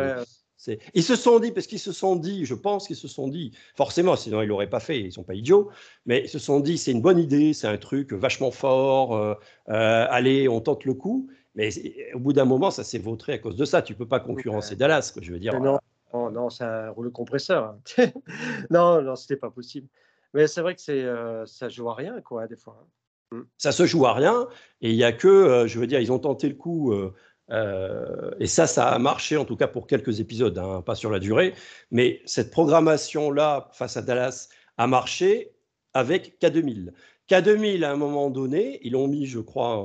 Ils se sont dit, parce qu'ils se sont dit, je pense qu'ils se sont dit, forcément, sinon ils l'auraient pas fait, ils sont pas idiots, mais ils se sont dit, c'est une bonne idée, c'est un truc vachement fort, euh, euh, allez, on tente le coup. Mais au bout d'un moment, ça s'est vautré à cause de ça. Tu peux pas concurrencer Dallas, quoi, je veux dire. Non, non, non c'est un rouleau compresseur. Hein. <laughs> non, non, c'était pas possible. Mais c'est vrai que c'est, euh, ça joue à rien, quoi, des fois. Mmh. Ça se joue à rien et il y a que, euh, je veux dire, ils ont tenté le coup euh, euh, et ça, ça a marché en tout cas pour quelques épisodes, hein, pas sur la durée. Mais cette programmation-là face à Dallas a marché avec K2000. K2000, à un moment donné, ils l'ont mis, je crois,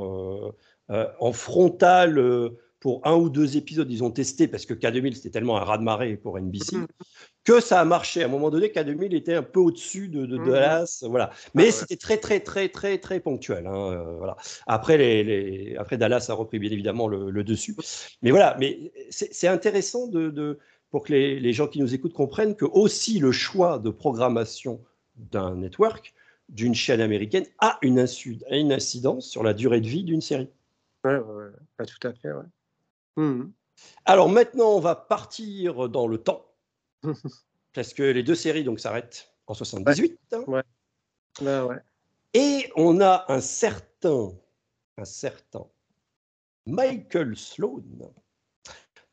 en frontal pour un ou deux épisodes, ils ont testé parce que K2000 c'était tellement un raz-de-marée pour NBC mmh. que ça a marché. À un moment donné, K2000 était un peu au-dessus de, de, mmh. Dallas, voilà. Mais ah c'était très très très très très ponctuel. Hein, euh, voilà. Après, les, après Dallas a repris bien évidemment le, dessus. Mais voilà, mais c'est intéressant de, pour que les, les, gens qui nous écoutent comprennent que aussi le choix de programmation d'un network, d'une chaîne américaine, a une, a une incidence sur la durée de vie d'une série. Oui, ouais, ouais. tout à fait. Ouais. Mmh. Alors maintenant, on va partir dans le temps. <laughs> parce que les deux séries donc s'arrêtent en 78. Ouais. Ouais, ouais. Et on a un certain, un certain Michael Sloan.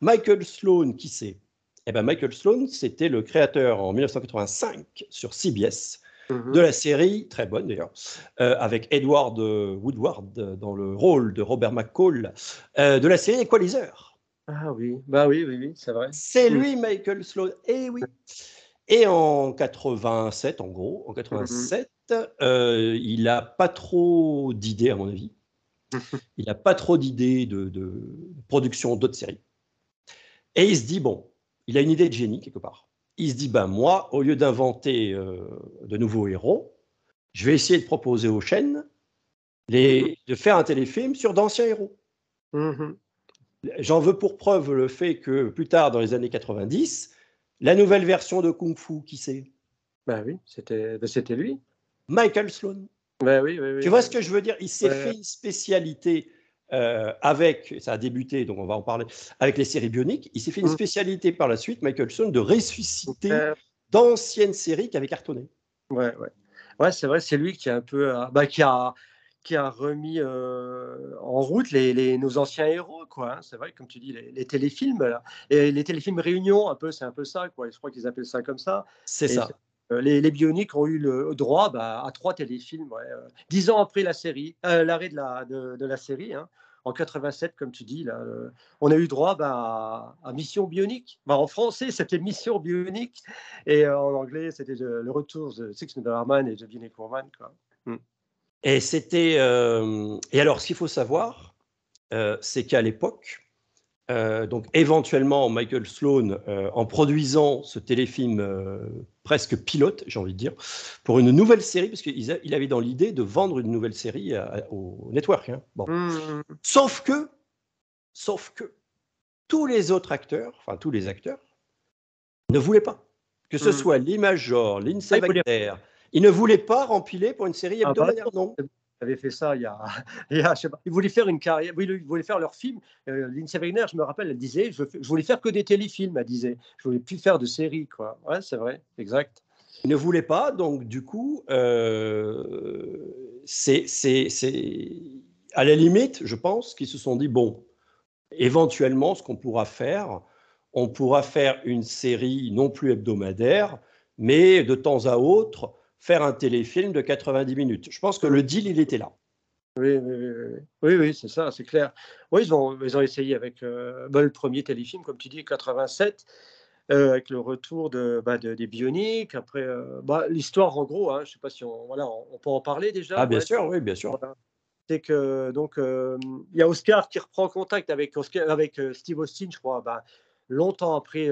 Michael Sloan, qui c'est? Eh ben Michael Sloan, c'était le créateur en 1985 sur CBS Mhm. de la série, très bonne d'ailleurs, euh, avec Edward Woodward dans le rôle de Robert McCall, euh, de la série Equalizer. Ah oui, bah oui, oui, oui, c'est vrai. C'est Mm. lui, Michael Sloan. Eh oui. Et en 87, en gros, en 87, euh, il n'a pas trop d'idées, à mon avis. <laughs> Il n'a pas trop d'idées de, de production d'autres séries. Et il se dit, bon, il a une idée de génie quelque part. Il se dit, ben moi, au lieu d'inventer euh, de nouveaux héros, je vais essayer de proposer aux chaînes les, de faire un téléfilm sur d'anciens héros. Mhm. J'en veux pour preuve le fait que plus tard, dans les années 90, la nouvelle version de Kung Fu, qui c'est? Bah oui, c'était bah, c'était lui. Michael Sloan. Oui, oui, oui. Tu vois ce que je veux dire? Il s'est fait une spécialité euh, avec, ça a débuté, donc on va en parler, avec les séries bioniques. Il s'est fait une Mm. spécialité par la suite, Michael Sloan, de ressusciter d'anciennes séries qui avaient cartonné. Ouais, ouais. Ouais, c'est vrai, c'est lui qui a un peu, euh, bah, qui a, qui a remis euh, en route les, les- nos anciens héros, quoi. hein. C'est vrai, comme tu dis, les, les téléfilms, là. Et les téléfilms réunion, un peu, c'est un peu ça, quoi. Je crois qu'ils appellent ça comme ça. C'est ça. Euh, les, bioniques ont eu le droit bah, à trois téléfilms, euh, dix ans après la série, euh, l'arrêt de la, série, hein, en 87, comme tu dis, là, on a eu droit bah, à, Mission Bionique. Bah, en français, c'était Mission Bionique, et en anglais, c'était le, retour de Six Man et de Bionic Woman. Quoi. Et c'était. Et alors, ce qu'il faut savoir, c'est qu'à l'époque, euh, donc éventuellement, Michael Sloan, euh, en produisant ce téléfilm euh, presque pilote, j'ai envie de dire, pour une nouvelle série, parce qu'il avait dans l'idée de vendre une nouvelle série à- au network. hein. Bon. Mmh. Sauf que, sauf que, tous les autres acteurs, enfin tous les acteurs, ne voulaient pas. Que ce Mm. soit Lee Major, Lindsay Ah, Wagner, ils ne voulaient pas rempiler pour une série Ah, bah, hebdomadaire, non. Ils avaient fait ça il y a, <laughs> il y sais pas, ils voulaient faire une carrière, ils voulaient faire leur film. Euh, Lindsay je me rappelle, elle disait, je, voulais faire que des téléfilms, elle disait, je voulais plus faire de séries, quoi. Ouais, c'est vrai, exact. Ils ne voulaient pas, donc du coup, euh, c'est, c'est, c'est à la limite, je pense, qu'ils se sont dit bon, éventuellement, ce qu'on pourra faire, on pourra faire une série non plus hebdomadaire, mais de temps à autre faire un téléfilm de 90 minutes. Je pense que le deal, il était là. Oui, oui, oui, oui, oui, oui, c'est ça, c'est clair. Oui, ils ont, ils ont essayé avec euh, le premier téléfilm, comme tu dis, 87, euh, avec le retour de, bah, de- des bioniques. Après, euh, bah, l'histoire, en gros, hein, je ne sais pas si on, voilà, on, on peut en parler déjà. Ah, bien ouais. sûr, oui, bien sûr. Voilà. C'est que donc euh, il y a Oscar qui reprend contact avec Oscar, avec Steve Austin, je crois, bah, longtemps après,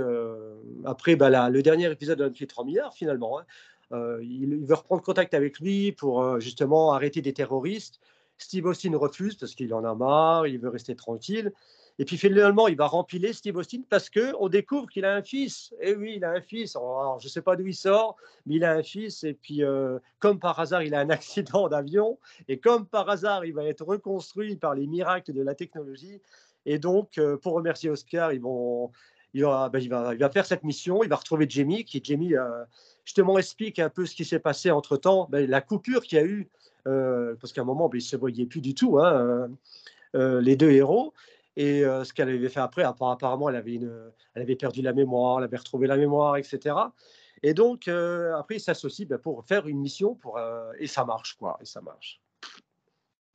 après la- le dernier épisode de Unfit 3 milliards finalement. hein. Euh, il, veut reprendre contact avec lui pour euh, justement arrêter des terroristes. Steve Austin refuse parce qu'il en a marre, il veut rester tranquille. Et puis finalement, il va rempiler Steve Austin parce que on découvre qu'il a un fils. Et oui, il a un fils. Alors, je ne sais pas d'où il sort, mais il a un fils. Et puis, euh, comme par hasard, il a un <laughs> accident d'avion. Et comme par hasard, il va être reconstruit par les miracles de la technologie. Et donc, pour remercier Oscar, ils vont, il, va, ben, il, va, faire cette mission. Il va retrouver Jamie, qui Jamie euh, justement explique un peu ce qui s'est passé entre temps, ben, la coupure qu'il y a eu, euh, parce qu'à un moment, ben, ils ne se voyaient plus du tout, hein, euh, euh, les deux héros. Et ce qu'elle avait fait après, apparemment, elle avait, perdu la mémoire, elle avait retrouvé la mémoire, etc. Et donc, après, ils s'associent ben, pour faire une mission, et ça marche, quoi. Et ça marche.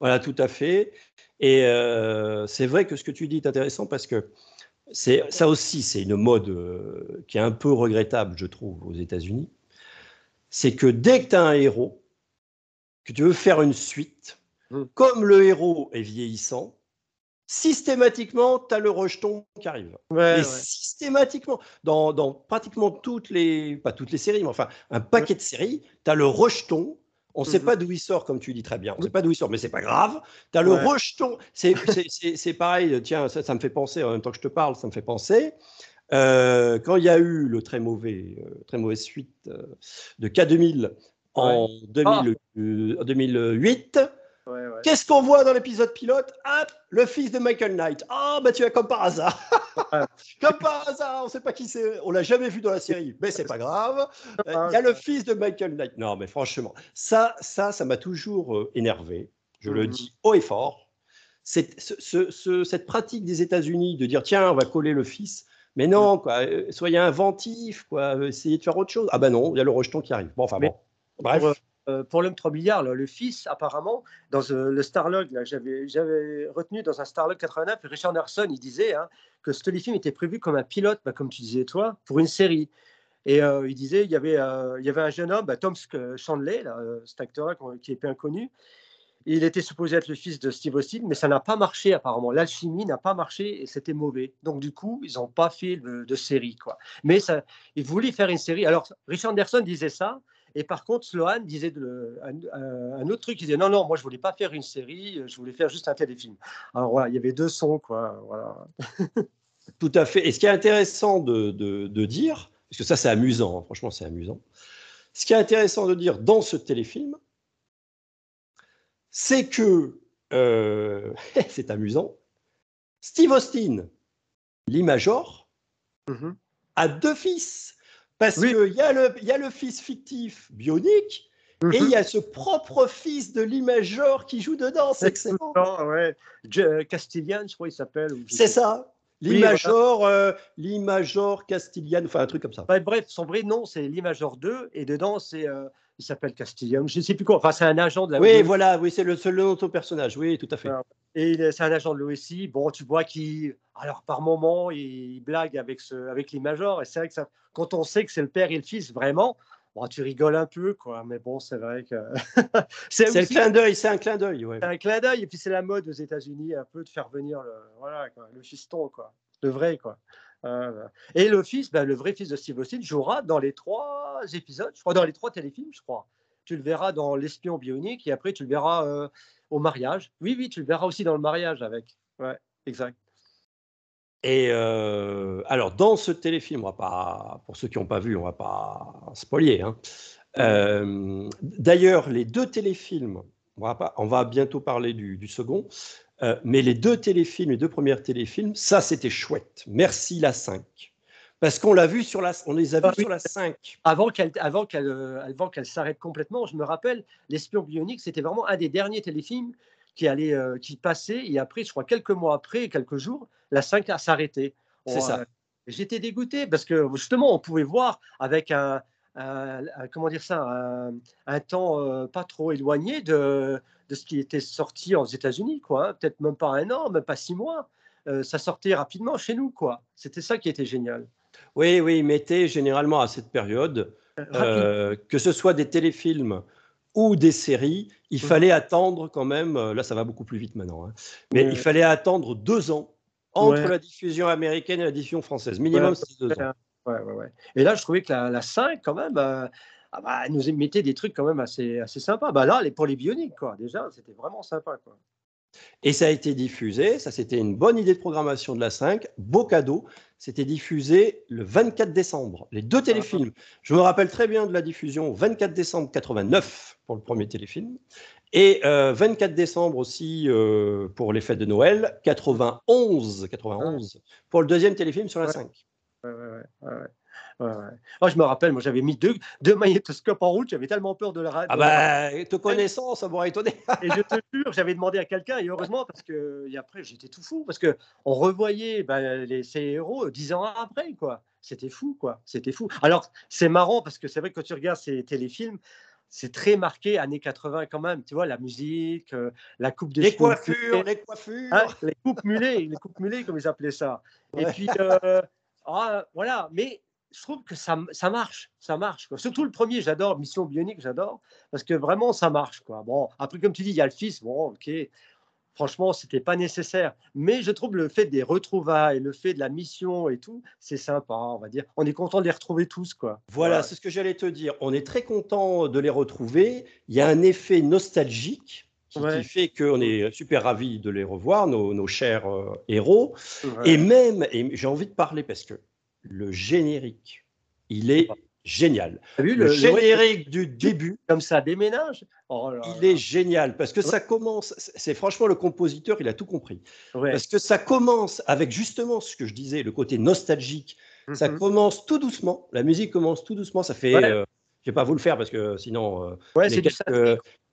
Voilà, tout à fait. Et c'est vrai que ce que tu dis est intéressant parce que c'est ça aussi, c'est une mode euh, qui est un peu regrettable, je trouve, aux États-Unis. C'est que dès que tu as un héros, que tu veux faire une suite, Mm. comme le héros est vieillissant, systématiquement, tu as le rejeton qui arrive. Ouais, Et ouais. systématiquement, dans, dans pratiquement toutes les, pas toutes les séries, mais enfin un paquet de séries, tu as le rejeton. On ne sait Mhm. pas d'où il sort, comme tu dis très bien. On ne sait pas d'où il sort, mais c'est pas grave. Tu as le rejeton. C'est- <laughs> c'est- C'est c'est pareil. Tiens, ça, ça me fait penser, en même temps que je te parle, ça me fait penser. Euh, quand il y a eu le très mauvais, euh, très mauvaise suite euh, de K2000 en 2000, euh, en 2008, Ouais, ouais. Qu'est-ce qu'on voit dans l'épisode pilote? Hop, le fils de Michael Knight. Ah, bah tu as comme par hasard. <laughs> comme par hasard, on ne sait pas qui c'est. On l'a jamais vu dans la série, mais c'est pas grave. Euh, il y a le fils de Michael Knight. Non, mais franchement, ça, ça, ça m'a toujours euh, énervé. Je le mhm. dis haut et fort. Cette, cette pratique des États-Unis de dire tiens, on va coller le fils. Mais non, quoi, euh, soyez inventif, quoi, essayez de faire autre chose. Ah ben non, il y a le rejeton qui arrive. Bon, enfin bon. Bref. Euh, pour l'homme 3 milliards, le fils, apparemment, dans euh, le Starlog, j'avais retenu dans un Starlog 89, Richard Anderson, il disait hein, que ce téléfilm était prévu comme un pilote, bah, comme tu disais toi, pour une série. Et euh, il disait, il y avait, un jeune homme, bah, Tom Chandler, cet acteur qui est bien connu, il était supposé être le fils de Steve Austin, mais ça n'a pas marché apparemment. L'alchimie n'a pas marché et c'était mauvais. Donc du coup, ils n'ont pas fait de, série. quoi. Mais ils voulaient faire une série. Alors, Richard Anderson disait ça, et par contre, Sloan disait un, autre truc, il disait non, non, moi je voulais pas faire une série, je voulais faire juste un téléfilm. Alors voilà, il y avait deux sons, quoi. Voilà. <laughs> Tout à fait. Et ce qui est intéressant de, de, dire, parce que ça c'est amusant, hein, franchement c'est amusant, ce qui est intéressant de dire dans ce téléfilm, c'est que, euh, <laughs> c'est amusant, Steve Austin, l'imagor, mm a deux fils. Parce qu'il y, a le, y a le fils fictif bionique et il y a ce propre fils de l'imageur qui joue dedans. C'est excellent. Ouais. Euh, Castillian, je crois il s'appelle. C'est ça. L'imagor, euh, l'imagor Castillian, enfin un truc comme ça. bref, son vrai nom c'est l'imagor 2 et dedans c'est euh, il s'appelle Castillian, je ne sais plus quoi. Enfin, c'est un agent de la. Oui, voilà, oui, c'est le seul ton personnage, oui, tout à fait. Et c'est un agent de l'OSI. Bon, tu vois qui, alors par moment, il blague avec ce, avec l'imagor. Et c'est vrai que ça, quand on sait que c'est le père et le fils, vraiment, bon, tu rigoles un peu, quoi. Mais bon, c'est vrai que. <laughs> c'est le clin d'œil, c'est un clin d'œil, ouais. C'est un clin d'œil, et puis c'est la mode aux États-Unis, un peu de faire venir le, voilà, le fiston, quoi. Le vrai, quoi. Et le fils, ben, le vrai fils de Steve Austin, jouera dans les trois épisodes, je crois, dans les trois téléfilms, je crois. Tu le verras dans L'espion bionique et après tu le verras euh, au mariage. Oui, oui, tu le verras aussi dans le mariage avec. Ouais, exact. Et euh, alors, dans ce téléfilm, on va pas, pour ceux qui n'ont pas vu, on va pas spoiler. Hein. Euh, d'ailleurs, les deux téléfilms, on va, pas, on va bientôt parler du, du second, euh, mais les deux téléfilms, les deux premiers téléfilms, ça c'était chouette. Merci la 5. Parce qu'on l'a vu sur la, on les a vus sur la 5. Avant qu'elle, avant qu'elle, euh, avant qu'elle s'arrête complètement, je me rappelle, l'espion bionique, c'était vraiment un des derniers téléfilms qui allait, euh, qui passait. Et après, je crois quelques mois après, quelques jours, la 5 a s'arrêté. C'est ça. J'étais dégoûté parce que justement, on pouvait voir avec un, comment dire ça, un, temps pas trop éloigné de, de ce qui était sorti aux États-Unis, quoi. Hein. Peut-être même pas un an, même pas six mois. Euh, ça sortait rapidement chez nous, quoi. C'était ça qui était génial. Oui, oui, ils mettaient généralement à cette période, euh, euh, que ce soit des téléfilms ou des séries, il mmh. fallait attendre quand même, là ça va beaucoup plus vite maintenant, hein, mais il fallait attendre deux ans entre la diffusion américaine et la diffusion française. Minimum, c'est deux ans. et là, je trouvais que la, la 5, quand même, ah bah, nous mettait des trucs quand même assez, assez sympas. Bah là, pour les bioniques, quoi, déjà, c'était vraiment sympa. Quoi. Et ça a été diffusé, ça c'était une bonne idée de programmation de la 5, beau cadeau, c'était diffusé le 24 décembre, les deux téléfilms. Je me rappelle très bien de la diffusion 24 décembre 89 pour le premier téléfilm, et 24 euh, décembre aussi euh, pour les fêtes de Noël, 91, 91 pour le deuxième téléfilm sur la 5. Ouais, ouais, ouais, je me rappelle, moi j'avais mis deux, deux magnétoscopes en route, j'avais tellement peur de la Ah bah, te connaissant, ça m'aurait étonné. et je te jure, j'avais demandé à quelqu'un, et heureusement, parce que et après j'étais tout fou, parce que on revoyait ben, les, ces héros dix ans après, quoi. C'était fou, quoi. C'était fou. Alors, c'est marrant, parce que c'est vrai que quand tu regardes ces téléfilms, c'est très marqué années 80 quand même, tu vois, la musique, euh, la coupe de les coiffures, les coiffures, hein, les coupes mulées, les coupes mulées comme ils appelaient ça. Et puis euh, ah, voilà, mais je trouve que ça, ça marche, ça marche. Quoi. Surtout le premier, j'adore, Mission Bionique, j'adore, parce que vraiment, ça marche. Quoi. Bon, après, comme tu dis, il y a le fils, bon, ok, franchement, c'était pas nécessaire. Mais je trouve le fait des retrouvailles, le fait de la mission et tout, c'est sympa, on va dire. On est content de les retrouver tous, quoi. Voilà, c'est ce que j'allais te dire. On est très content de les retrouver. Il y a un effet nostalgique. Qui, fait qu'on est super ravis de les revoir, nos, nos chers euh, héros. Et même, et j'ai envie de parler parce que le générique, il est génial. vu le, le, générique du début, comme ça déménage? Oh il est génial parce que ça commence. C'est franchement le compositeur, il a tout compris. Parce que ça commence avec justement ce que je disais, le côté nostalgique. Ça mhm. commence tout doucement. La musique commence tout doucement. Ça fait. Euh, je vais pas vous le faire parce que sinon. Euh, ouais,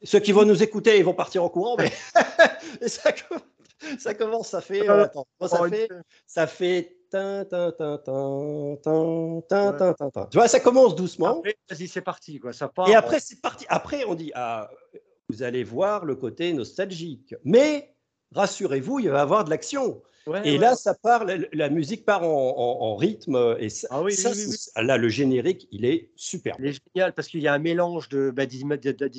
ceux qui vont nous écouter, ils vont partir en courant. Mais <laughs> ça, ça, commence, ça fait. Euh, attends, ça fait, ça fait tu vois, ça commence doucement. Vas-y, c'est parti. Quoi. Ça part, Et après, c'est parti. Après, on dit ah, vous allez voir le côté nostalgique. Mais rassurez-vous, il va y avoir de l'action. Et là, ça part, la, musique part en, rythme. Et ça, ah là, le générique, il est super. Il est génial parce qu'il y a un mélange de, bah, des,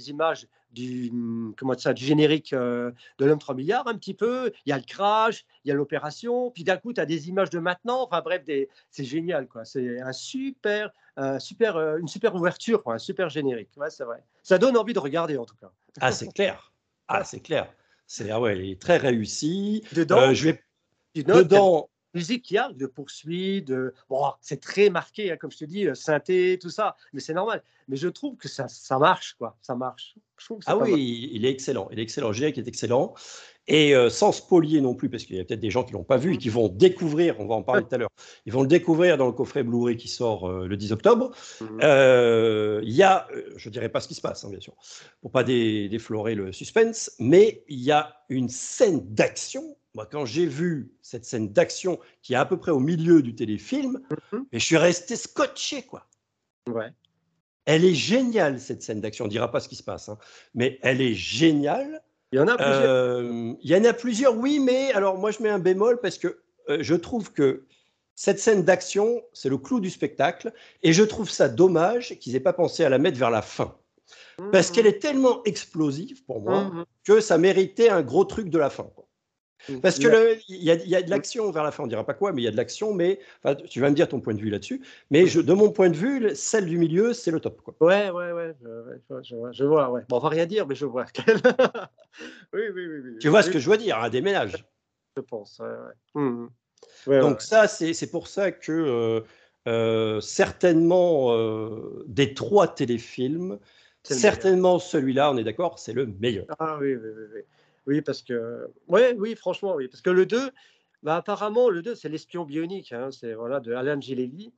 images du, comment ça, du générique euh, de l'homme 3 milliards, un petit peu. Il y a le crash, il y a l'opération. Puis d'un coup, tu as des images de maintenant. Enfin bref, c'est génial. quoi. C'est un super, super, euh, une super ouverture, un super générique. Ouais, c'est vrai. Ça donne envie de regarder en tout cas. Ah, c'est clair. Ah, c'est clair. C'est ah ouais, il est très réussi. Dedans, euh, je vais dedans musique qui a de poursuite, de bon, c'est très marqué, hein, comme je te dis, euh, synthé, tout ça, mais c'est normal. Mais je trouve que ça, ça marche, quoi. Ça marche. ah oui, il est excellent. Il est excellent. Est excellent. Et euh, sans spolier non plus, parce qu'il y a peut-être des gens qui l'ont pas vu et qui vont découvrir, on va en parler tout à l'heure, ils vont le découvrir dans le coffret Blu-ray qui sort euh, le 10 octobre. Mhm. Il y a, je dirais pas ce qui se passe, hein, bien sûr, pour pas déflorer le suspense, mais il y a une scène d'action moi, quand j'ai vu cette scène d'action qui est à peu près au milieu du téléfilm, mhm. je suis resté scotché, quoi. Ouais. Elle est géniale, cette scène d'action. On ne dira pas ce qui se passe, hein. mais elle est géniale. Il y en a plusieurs. Euh, il y en a plusieurs, oui, mais alors moi, je mets un bémol parce que euh, je trouve que cette scène d'action, c'est le clou du spectacle, et je trouve ça dommage qu'ils n'aient pas pensé à la mettre vers la fin. Parce mhm. qu'elle est tellement explosive pour moi mhm. que ça méritait un gros truc de la fin. Quoi. Parce que il y, a de l'action vers la fin, on ne dira pas quoi, mais il y a de l'action, mais tu vas me dire ton point de vue là-dessus. Mais je, de mon point de vue, celle du milieu, c'est le top. Quoi. Ouais, ouais, ouais, je, vois, je vois, ouais. Bon, on va rien dire, mais je vois. <laughs> oui, oui, oui, oui, Tu vois ce que je veux dire, un déménage. Je pense, ouais, mmh, mmh. Donc ça, c'est pour ça que euh, euh, certainement euh, des trois téléfilms, certainement celui-là, on est d'accord, c'est le meilleur. Ah oui, oui, oui. oui. Oui, parce que. Ouais, oui, franchement, oui. Parce que le 2, bah, apparemment, le 2, c'est l'espion bionique. Hein, c'est voilà, de Alan Gileli.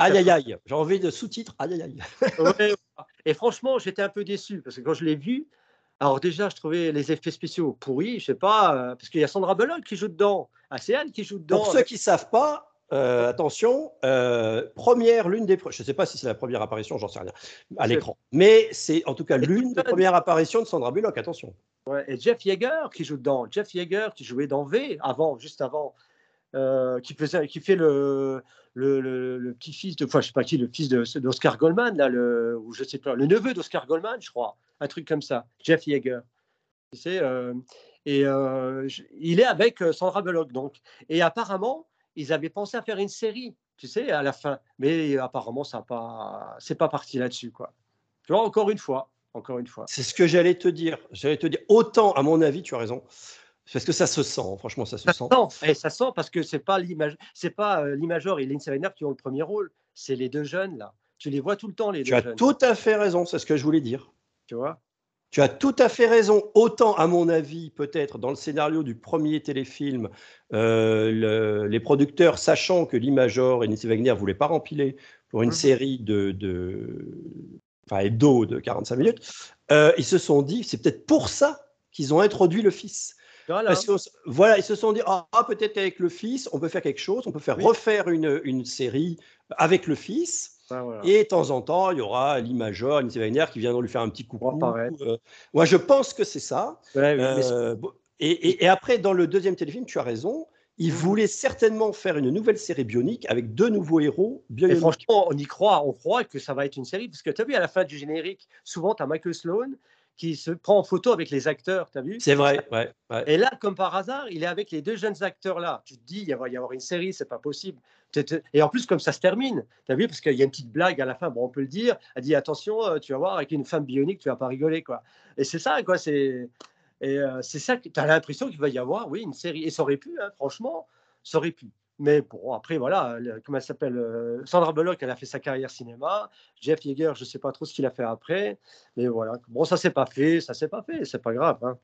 Aïe, aïe, aïe. J'ai envie de sous-titres. Aïe, aïe, aïe. et franchement, j'étais un peu déçu parce que quand je l'ai vu, alors déjà, je trouvais les effets spéciaux pourris. Je sais pas, euh, parce qu'il y a Sandra Bullock qui joue dedans. Ah, c'est elle qui joue dedans. Pour ceux qui savent pas, euh, attention, euh, première, l'une des. Je ne sais pas si c'est la première apparition, j'en sais rien, à l'écran. Mais c'est en tout cas l'une des premières apparitions de Sandra Bullock, attention. Ouais, et Jeff Yeager qui joue dedans. Jeff Yeager qui jouait dans V avant, juste avant, euh, qui, faisait, qui fait le, le, le, petit-fils de. Enfin, je sais pas qui, le fils d'Oscar Goldman, là, le, ou je sais pas, le neveu d'Oscar Goldman, je crois. Un truc comme ça. Jeff Yeager. Tu sais, et il est avec Sandra Bullock, donc. Et apparemment, ils avaient pensé à faire une série, tu sais, à la fin. Mais apparemment, ça pas, c'est pas parti là-dessus, quoi. Tu vois, encore une fois, encore une fois. C'est ce que j'allais te dire. J'allais te dire, autant, à mon avis, tu as raison. Parce que ça se sent, franchement, ça se sent. Et ça sent parce que c'est pas l'image, c'est pas euh, l'imageur et Wagner qui ont le premier rôle, c'est les deux jeunes là. Tu les vois tout le temps les deux jeunes. Tu as tout à fait raison, c'est ce que je voulais dire. Tu vois? Tu as tout à fait raison. Autant, à mon avis, peut-être dans le scénario du premier téléfilm, euh, les producteurs, sachant que l'Imajor et Nancy Wagner ne voulaient pas rempiler pour une mmh série de, de, enfin, hebdo de 45 minutes, euh, ils se sont dit, c'est peut-être pour ça qu'ils ont introduit le fils. Voilà. voilà, ils se sont dit, ah, peut-être qu'avec le fils, on peut faire quelque chose, on peut faire refaire une, une série avec le fils. Et de temps en temps, il y aura l'imageur, une Wagner qui viendront lui faire un petit coup. Euh, moi, je pense que c'est ça. Euh, et, après, dans le deuxième téléfilm, tu as raison. Il mmh. voulait certainement faire une nouvelle série bionique avec deux nouveaux héros bioniques. Et franchement, on y croit. On croit que ça va être une série. Parce que tu as vu à la fin du générique, souvent, tu as Michael Sloan qui se prend en photo avec les acteurs, tu as vu? C'est vrai, ouais, Et là, comme par hasard, il est avec les deux jeunes acteurs-là. Tu te dis, il va y avoir une série, c'est pas possible. Et en plus, comme ça se termine, tu as vu, parce qu'il y a une petite blague à la fin, bon, on peut le dire, elle dit, attention, euh, tu vas voir, avec une femme bionique, tu vas pas rigoler, quoi. Et c'est ça, quoi, c'est... Et euh, c'est ça que tu as l'impression qu'il va y avoir, oui, une série. Et ça aurait pu, hein, franchement, ça aurait pu. Mais bon, après, voilà, comment elle s'appelle Sandra Bullock, elle a fait sa carrière cinéma. Jeff Yeager, je ne sais pas trop ce qu'il a fait après. Mais voilà, bon, ça s'est pas fait, ça s'est pas fait, c'est pas grave. Hein.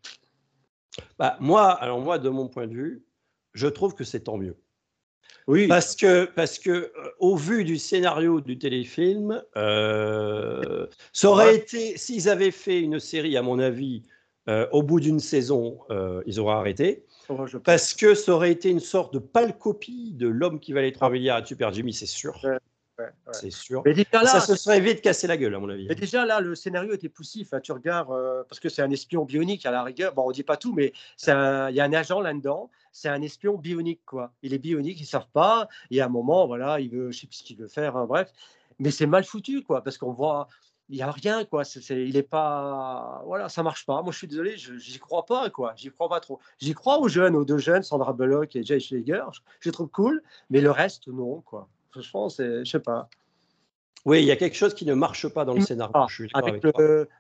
Bah, moi, alors moi, de mon point de vue, je trouve que c'est tant mieux. Oui. Parce que, parce que au vu du scénario du téléfilm, euh, ça aurait été, s'ils avaient fait une série, à mon avis, au bout d'une saison, ils auraient arrêté. Oh, parce que ça aurait été une sorte de pâle copie de l'homme qui valait 3 milliards à Super Jimmy, c'est sûr. C'est sûr. Mais déjà là, ça se serait vite cassé la gueule, à mon avis. Mais déjà là, le scénario était poussif. Hein. Tu regardes, euh, parce que c'est un espion bionique à la rigueur. Bon, on dit pas tout, mais il y a un agent là-dedans. C'est un espion bionique, quoi. Il est bionique, ils savent pas. Et à un moment, voilà, il veut, je sais plus ce qu'il veut faire, hein, bref. Mais c'est mal foutu, quoi, parce qu'on voit, il n'y a rien, quoi. C'est, il est pas. Voilà, ça marche pas. Moi, je suis désolé, je n'y crois pas, quoi. J'y crois pas trop. J'y crois aux jeunes, aux deux jeunes, Sandra Bullock et Jay Schleger. Je, je trouve cool, mais le reste, non, quoi. Franchement, c'est, je sais pas. Oui, il y a quelque chose qui ne marche pas dans le scénario. Ah, avec,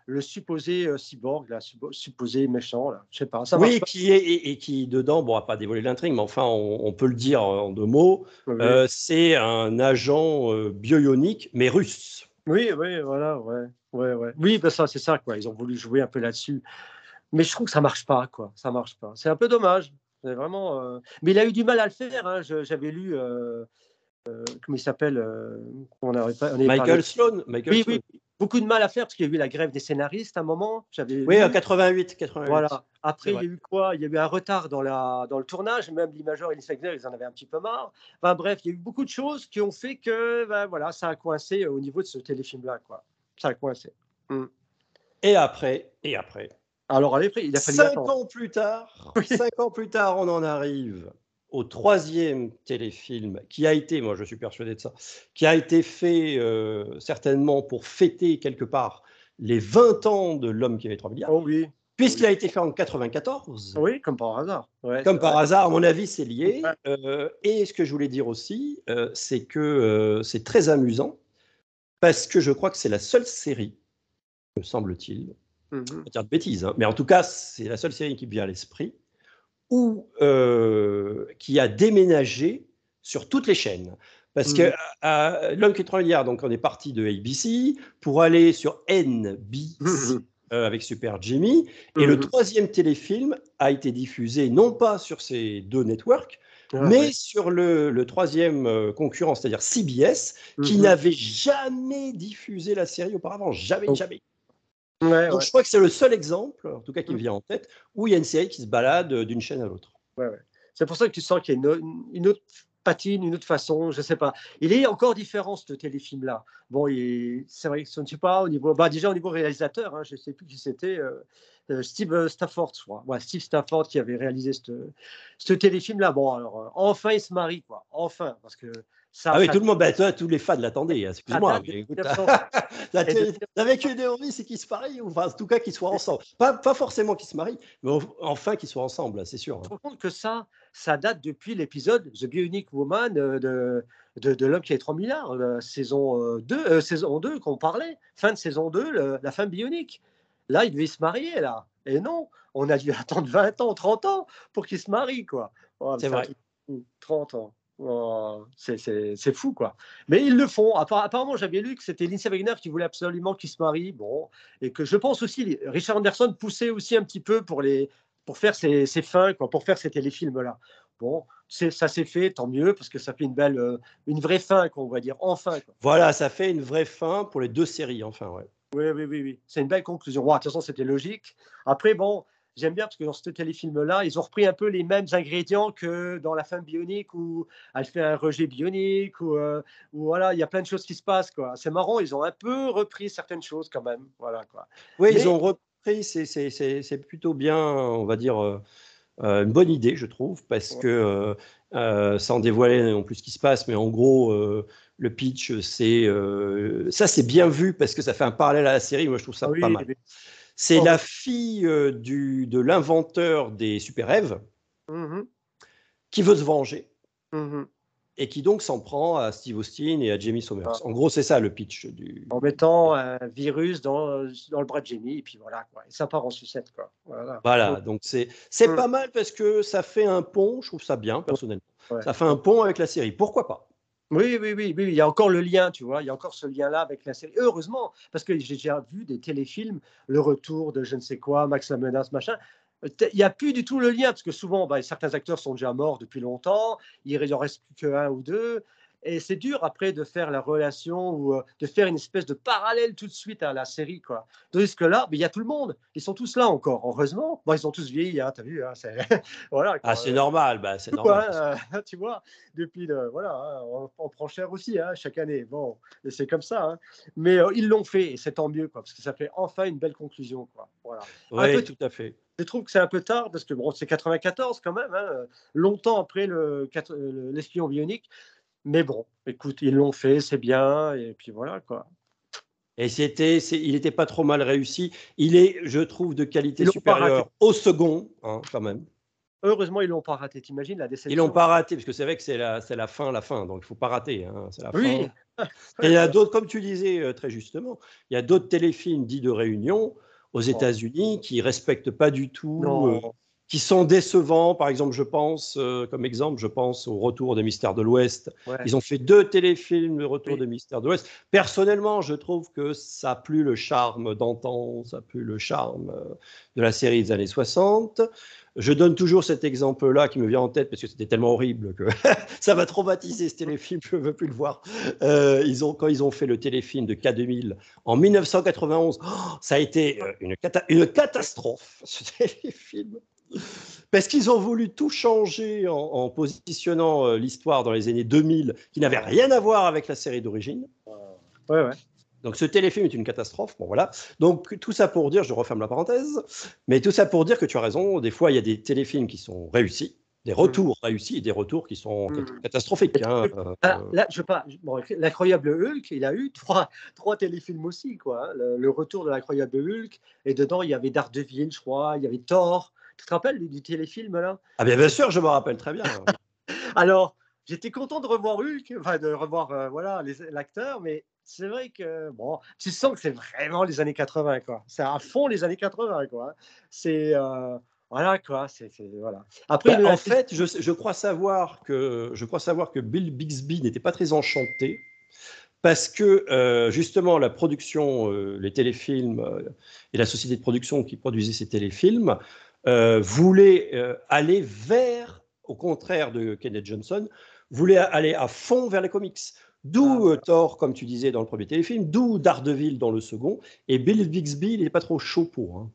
le, supposé euh, cyborg, là, supposé méchant, là. je sais pas. Ça oui, qui est et, qui dedans, bon, on va pas dévoiler l'intrigue, mais enfin, on, peut le dire en deux mots. Euh, c'est un agent euh, bio-ionique, mais russe. Oui, oui, voilà, ouais, ouais, ouais. Oui, ben ça, c'est ça, quoi. Ils ont voulu jouer un peu là-dessus, mais je trouve que ça marche pas, quoi. Ça marche pas. C'est un peu dommage. C'est vraiment. Euh, mais il a eu du mal à le faire. Hein. J'avais lu. Euh, euh, comment il s'appelle on pas, Michael Sloan. Michael oui, oui, beaucoup de mal à faire parce qu'il y a eu la grève des scénaristes à un moment. Oui, en 88, 88. Voilà. Après, il y a eu quoi? Il y a eu un retard dans, la, dans le tournage. Même l'imageur et les secteurs, ils en avaient un petit peu marre. Enfin, bref, il y a eu beaucoup de choses qui ont fait que ben, voilà, ça a coincé au niveau de ce téléfilm-là. Quoi. Ça a coincé. Hmm. Et après, et après? Alors, allez, il a fallu cinq ans plus tard, cinq ans plus tard, on en arrive au troisième téléfilm qui a été, moi je suis persuadé de ça, qui a été fait euh, certainement pour fêter quelque part les 20 ans de l'homme qui avait 3 milliards. Oh oui. Puisqu'il a été fait en 94. Oui, comme par hasard. comme par hasard, à mon avis, c'est lié. Euh, et ce que je voulais dire aussi, euh, c'est que c'est très amusant parce que je crois que c'est la seule série, me semble-t-il, mmh dire de bêtises, hein, mais en tout cas, c'est la seule série qui me vient à l'esprit, ou euh, qui a déménagé sur toutes les chaînes. Parce que mmh. L'homme qui est 3 milliards, donc on est parti de ABC pour aller sur NBC mmh. euh, avec Super Jimmy. Et le mmh. troisième téléfilm a été diffusé non pas sur ces deux networks, ah, mais sur le, troisième euh, concurrent, c'est-à-dire CBS, qui n'avait jamais diffusé la série auparavant. Jamais, jamais. Donc je crois que c'est le seul exemple, en tout cas qui me mmh. vient en tête, où il y a une série qui se balade euh, d'une chaîne à l'autre. c'est pour ça que tu sens qu'il y a une, autre patine, une autre façon, je ne sais pas. Il est encore différent ce téléfilm-là. Bon, c'est vrai que je ne pas au niveau, bah, déjà au niveau réalisateur, hein, je ne sais plus qui c'était, euh, euh, Steve Stafford, je crois. Ouais, Steve Stafford qui avait réalisé ce téléfilm-là. Bon, alors enfin il se marie, quoi. Enfin, parce que ah oui, tout le monde, toi, tous les fans l'attendaient, hein, excuse-moi. Avec une théorie, c'est qu'ils se marient, ou enfin, en tout cas qu'ils soient ensemble. Pas, pas forcément qu'ils se marient, mais enfin qu'ils soient ensemble, c'est sûr. Je me rends compte que ça, ça date depuis l'épisode The Bionic Woman euh, de, de, de l'homme qui est 3 milliards, la saison 2, euh, euh, saison 2 qu'on parlait, fin de saison 2, la femme bionique. Là, il devait se marier, là. Et non, on a dû <laughs> attendre 20 ans, 30 ans pour qu'il se marie, quoi. Oh, c'est vrai. 30 ans. Oh, c'est fou, quoi. Mais ils le font. Apparemment, j'avais lu que c'était Lindsay Wagner qui voulait absolument qu'il se marie. Bon, et que je pense aussi, Richard Anderson poussait aussi un petit peu pour, les, pour faire ses, fins, quoi, pour faire ces téléfilms-là. Bon, ça s'est fait, tant mieux, parce que ça fait une belle, euh, une vraie fin, qu'on va dire, enfin. Voilà, ça fait une vraie fin pour les deux séries, enfin, ouais. Oui, oui, oui, oui. C'est une belle conclusion. de toute façon, c'était logique. Après, bon, j'aime bien parce que dans ce téléfilm-là, ils ont repris un peu les mêmes ingrédients que dans La femme bionique où elle fait un rejet bionique ou, euh, voilà, il y a plein de choses qui se passent. quoi. C'est marrant, ils ont un peu repris certaines choses quand même. Voilà, quoi. Oui, ils ont repris, c'est plutôt bien, on va dire, euh, euh, une bonne idée, je trouve, parce que sans dévoiler non plus ce qui se passe, mais en gros, le pitch, c'est ça, c'est bien vu parce que ça fait un parallèle à la série. Moi, je trouve ça pas mal. C'est oh. la fille euh, du, de l'inventeur des super-rêves mmh qui veut se venger mmh et qui donc s'en prend à Steve Austin et à Jamie Sommers. Ah. En gros, c'est ça le pitch. Du... En mettant un virus dans, dans le bras de Jamie, et puis voilà, quoi. et ça part en sucette. Quoi. Voilà, voilà donc c'est, c'est mmh. pas mal parce que ça fait un pont, je trouve ça bien personnellement. ça fait un pont avec la série. Pourquoi pas? Oui, oui, oui, oui, il y a encore le lien, tu vois, il y a encore ce lien-là avec la série. Heureusement, parce que j'ai déjà vu des téléfilms, le retour de je ne sais quoi, Max la menace, machin. Il n'y a plus du tout le lien, parce que souvent, bah, certains acteurs sont déjà morts depuis longtemps, il n'en reste plus qu'un ou deux. Et c'est dur après de faire la relation ou euh, de faire une espèce de parallèle tout de suite à la série. Quoi. Tandis que là, il y a tout le monde. Ils sont tous là encore, heureusement. Bon, ils ont tous vieilli, hein, tu as vu. Hein, <laughs> voilà, ah, c'est normal. Bah, c'est <laughs> normal. Euh, <laughs> tu vois, depuis le, voilà, hein, on, prend cher aussi chaque année. Bon, c'est comme ça. Mais euh, ils l'ont fait et c'est tant mieux, quoi, parce que ça fait enfin une belle conclusion. Quoi. Voilà. Oui, tout à fait. Je trouve que c'est un peu tard parce que bon, c'est 94 quand même, longtemps après l'espion le, bionique. Mais bon, écoute, ils l'ont fait, c'est bien, et puis voilà quoi. Et c'était, il n'était pas trop mal réussi. Il est, je trouve, de qualité supérieure au second, hein, quand même. Heureusement, ils l'ont pas raté. T'imagines la déception? Ils l'ont pas raté parce que c'est vrai que c'est la, c'est la fin, la fin. Donc il faut pas rater. Hein, c'est la oui. fin. Et il y a d'autres, comme tu disais euh, très justement, il y a d'autres téléfilms dits de réunion aux États-Unis qui respectent pas du tout euh, qui sont décevants. Par exemple, je pense, euh, comme exemple, je pense au Retour des Mystères de l'Ouest. Ils ont fait deux téléfilms, le Retour des Mystères de l'Ouest. Personnellement, je trouve que ça a plus le charme d'antan, ça a plus le charme euh, de la série des années 60. Je donne toujours cet exemple-là qui me vient en tête parce que c'était tellement horrible que <laughs> ça m'a traumatisé ce téléfilm, je ne veux plus le voir. Euh, ils ont, quand ils ont fait le téléfilm de K2000 en 1991, ça a été une, une catastrophe, ce <laughs> téléfilm. Parce qu'ils ont voulu tout changer en, positionnant euh, l'histoire dans les années 2000, qui n'avait rien à voir avec la série d'origine. Ouais, ouais. Donc ce téléfilm est une catastrophe. Bon voilà. Donc tout ça pour dire, je referme la parenthèse, mais tout ça pour dire que tu as raison. Des fois, il y a des téléfilms qui sont réussis, des retours réussis et des retours qui sont mmh. catastrophiques. Hein, euh, ah, là, je pas. l'incroyable Hulk, il a eu trois, trois téléfilms aussi, quoi. Hein. Le, retour de l'incroyable Hulk, et dedans il y avait Daredevil, je crois, il y avait Thor, tu te rappelles du, téléfilm là? Ah bien, bien sûr, je me rappelle très bien. <laughs> Alors, j'étais content de revoir Hulk, enfin de revoir euh, voilà l'acteur, mais c'est vrai que bon, tu sens que c'est vraiment les années 80 quoi. C'est à fond les années 80 quoi. C'est euh, voilà quoi. C'est voilà. Après, bah, en fait, je, je, crois savoir que je crois savoir que Bill Bixby n'était pas très enchanté parce que euh, justement la production, les téléfilms et la société de production qui produisait ces téléfilms euh, voulait euh, aller vers, au contraire de Kenneth Johnson, voulait aller à fond vers les comics. D'où ah, euh, Thor, comme tu disais dans le premier téléfilm, d'où Daredevil dans le second, et Bill Bixby, il n'est pas trop chaud pour. Hein.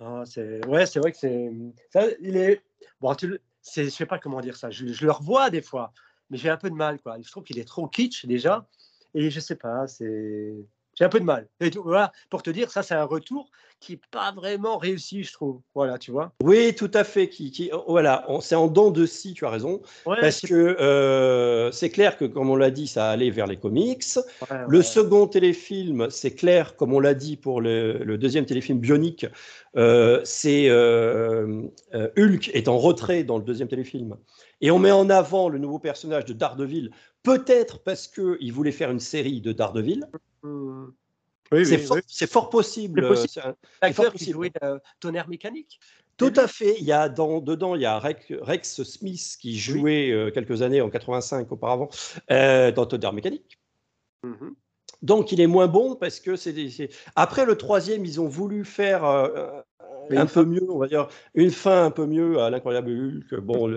Ah, c'est ouais, c'est vrai que c'est ça, il est bon. Tu... Je sais pas comment dire ça. Je, je, le revois des fois, mais j'ai un peu de mal quoi. Je trouve qu'il est trop kitsch déjà, et je sais pas. C'est j'ai un peu de mal. Et voilà, pour te dire, ça, c'est un retour qui n'est pas vraiment réussi, je trouve. Voilà, tu vois. Oui, tout à fait. Qui, qui voilà, c'est en dents de scie, tu as raison. parce que euh, c'est clair que, comme on l'a dit, ça allait vers les comics. le second téléfilm, c'est clair, comme on l'a dit pour le, deuxième téléfilm Bionique, euh, c'est euh, Hulk est en retrait dans le deuxième téléfilm. Et on met en avant le nouveau personnage de Daredevil, peut-être parce qu'il voulait faire une série de Daredevil. Mmh. c'est fort, possible. L'acteur qui jouait tonnerre mécanique. Tout à fait. Il y a dans, dedans, il y a Rex, Smith qui jouait euh, quelques années en 85 auparavant euh, dans Tonnerre mécanique. Mmh Donc il est moins bon parce que c'est. Après le troisième, ils ont voulu faire euh, un peu mieux, on va dire, une fin un peu mieux à l'incroyable Hulk. Bon,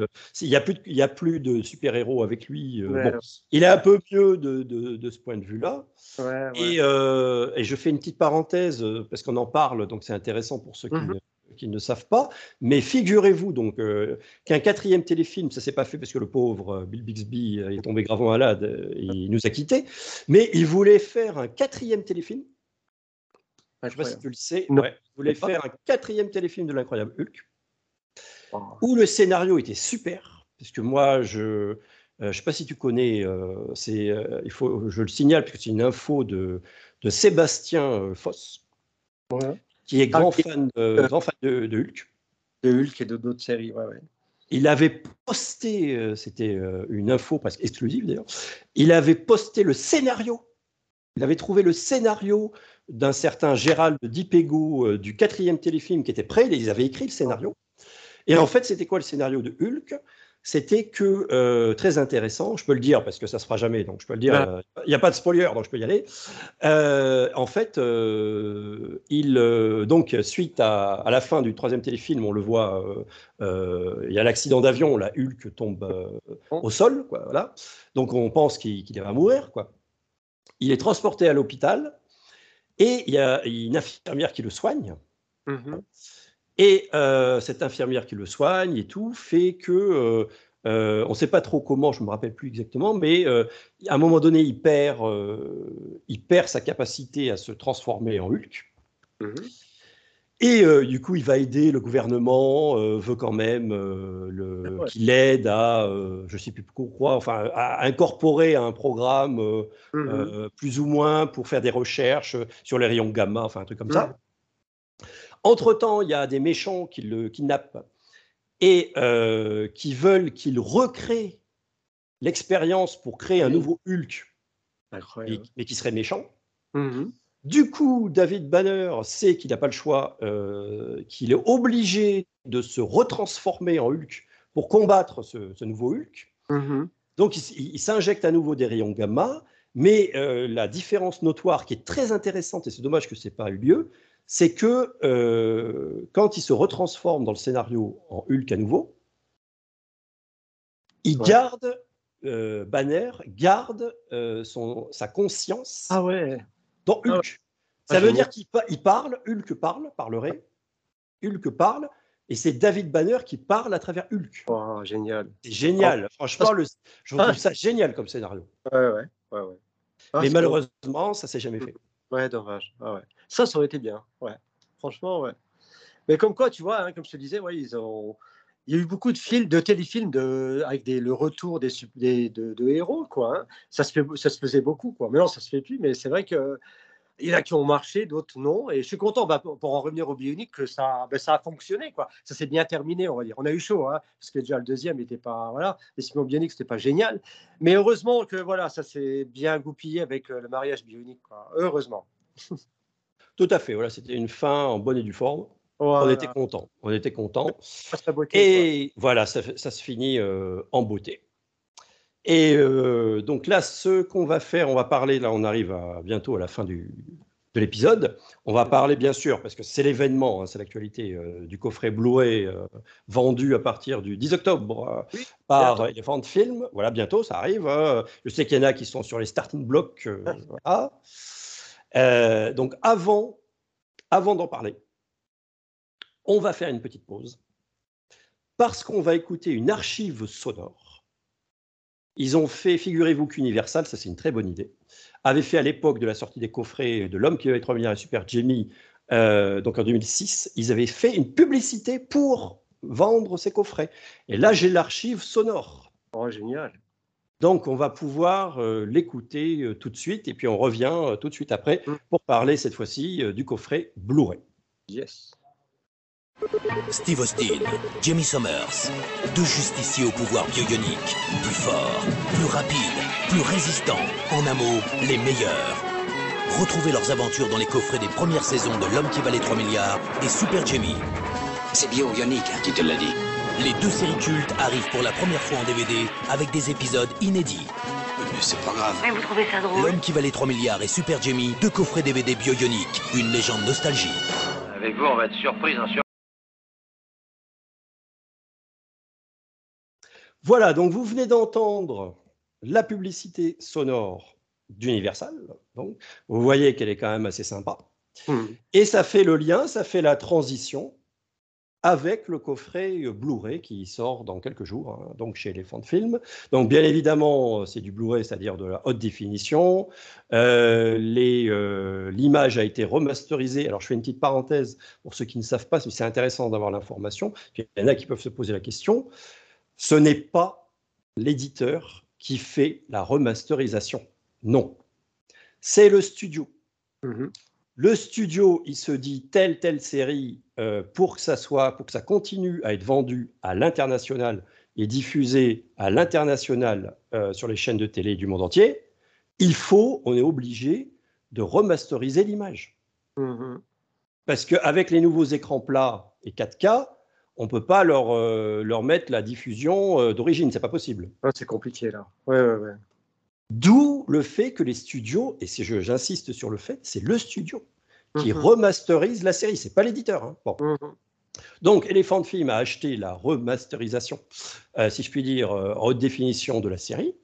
il n'y a, plus de, y a plus de super-héros avec lui. Euh, il est un peu mieux de, de, ce point de vue-là. et, euh, et, je fais une petite parenthèse euh, parce qu'on en parle, donc c'est intéressant pour ceux qui, ne, qui, ne, savent pas. Mais figurez-vous donc qu'un quatrième téléfilm, ça s'est pas fait parce que le pauvre Bill Bixby est tombé gravement malade, il nous a quittés. Mais il voulait faire un quatrième téléfilm je ne sais pas si tu le sais. Non. Ouais, voulait faire un quatrième téléfilm de l'incroyable Hulk, oh. où le scénario était super, parce que moi, je ne euh, sais pas si tu connais, euh, c'est, euh, il faut, je le signale, parce que c'est une info de, de Sébastien Foss, qui est grand, ah, fan, de, grand fan de, Hulk. De Hulk et de d'autres séries, ouais, ouais. Il avait posté, c'était une info presque exclusive d'ailleurs, il avait posté le scénario. Il avait trouvé le scénario d'un certain Gérald Dipego euh, du quatrième téléfilm qui était prêt, ils avaient écrit le scénario. Et en fait, c'était quoi le scénario de Hulk? C'était que, euh, très intéressant, je peux le dire parce que ça se fera jamais, donc je peux le dire, euh, il n'y a pas de spoiler, donc je peux y aller. Euh, en fait, il, donc, suite à, à la fin du troisième téléfilm, on le voit, il y a l'accident d'avion, la Hulk tombe euh, au sol, quoi, voilà. Donc on pense qu'il qu'il va mourir, quoi. Il est transporté à l'hôpital et il y a une infirmière qui le soigne. Mhm. Et euh, cette infirmière qui le soigne et tout fait que, euh, euh, on ne sait pas trop comment, je ne me rappelle plus exactement, mais à un moment donné, il perd, il perd sa capacité à se transformer en Hulk. Mhm. Et euh, du coup, il va aider le gouvernement, euh, veut quand même euh, Ouais. qu'il aide à, je ne sais plus quoi, enfin, à incorporer un programme euh, plus ou moins pour faire des recherches sur les rayons gamma, enfin un truc comme ça. Entre-temps, il y a des méchants qui le kidnappent et qui veulent qu'il recrée l'expérience pour créer un Oui. nouveau Hulk, Incroyable. mais qui serait méchant. Du coup, David Banner sait qu'il n'a pas le choix, euh, qu'il est obligé de se retransformer en Hulk pour combattre ce, ce nouveau Hulk. Mhm. Donc, il, s'injecte à nouveau des rayons gamma, mais euh, la différence notoire qui est très intéressante, et c'est dommage que ce n'ait pas eu lieu, c'est que euh, quand il se retransforme dans le scénario en Hulk à nouveau, il Ouais. garde, euh, Banner garde son, sa conscience Ah ouais. Dans Ah ouais. Hulk. Ah, Ça veut dire qu'il pa- il parle, Hulk parle, parlerait, Hulk parle, et c'est David Banner qui parle à travers Hulk. Oh, génial. C'est génial. Franchement, le- je trouve Ah. ça génial comme scénario. Ouais, ouais. ouais, ouais. Ah, Mais malheureusement, ça s'est jamais fait. Ouais, dommage. Ah ouais. Ça, ça aurait été bien. Ouais. Franchement, ouais. Mais comme quoi, tu vois, hein, comme je te disais, ouais, ils ont. Il y a eu beaucoup de films, de téléfilms de, avec le retour des, de, héros, quoi. hein. Ça, se faisait beaucoup, quoi. Mais non, ça se fait plus. Mais c'est vrai que il y en a qui ont marché, d'autres non. Et je suis content, bah, pour, en revenir au bionique, que ça, bah, ça a fonctionné, quoi. Ça s'est bien terminé, on va dire. On a eu chaud, hein, parce que déjà le deuxième n'était pas, voilà, les Simon bionique, c'était pas génial. Mais heureusement que voilà, ça s'est bien goupillé avec euh, le mariage bionique. Heureusement. <laughs> Tout à fait. Voilà, c'était une fin en bonne et due forme. On était content. On était content. Et voilà, ça, se finit euh, en beauté. Et euh, donc là, ce qu'on va faire, on va parler, là on arrive à, bientôt à la fin du, de l'épisode. On va parler bien sûr, parce que c'est l'événement, hein, c'est l'actualité euh, du coffret Blu-ray euh, vendu à partir du 10 octobre Oui, par. Elephant Film. Voilà, bientôt, ça arrive. hein. Je sais qu'il y en a qui sont sur les starting blocks. <laughs> voilà. Donc avant, avant d'en parler, on va faire une petite pause parce qu'on va écouter une archive sonore. Ils ont fait, figurez-vous qu'Universal, ça c'est une très bonne idée, avait fait à l'époque de la sortie des coffrets de L'homme qui va être 3 milliards et Super Jamie, euh, donc en 2006, ils avaient fait une publicité pour vendre ces coffrets. Et là, j'ai l'archive sonore. Oh, génial. Donc, on va pouvoir euh, l'écouter euh, tout de suite et puis on revient tout de suite après Mm. pour parler cette fois-ci du coffret Blu-ray. Yes. Steve Austin, Jamie Summers, deux justiciers au pouvoir bionique, plus forts, plus rapides, plus résistants, en un mot, les meilleurs. Retrouvez leurs aventures dans les coffrets des premières saisons de L'homme qui valait 3 milliards et Super Jamie. C'est bio-ionique, hein, qui te l'a dit. Les deux séries cultes arrivent pour la première fois en DVD avec des épisodes inédits. Mais c'est pas grave. Mais vous trouvez ça drôle L'homme qui valait 3 milliards et Super Jamie, deux coffrets DVD bio-ioniques, une légende nostalgie. Avec vous, on va être surprise, hein, sur... Voilà, donc vous venez d'entendre la publicité sonore d'Universal. Donc, vous voyez qu'elle est quand même assez sympa. Hmm. Et ça fait le lien, ça fait la transition avec le coffret Blu-ray qui sort dans quelques jours, hein, donc chez Elephant Film. Donc bien évidemment, c'est du Blu-ray, c'est-à-dire de la haute définition. Euh, euh, L'image a été remasterisée. Alors je fais une petite parenthèse pour ceux qui ne savent pas, mais c'est intéressant d'avoir l'information. Il y en a qui peuvent se poser la question. Ce n'est pas l'éditeur qui fait la remasterisation. Non. C'est le studio. Mhm. Le studio, il se dit telle telle série euh, pour que ça soit, pour que ça continue à être vendu à l'international et diffusé à l'international euh, sur les chaînes de télé du monde entier. Il faut, on est obligé de remasteriser l'image Mhm. parce qu'avec les nouveaux écrans plats et 4K, on peut pas leur, euh, leur mettre la diffusion euh, d'origine, c'est pas possible. Ouais, c'est compliqué là. Ouais, ouais, ouais. D'où le fait que les studios, et j'insiste sur le fait, c'est le studio qui Mhm. remasterise la série, c'est pas l'éditeur. hein. Bon. Mhm. Donc, Elephant Film a acheté la remasterisation, euh, si je puis dire, euh, en haute définition de la série.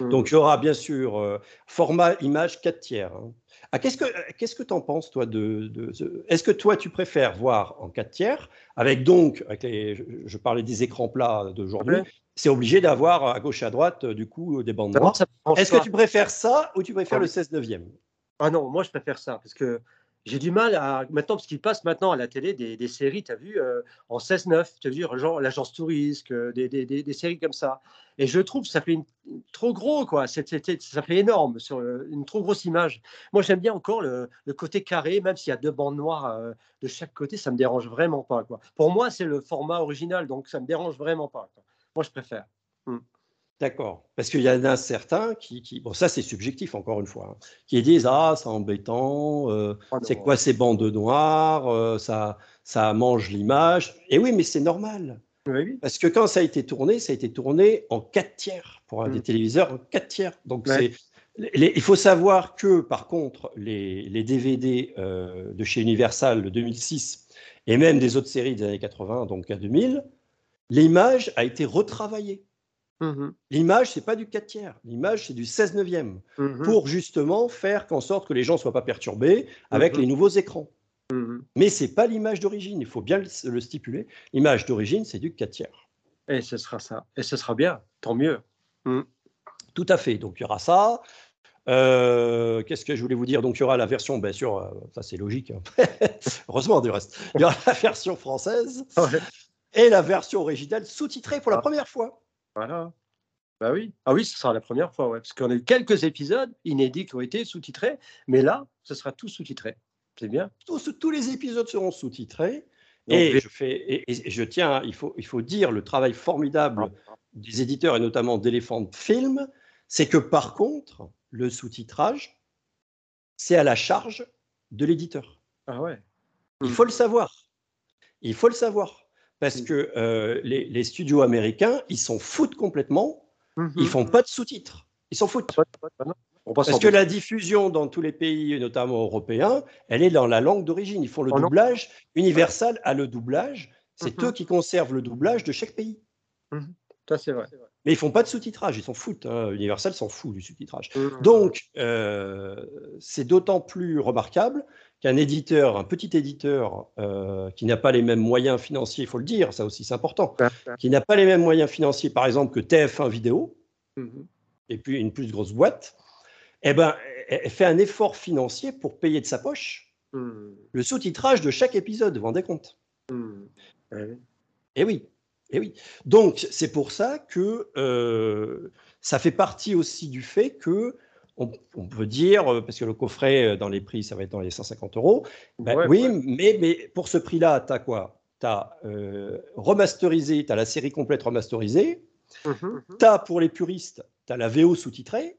Mhm. Donc, il y aura bien sûr euh, format image 4 tiers. hein. Ah, qu'est-ce que qu'est-ce que tu en penses, toi de, de ce- Est-ce que toi, tu préfères voir en 4 tiers, avec donc, avec les, je, je parlais des écrans plats d'aujourd'hui, Ouais. c'est obligé d'avoir à gauche et à droite, euh, du coup, des bandes noires? Est-ce que tu préfères ça ou tu préfères Ah le oui. 16 neuvième? Ah non, moi je préfère ça parce que j'ai du mal à maintenant parce qu'il passe maintenant à la télé des, des séries, tu as vu euh, en 16-9, tu as vu genre l'agence touriste, euh, des, des, des, séries comme ça. Et je trouve que ça fait trop gros quoi, c'est- ça fait énorme sur euh, une trop grosse image. Moi j'aime bien encore le, le côté carré, même s'il y a deux bandes noires de chaque côté, ça me dérange vraiment pas quoi. Pour moi c'est le format original, donc ça me dérange vraiment pas. Moi je préfère. D'accord. Parce qu'il y en a certains qui, qui- bon, ça c'est subjectif encore une fois, hein, qui disent ah c'est embêtant, euh, Ah c'est quoi ces bandes noires, euh, ça, ça mange l'image. Et oui, mais c'est normal. Oui, oui. Parce que quand ça a été tourné, ça a été tourné en 4 tiers pour un Mm. des téléviseurs en 4 tiers. Donc Ouais. c'est les- il faut savoir que par contre les, les DVD euh, de chez Universal de 2006 et même des autres séries des années 80 donc à 2000, l'image a été retravaillée. Mhm. L'image, c'est pas du 4 tiers. L'image, c'est du 16 neuvième. Mhm. Pour justement faire qu'en sorte que les gens ne soient pas perturbés avec Mhm. les nouveaux écrans. Mhm. Mais c'est pas l'image d'origine. Il faut bien le, le stipuler. L'image d'origine, c'est du 4 tiers. Et ce sera ça. Et ce sera bien, tant mieux. Tout à fait. Donc, il y aura ça. Euh, Qu'est-ce que je voulais vous dire? Donc, il y aura la version, bien sûr, euh, ça c'est logique. hein. <laughs> Heureusement, du reste. Il y aura la version française Ouais. et la version originale sous-titrée pour la Ah. première fois. Voilà. Bah oui. Ah oui, ce sera la première fois, ouais. Parce qu'on a eu quelques épisodes inédits qui ont été sous-titrés, mais là, ce sera tout sous-titré. C'est bien. Tous, tous les épisodes seront sous-titrés. Et je, fais, et, et je tiens, il faut, il faut dire le travail formidable des éditeurs et notamment d'Elephant Film, c'est que par contre, le sous-titrage, c'est à la charge de l'éditeur. Ah ouais. Il faut le savoir. Il faut le savoir. Parce Mm. que euh, les, les studios américains, ils s'en foutent complètement. Ils Mhm. font pas de sous-titres. Ils s'en foutent. On Parce que la diffusion dans tous les pays, notamment européens, elle est dans la langue d'origine. Ils font le Oh doublage. Universal a le doublage. C'est Mhm. eux qui conservent le doublage de chaque pays. Ça, c'est vrai. Mais ils font pas de sous-titrage. Ils s'en foutent. hein. Universal s'en fout du sous-titrage. Mhm. Donc, euh, c'est d'autant plus remarquable qu'un éditeur, un petit éditeur euh, qui n'a pas les mêmes moyens financiers, il faut le dire, ça aussi c'est important, qui n'a pas les mêmes moyens financiers, par exemple, que TF1 Vidéo, Mhm. et puis une plus grosse boîte, eh ben, elle fait un effort financier pour payer de sa poche Mhm. le sous-titrage de chaque épisode, vous vous rendez compte? Mhm. Ouais. Eh oui, eh oui. Donc, c'est pour ça que euh, ça fait partie aussi du fait que on, on peut dire, euh, parce que le coffret euh, dans les prix, ça va être dans les 150 euros. Ben Ouais, oui, ouais. mais, mais pour ce prix-là, tu as quoi? Tu as remasterisé, tu as la série complète remasterisée. Mhm. Tu as pour les puristes, tu as la VO sous-titrée.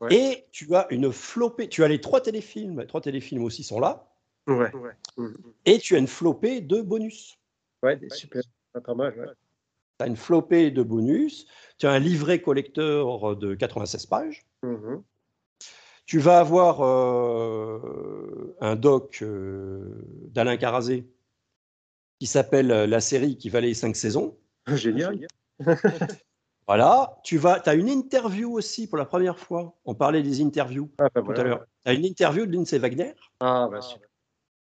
Ouais. Et tu as une flopée, tu as les trois téléfilms, les trois téléfilms aussi sont là, Ouais. Mhm. et tu as une flopée de bonus. Ouais, super. Pas pas mal. Tu as une flopée de bonus, tu as un livret collector de 96 pages, Mhm. tu vas avoir euh, un doc euh, d'Alain Carazé qui s'appelle euh, La série qui valait 5 saisons. Génial. <laughs> Voilà, tu vas, as une interview aussi pour la première fois. On parlait des interviews Ah, bah, tout voilà. à l'heure. Tu as une interview de Lindsay Wagner. Ah, bah, super.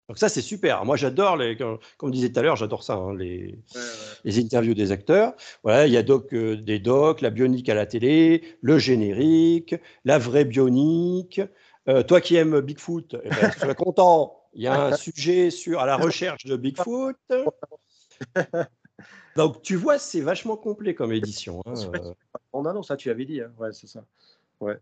Donc ça, c'est super. Moi, j'adore, les, comme comme on disait tout à l'heure, j'adore ça, hein, les, Ouais, ouais. les interviews des acteurs. Voilà, il y a doc, euh, des docs, la bionique à la télé, le générique, la vraie bionique. Euh, toi qui aimes Bigfoot, eh ben, <laughs> content. Il y a un sujet sur à la recherche de Bigfoot. <laughs> Donc tu vois, c'est vachement complet comme édition. hein. Vrai. On annonce, ça, tu avais dit. hein. Ouais, c'est ça. Ouais.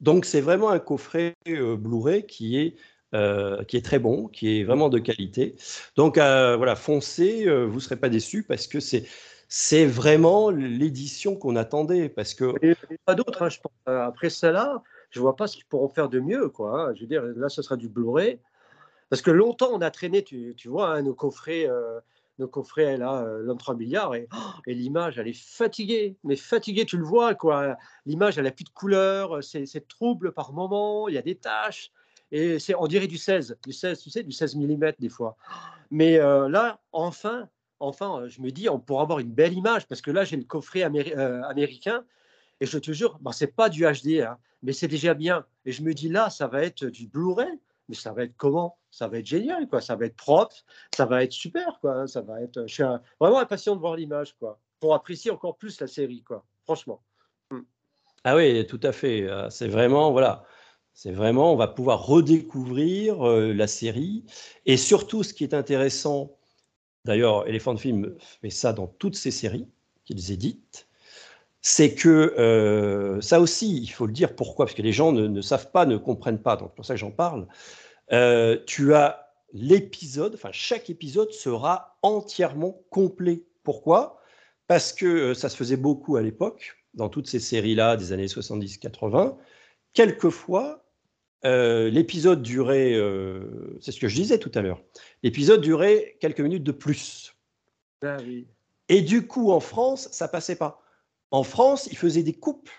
Donc c'est vraiment un coffret euh, Blu-ray qui est euh, qui est très bon, qui est vraiment de qualité. Donc euh, voilà, foncez, euh, vous serez pas déçus parce que c'est c'est vraiment l'édition qu'on attendait parce que Et et pas d'autres, hein, Après celle-là, je vois pas ce qu'ils pourront faire de mieux, hein. Je veux dire, là, ce sera du Blu-ray. Parce que longtemps, on a traîné, tu, vois, hein, nos coffrets, nos coffrets là, l'homme 3 milliards, et, l'image, elle est fatiguée, mais fatiguée, tu le vois, quoi. L'image, elle a plus de couleur, c'est trouble par moment, il y a des taches, et c'est, on dirait du 16, du 16, tu sais, du 16 mm des fois. Mais euh, là, enfin, enfin, euh, je me dis, on pourra avoir une belle image, parce que là, j'ai le coffret euh, américain, et je te jure, bon, c'est pas du HD, hein, mais c'est déjà bien. Et je me dis, là, ça va être du Blu-ray, mais ça va être comment? Ça va être génial, quoi. Ça va être propre, ça va être super, quoi. hein, Ça va être. Je suis vraiment impatient de voir l'image, quoi, pour apprécier encore plus la série, quoi. Franchement. Ah oui, tout à fait. C'est vraiment, voilà, c'est vraiment, on va pouvoir redécouvrir euh, la série. Et surtout, ce qui est intéressant, d'ailleurs, Elephant Film fait ça dans toutes ses séries qu'ils éditent, c'est que euh, ça aussi, il faut le dire pourquoi, parce que les gens ne, savent pas, ne comprennent pas, donc c'est pour ça que j'en parle. Euh, tu as l'épisode, enfin chaque épisode sera entièrement complet. Pourquoi? Parce que ça se faisait beaucoup à l'époque, dans toutes ces séries-là des années 70-80. Quelquefois, euh, l'épisode durait, euh, c'est ce que je disais tout à l'heure, l'épisode durait quelques minutes de plus. Ah oui. Et du coup, en France, ça passait pas. En France, ils faisaient des coupes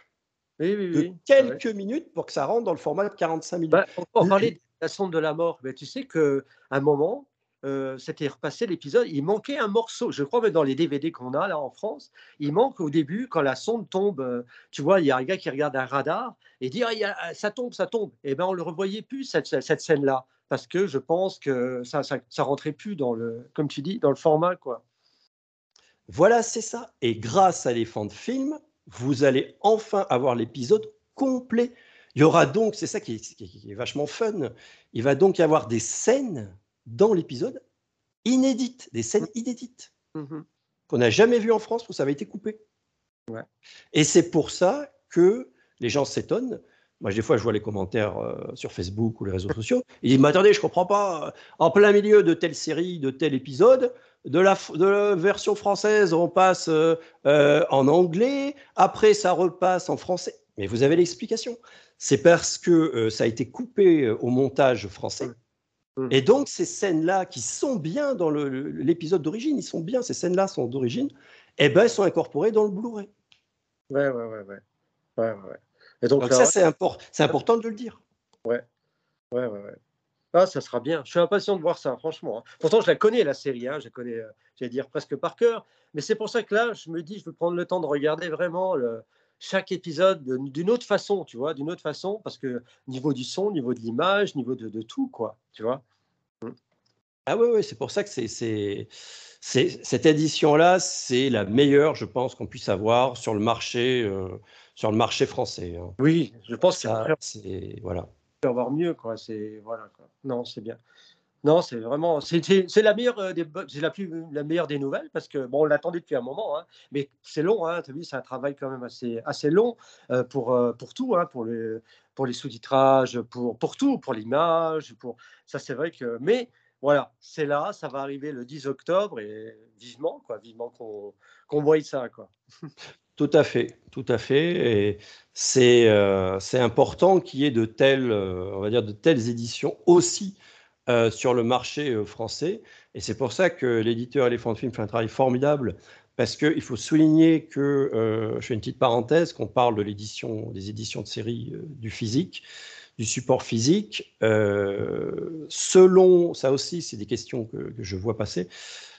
Oui, oui, de quelques minutes pour que ça rentre dans le format de 45 minutes. Bah, on, on parlait de la sonde de la mort. Mais tu sais qu'à un moment, euh, c'était repassé l'épisode, il manquait un morceau. Je crois que dans les DVD qu'on a là en France, il manque au début, quand la sonde tombe, euh, tu vois, il y a un gars qui regarde un radar et dit Ah, il y a- ça tombe, ça tombe. Et ben on le revoyait plus, cette, cette scène-là. Parce que je pense que ça, ça, ça rentrait plus dans le, comme tu dis, dans le format, quoi. Voilà, c'est ça. Et grâce à Elephant Film, vous allez enfin avoir l'épisode complet. Il y aura donc, c'est ça qui est vachement fun, il va donc y avoir des scènes dans l'épisode inédites, des scènes inédites Mhm. qu'on n'a jamais vues en France où ça avait été coupé. Ouais. Et c'est pour ça que les gens s'étonnent. Moi, des fois, je vois les commentaires euh, sur Facebook ou les réseaux <laughs> sociaux. Ils disent, mais attendez, je comprends pas. En plein milieu de telle série, de tel épisode, de la, f- de la version française, on passe euh, euh, en anglais. Après, ça repasse en français. Mais vous avez l'explication. C'est parce que ça a été coupé au montage français. Mm. Et donc, ces scènes-là, qui sont bien dans l'épisode d'origine, ils sont bien, ces scènes-là sont d'origine, eh ben, elles sont incorporées dans le Blu-ray. Ouais, ouais, ouais, ouais. Ouais, ouais, ouais. Et donc, Donc là, ça, c'est impor- c'est important de le dire. Ouais, ouais, ouais. Ah, ça sera bien. Je suis impatient de voir ça, franchement. hein. Pourtant, je la connais, la série. Hein. Je la connais, euh, j'allais dire, presque par cœur. Mais c'est pour ça que là, je me dis, je vais prendre le temps de regarder vraiment le- chaque épisode de- d'une autre façon, tu vois, d'une autre façon, parce que niveau du son, niveau de l'image, niveau de, de tout, quoi, tu vois. Ah oui, oui, c'est pour ça que c'est, cette édition-là, c'est la meilleure, je pense, qu'on puisse avoir sur le marché, euh, sur le marché français. hein. Oui, je pense qu'il Ça, c'est voilà. avoir mieux, quoi. C'est voilà, quoi. Non, c'est bien. Non, c'est vraiment, c'est la meilleure euh, des, la la meilleure des nouvelles parce que bon, on l'attendait depuis un moment, hein, mais c'est long, hein, tu as vu, c'est un travail quand même assez, assez long euh, pour, euh, pour tout, hein, pour les, pour les sous-titrages, pour, pour tout, pour l'image, pour ça, c'est vrai que, mais voilà, c'est là, ça va arriver le 10 octobre et vivement, quoi, vivement qu'on qu'on voie ça, quoi. Tout à fait, tout à fait. Et c'est important qu'il y ait de telles, on va dire, de telles éditions aussi euh, sur le marché euh, français. Et c'est pour ça que l'éditeur Elephant Film fait un travail formidable, parce qu'il faut souligner que, euh, je fais une petite parenthèse, qu'on parle de l'édition, des éditions de série du physique, du support physique. Selon, ça aussi, c'est des questions que, que je vois passer,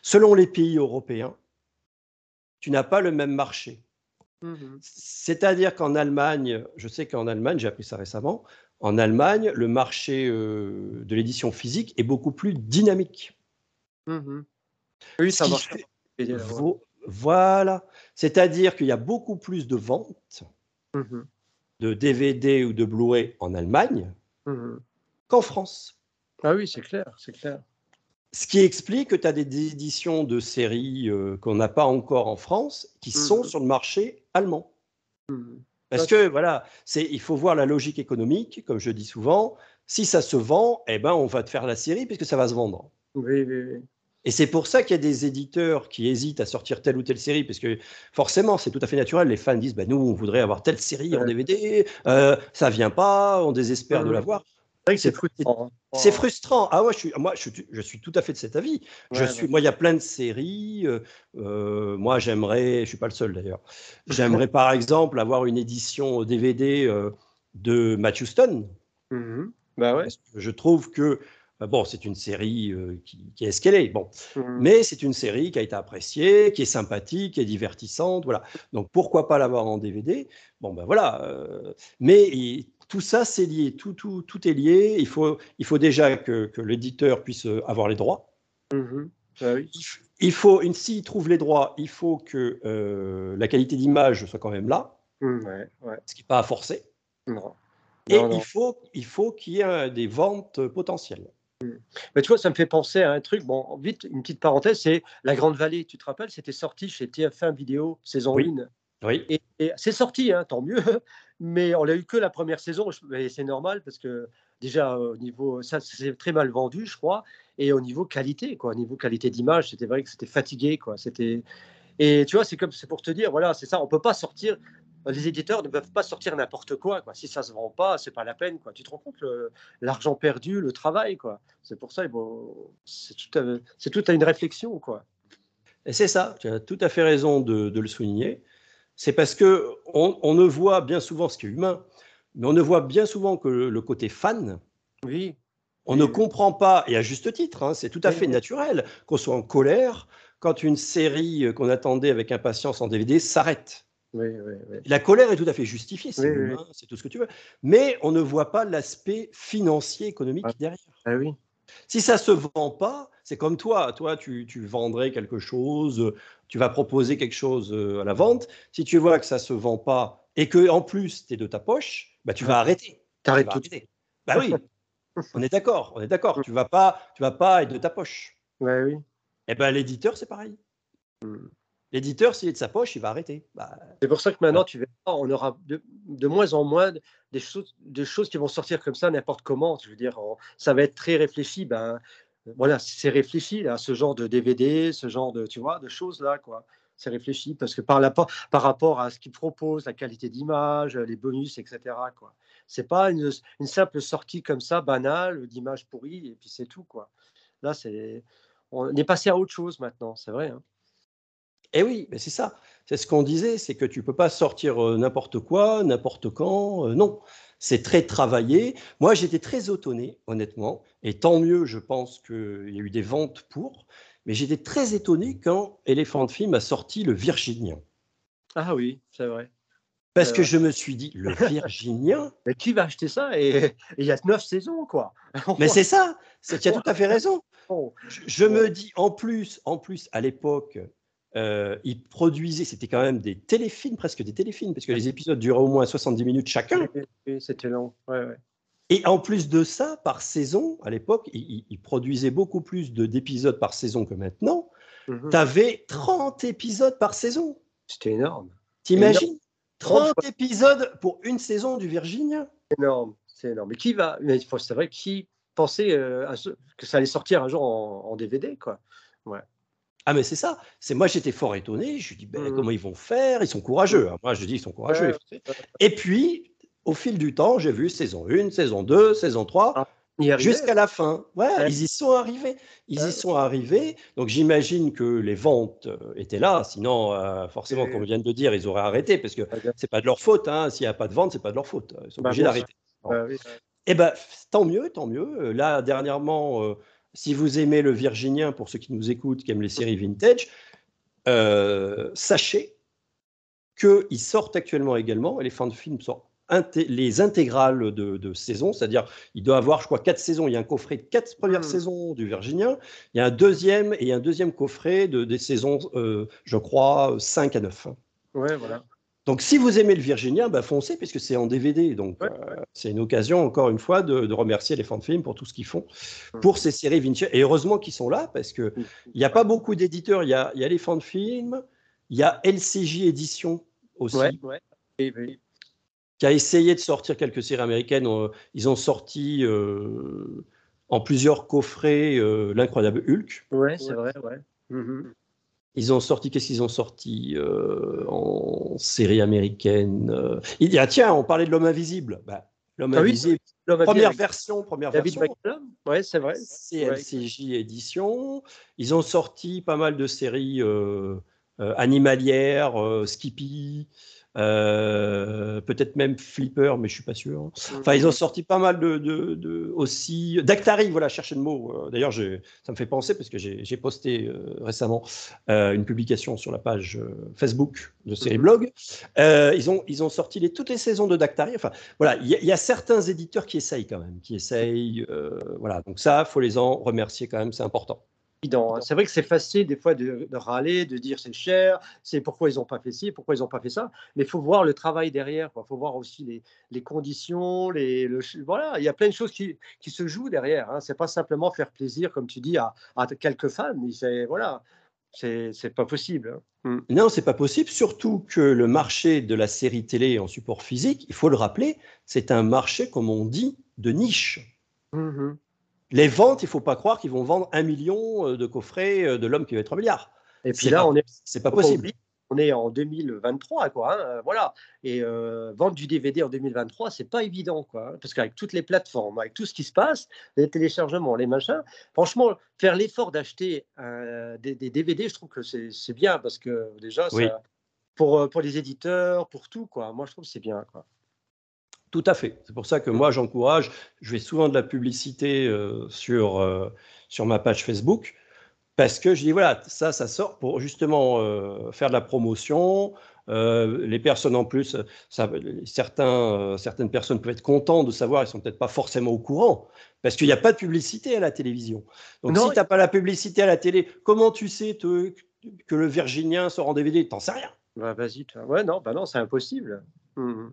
selon les pays européens, tu n'as pas le même marché. C'est-à-dire qu'en Allemagne, je sais qu'en Allemagne, j'ai appris ça récemment, en Allemagne, le marché euh, de l'édition physique est beaucoup plus dynamique. Mhm. Oui, ça marche. fait- Voilà. C'est-à-dire qu'il y a beaucoup plus de ventes Mhm. de DVD ou de Blu-ray en Allemagne Mhm. qu'en France. Ah oui, c'est clair, c'est clair. Ce qui explique que tu as des éditions de séries euh, qu'on n'a pas encore en France qui sont sur le marché allemand. Parce que voilà, c'est il faut voir la logique économique, comme je dis souvent. Si ça se vend, eh ben on va te faire la série puisque ça va se vendre. Oui, oui, oui. Et c'est pour ça qu'il y a des éditeurs qui hésitent à sortir telle ou telle série, parce que forcément, c'est tout à fait naturel. Les fans disent, bah, nous, on voudrait avoir telle série en Ouais. DVD, euh, ça vient pas, on désespère de Mhm. l'avoir. Vrai que c'est frustrant. hein. C'est frustrant. Ah ouais, je suis, moi, je suis, je suis tout à fait de cet avis. je Ouais, suis, moi, il y a plein de séries. euh, euh, moi, j'aimerais, je suis pas le seul d'ailleurs. J'aimerais par exemple avoir une édition DVD euh, de Matthew Stone. Mhm. Bah ouais. Je trouve que bon, c'est une série euh, qui, qui est ce qu'elle est. Bon, Mhm. mais c'est une série qui a été appréciée, qui est sympathique, qui est divertissante, voilà. Donc pourquoi pas l'avoir en DVD Bon ben voilà. mais il- tout ça c'est lié, tout, tout, tout est lié. Il faut, il faut déjà que, que l'éditeur puisse euh, avoir les droits. Mhm. Bah oui. Il faut, une, s'il trouve les droits, il faut que euh, la qualité d'image soit quand même là, Mhm, Ouais, ouais. ce qui n'est pas à forcer. Non. Et Non, non. il faut, il faut qu'il y ait euh, des ventes potentielles. Mais tu vois, ça me fait penser à un truc. Bon, vite, une petite parenthèse, c'est La Grande Vallée. Tu te rappelles, c'était sorti chez TF1 Vidéo, saison Oui. 1. Oui. Et, et c'est sorti, hein, tant mieux. <laughs> Mais on l'a eu que la première saison. Mais c'est normal parce que déjà, au niveau. Ça, c'est très mal vendu, je crois. Et au niveau qualité, quoi. Au niveau qualité d'image, c'était vrai que c'était fatigué, quoi. C'était. Et tu vois, c'est comme c'est pour te dire, voilà, c'est ça. On peut pas sortir. Les éditeurs ne peuvent pas sortir n'importe quoi, quoi. Si ça se vend pas, c'est pas la peine, quoi. Tu te rends compte le- l'argent perdu, le travail, quoi. C'est pour ça, faut- c'est tout, à- c'est tout à une réflexion, quoi. Et c'est ça, tu as tout à fait raison de, de le souligner. C'est parce que on, on ne voit bien souvent ce qui est humain, mais on ne voit bien souvent que le, le côté fan. Oui. On Oui, ne comprend pas, et à juste titre, hein, c'est tout à Oui, fait naturel qu'on soit en colère quand une série euh, qu'on attendait avec impatience en DVD s'arrête. Oui, oui, oui. La colère est tout à fait justifiée, c'est c'est tout ce que tu veux, mais on ne voit pas l'aspect financier, économique Ah. derrière. Ah oui. Si ça se vend pas, c'est comme toi. Toi, tu, tu vendrais quelque chose, euh, tu vas proposer quelque chose euh, à la vente. Si tu vois que ça se vend pas et que en plus tu es de ta poche, bah, tu vas arrêter. Tu T'arrêtes tout. arrêter. Bah oui, on est d'accord, on est d'accord. <laughs> Tu vas pas, tu vas pas être de ta poche. Ouais, oui. Et ben l'éditeur, c'est pareil. Hmm. L'éditeur, s'il est de sa poche, il va arrêter. Bah, C'est pour ça que maintenant, tu verras, on aura de, de moins en moins des choses, des choses qui vont sortir comme ça n'importe comment. Je veux dire, on- ça va être très réfléchi. Ben, voilà, c'est réfléchi là, ce genre de DVD, ce genre de, tu vois, de choses là, quoi. C'est réfléchi parce que par, la, par rapport à ce qu'ils proposent, la qualité d'image, les bonus, etc. Quoi. C'est pas une, une simple sortie comme ça banale d'image pourrie et puis c'est tout, quoi. Là, c'est, on est passé à autre chose maintenant, c'est vrai. hein. Eh oui, mais c'est ça. C'est ce qu'on disait, c'est que tu peux pas sortir euh, n'importe quoi, n'importe quand. euh, non, c'est très travaillé. Moi, j'étais très étonné, honnêtement, et tant mieux, je pense qu'il y a eu des ventes pour. Mais j'étais très étonné quand Elephant Film a sorti le Virginien, Ah oui, c'est vrai. parce que je me suis dit, le Virginien. <laughs> Mais qui va acheter ça? Et il y a neuf saisons, quoi. Mais c'est ça. Tu as <laughs> tout à fait raison. Oh, Je, je me dis, en plus, en plus, à l'époque. Euh, ils produisaient, c'était quand même des téléfilms, presque des téléfilms, parce que les épisodes duraient au moins 70 minutes chacun. oui, c'était long. Ouais, ouais. Et en plus de ça, par saison, à l'époque, ils, produisaient beaucoup plus de- d'épisodes par saison que maintenant. Mhm. Tu avais 30 épisodes par saison. C'était énorme. T'imagines 30 Trente épisodes pour une saison du Virginia? Énorme. C'est énorme. Mais qui va Mais c'est vrai, qui pensait euh, que ça allait sortir un jour en, en DVD, quoi. Ah mais c'est ça. C'est moi j'étais fort étonné. Je me dis ben, Mhm. comment ils vont faire? Ils sont courageux. hein. Moi je dis ils sont courageux. Ouais. Et puis au fil du temps, j'ai vu saison 1, saison 2, saison 3. Ah, On. Jusqu'à la fin. Ouais, Ouais. ils y sont arrivés. Ils Ouais. y sont arrivés. Donc j'imagine que les ventes euh, étaient là. Sinon, euh, forcément, Et- comme vient de dire, ils auraient arrêté parce que c'est pas de leur faute. hein. S'il n'y a pas de vente, c'est pas de leur faute. Ils sont Bah, obligés d'arrêter. Oui. Eh ben, tant mieux, tant mieux. Euh, Là, dernièrement, euh, si vous aimez le Virginien, pour ceux qui nous écoutent, qui aiment les séries vintage, euh, sachez qu'ils sortent actuellement également, et les fans de films sortent inté- les intégrales de, de saison, c'est-à-dire il doit avoir, je crois, quatre saisons. Il y a un coffret de quatre premières Mhm. saisons du Virginien. Il y a un deuxième et un deuxième coffret de, des saisons, euh, je crois, 5 à 9. Ouais, voilà. Donc, si vous aimez le Virginien, bah, foncez, puisque c'est en DVD. Donc, Ouais, euh, c'est une occasion, encore une fois, de, de remercier les fans de films pour tout ce qu'ils font Mm. pour ces séries vintage. Et heureusement qu'ils sont là, parce qu'il Mm. n'y a pas beaucoup d'éditeurs. Il y a, il y a les fans de films, il y a LCJ Édition aussi, Ouais, qui a essayé de sortir quelques séries américaines. Euh, Ils ont sorti euh, en plusieurs coffrets euh, L'incroyable Hulk. Ouais, c'est vrai, ouais. Mhm. Ils ont sorti, qu'est-ce qu'ils ont sorti euh, en série américaine euh, Il y a, tiens, on parlait de l'homme invisible. Bah, L'homme Ah invisible. Première version, première David version. Ouais, c'est vrai. CLCJ édition. Ils ont sorti pas mal de séries euh, animalières, Skippy, euh, peut-être même Flipper, mais je suis pas sûr. Enfin, ils ont sorti pas mal de, de- de- aussi. Dactari, voilà, chercher le mot. Euh, D'ailleurs, ça me fait penser parce que j'ai posté euh, récemment euh, une publication sur la page Facebook de Série Blog. Ils, ont, ils ont sorti les, toutes les saisons de Dactari. Enfin, voilà, il y, y a certains éditeurs qui essayent quand même, qui essayent. voilà, donc ça, faut les en remercier quand même, c'est important. Hein. C'est vrai que c'est facile des fois de, de râler, de dire c'est cher, c'est pourquoi ils n'ont pas fait ci, pourquoi ils n'ont pas fait ça. Mais il faut voir le travail derrière. Il faut voir aussi les, les conditions, les, le, voilà, il y a plein de choses qui, qui se jouent derrière. Hein. C'est pas simplement faire plaisir, comme tu dis, à, à quelques fans. mais C'est voilà, c'est pas possible. hein. Non, c'est pas possible, surtout que le marché de la série télé en support physique, il faut le rappeler, c'est un marché, comme on dit, de niche. Mhm. Les ventes, il faut pas croire qu'ils vont vendre un million euh, de coffrets euh, de l'homme qui va être un milliard. Et puis là, pas- on est C'est pas possible. On est en 2023, quoi. hein, euh, voilà. Et euh, vendre du DVD en 2023, c'est pas évident, quoi. hein, parce qu'avec toutes les plateformes, avec tout ce qui se passe, les téléchargements, les machins, franchement, faire l'effort d'acheter euh, des, des DVD, je trouve que c'est bien parce que déjà, ça- Oui. pour, pour les éditeurs, pour tout, quoi. Moi, je trouve que c'est bien, quoi. Tout à fait. C'est pour ça que moi, j'encourage. Je fais souvent de la publicité euh, sur, euh, sur ma page Facebook parce que je dis voilà, ça, ça sort pour justement euh, faire de la promotion. Les personnes en plus, ça, certains, certaines personnes peuvent être contentes de savoir, ils sont peut-être pas forcément au courant parce qu'il n'y a pas de publicité à la télévision. Donc Non. si tu n'as pas la publicité à la télé, comment tu sais te- que le Virginien sort en DVD T'en sais rien. Bah, Vas-y. Ouais, non, bah non, c'est impossible.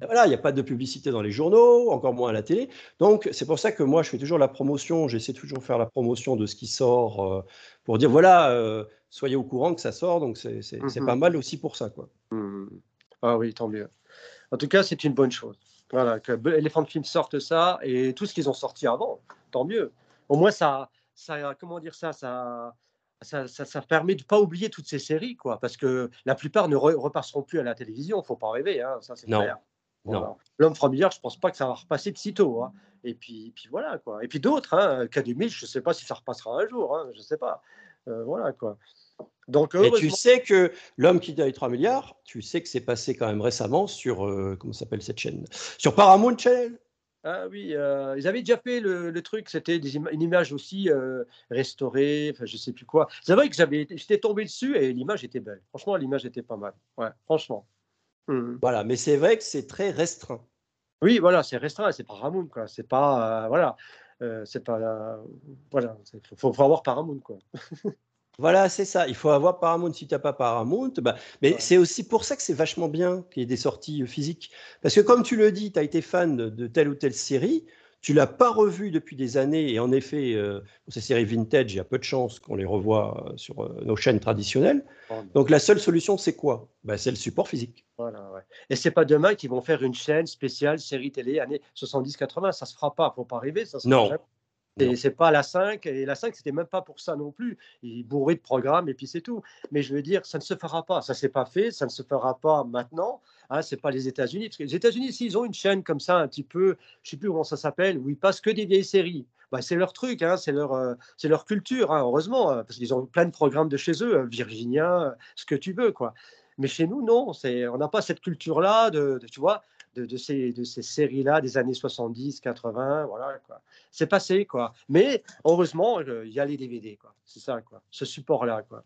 Et Voilà, il n'y a pas de publicité dans les journaux, encore moins à la télé. Donc, c'est pour ça que moi, je fais toujours la promotion, j'essaie toujours de faire la promotion de ce qui sort euh, pour dire, voilà, euh, soyez au courant que ça sort. Donc, c'est Mhm. pas mal aussi pour ça. Quoi. Mhm. Ah oui, tant mieux. En tout cas, c'est une bonne chose. Voilà, que Elephant Film sorte ça et tout ce qu'ils ont sorti avant, tant mieux. Au moins, ça, ça comment dire ça, ça, ça, ça, ça permet de pas oublier toutes ces séries, quoi, parce que la plupart ne re- repasseront plus à la télévision. Faut pas rêver, hein, ça c'est clair. Non. Voilà. L'homme familiar, je pense pas que ça va repasser de sitôt. hein. Et puis, puis voilà quoi. Et puis d'autres, hein, K2000, je sais pas si ça repassera un jour, hein, je sais pas. Euh, voilà quoi. Donc Et tu sais que l'homme qui eu 3 milliards, tu sais que c'est passé quand même récemment sur, euh, comment s'appelle cette chaîne? Sur Paramount Channel? Ah oui, euh, ils avaient déjà fait le, le truc, c'était une image aussi euh, restaurée, enfin je sais plus quoi. C'est vrai que j'étais tombé dessus et l'image était belle. Franchement, l'image était pas mal. Ouais, franchement. Mhm. Voilà, mais c'est vrai que c'est très restreint. Oui, voilà, c'est restreint, c'est Paramount quoi. C'est pas, euh, voilà, euh, c'est pas, euh, voilà, il faut, faut avoir Paramount quoi. <laughs> Voilà, c'est ça. Il faut avoir Paramount. Si tu n'as pas Paramount, bah, mais Ouais. c'est aussi pour ça que c'est vachement bien qu'il y ait des sorties euh, physiques. Parce que comme tu le dis, tu as été fan de, telle ou telle série, tu l'as pas revue depuis des années, et en effet, euh, pour ces séries vintage, il y a peu de chances qu'on les revoie euh, sur euh, nos chaînes traditionnelles. Donc la seule solution, c'est quoi? Bah, C'est le support physique. Voilà, ouais. Et c'est pas demain qu'ils vont faire une chaîne spéciale série télé années 70-80, ça se fera pas, faut pas rêver, ça se Non. Et c'est pas la 5, et la 5, c'était même pas pour ça non plus. Il bourré de programmes et puis c'est tout. Mais je veux dire, ça ne se fera pas. Ça s'est pas fait, ça ne se fera pas maintenant. Hein, c'est pas les États-Unis. Parce que les États-Unis, s'ils ont une chaîne comme ça, un petit peu, je sais plus comment ça s'appelle, où ils passent que des vieilles séries. Bah, c'est leur truc, hein, c'est leur, euh, c'est leur culture, hein, heureusement, euh, parce qu'ils ont plein de programmes de chez eux, Virginia, ce que tu veux, quoi. Mais chez nous, non, c'est, on n'a pas cette culture-là, de, de- tu vois, de, ces, de ces séries-là des années 70, 80, voilà, quoi. C'est passé, quoi. Mais heureusement, euh, il y a les DVD, quoi. C'est ça, quoi. Ce support-là, quoi.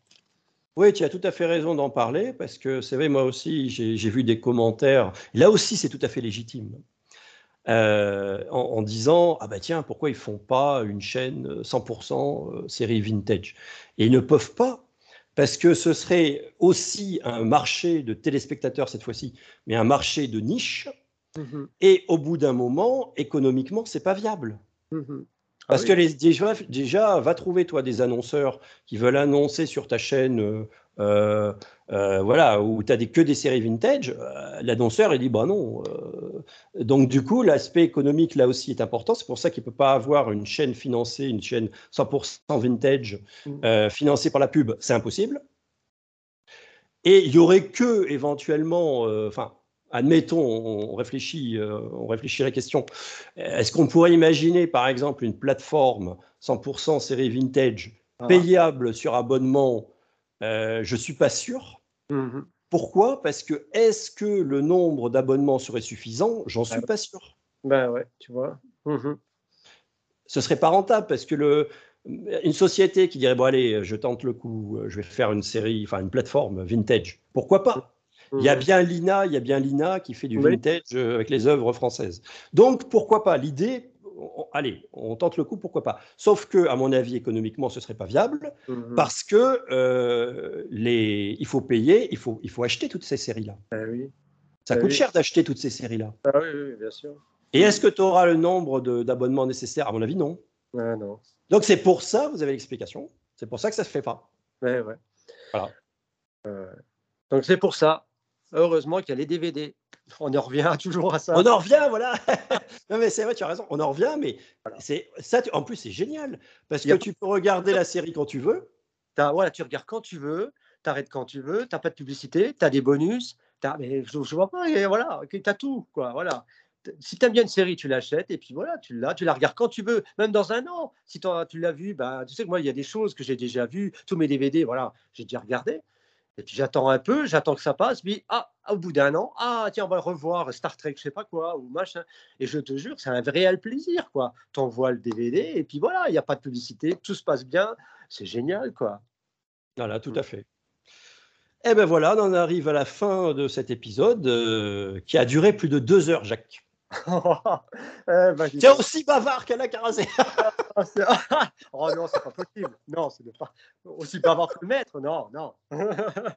Oui, tu as tout à fait raison d'en parler, parce que c'est vrai, moi aussi, j'ai vu des commentaires. Là aussi, c'est tout à fait légitime. Euh, en, en disant ah bah tiens pourquoi ils font pas une chaîne euh, 100% euh, série vintage? Et ils ne peuvent pas parce que ce serait aussi un marché de téléspectateurs cette fois-ci mais un marché de niche et au bout d'un moment économiquement c'est pas viable Mhm. Ah parce oui. que les, déjà, déjà, va trouver toi des annonceurs qui veulent annoncer sur ta chaîne, euh, euh, euh, voilà, où tu as des, que des séries vintage. L'annonceur, il dit, bah non. donc, du coup, l'aspect économique, là aussi, est important. C'est pour ça qu'il ne peut pas avoir une chaîne financée, une chaîne 100% vintage, Mhm. financée par la pub. C'est impossible. Et il y aurait que, éventuellement, enfin, admettons, on réfléchit, euh, on réfléchit à la question. Est-ce qu'on pourrait imaginer, par exemple, une plateforme 100% série vintage Ah. payable sur abonnement Euh, Je suis pas sûr. Mhm. Pourquoi? Parce que est-ce que le nombre d'abonnements serait suffisant? J'en suis Ah. pas sûr. Ben ouais, tu vois. Mhm. Ce serait pas rentable parce que le, une société qui dirait bon allez, je tente le coup, je vais faire une série, enfin une plateforme vintage. Pourquoi pas? Il y a bien Lina, il y a bien Lina qui fait du vintage euh, avec les œuvres françaises. Donc pourquoi pas? L'idée, allez, on tente le coup, pourquoi pas? Sauf que, à mon avis, économiquement, ce serait pas viable Mhm. parce que euh, les, il faut payer, il faut, il faut acheter toutes ces séries-là. Oui. Ça Ah coûte oui. cher d'acheter toutes ces séries-là. Ah oui, oui, bien sûr. Et est-ce que tu auras le nombre d'abonnements nécessaires? À mon avis, non. Ah non. Donc c'est pour ça, vous avez l'explication. C'est pour ça que ça se fait pas. Ouais, ouais. Voilà. Euh, donc c'est pour ça. Heureusement qu'il y a les DVD. On en revient <laughs> toujours à ça. On en revient, voilà. <laughs> non mais c'est vrai, tu as raison. On en revient, mais c'est ça. tu- En plus, c'est génial parce que a- tu peux regarder <laughs> la série quand tu veux. T'as- voilà, tu regardes quand tu veux, tu arrêtes quand tu veux, tu n'as pas de publicité, tu as des bonus. t'as- mais je, je vois pas, et voilà, tu as tout. Quoi, voilà. Si tu aimes bien une série, tu l'achètes et puis voilà, tu l'as, tu la regardes quand tu veux, même dans un an. Si tu l'as vu, bah, tu sais que moi, il y a des choses que j'ai déjà vues, tous mes DVD, voilà, j'ai déjà regardé. Et puis j'attends un peu, j'attends que ça passe, puis ah, au bout d'un an, ah tiens, on va revoir Star Trek, je sais pas quoi, ou machin. Et je te jure, c'est un réel plaisir, quoi. Tu envoies le DVD, et puis voilà, il n'y a pas de publicité, tout se passe bien, c'est génial, quoi. Voilà, tout Mm. à fait. Et ben voilà, on en arrive à la fin de cet épisode euh, qui a duré plus de deux heures, Jacques. Eh ben, donc. aussi bavard qu'Alain Carazé. <laughs> Ah, c'est- oh non, c'est pas possible. Non, c'est pas aussi bavard que le maître. Non, non. <laughs>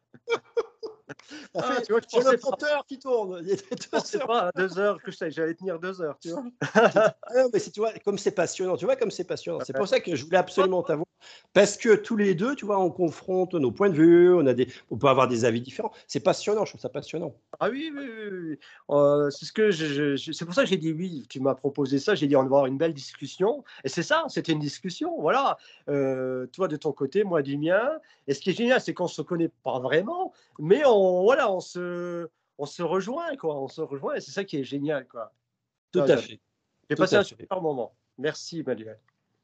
Ah, tu vois, le compteur qui tourne. Il deux heures. pas à deux heures que je- j'allais tenir deux heures, tu vois. <laughs> Ah non, mais tu vois, comme c'est passionnant, tu vois, comme c'est passionnant. C'est pour ça que je voulais absolument t'avoir. Parce que tous les deux, tu vois, on confronte nos points de vue, on, a des, on peut avoir des avis différents. C'est passionnant, je trouve ça passionnant. Ah oui, oui, oui. oui. Euh, c'est ce que je, c'est pour ça que j'ai dit oui. Tu m'as proposé ça. J'ai dit on va avoir une belle discussion. Et c'est ça, c'était une discussion. Voilà. Euh, toi de ton côté, moi du mien. Et ce qui est génial, c'est qu'on se connaît pas vraiment, mais on voilà, on se, on se rejoint quoi. On se rejoint et c'est ça qui est génial quoi. Tout à fait. J'ai passé un super moment. Merci Manuel.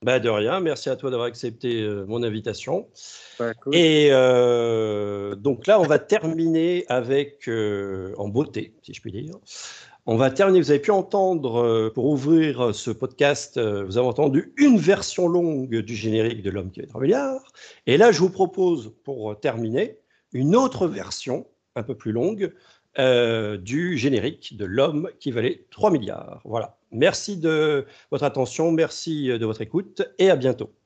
Bah, de rien, merci à toi d'avoir accepté euh, mon invitation. Cool. Et euh, donc là, on va terminer avec, euh, en beauté, si je puis dire. On va terminer, vous avez pu entendre, pour ouvrir ce podcast, vous avez entendu une version longue du générique de L'homme qui avait 3 milliards. Et là, je vous propose, pour terminer, une autre version, un peu plus longue, du générique de L'homme qui valait 3 milliards. Voilà. Merci de votre attention, merci de votre écoute et à bientôt.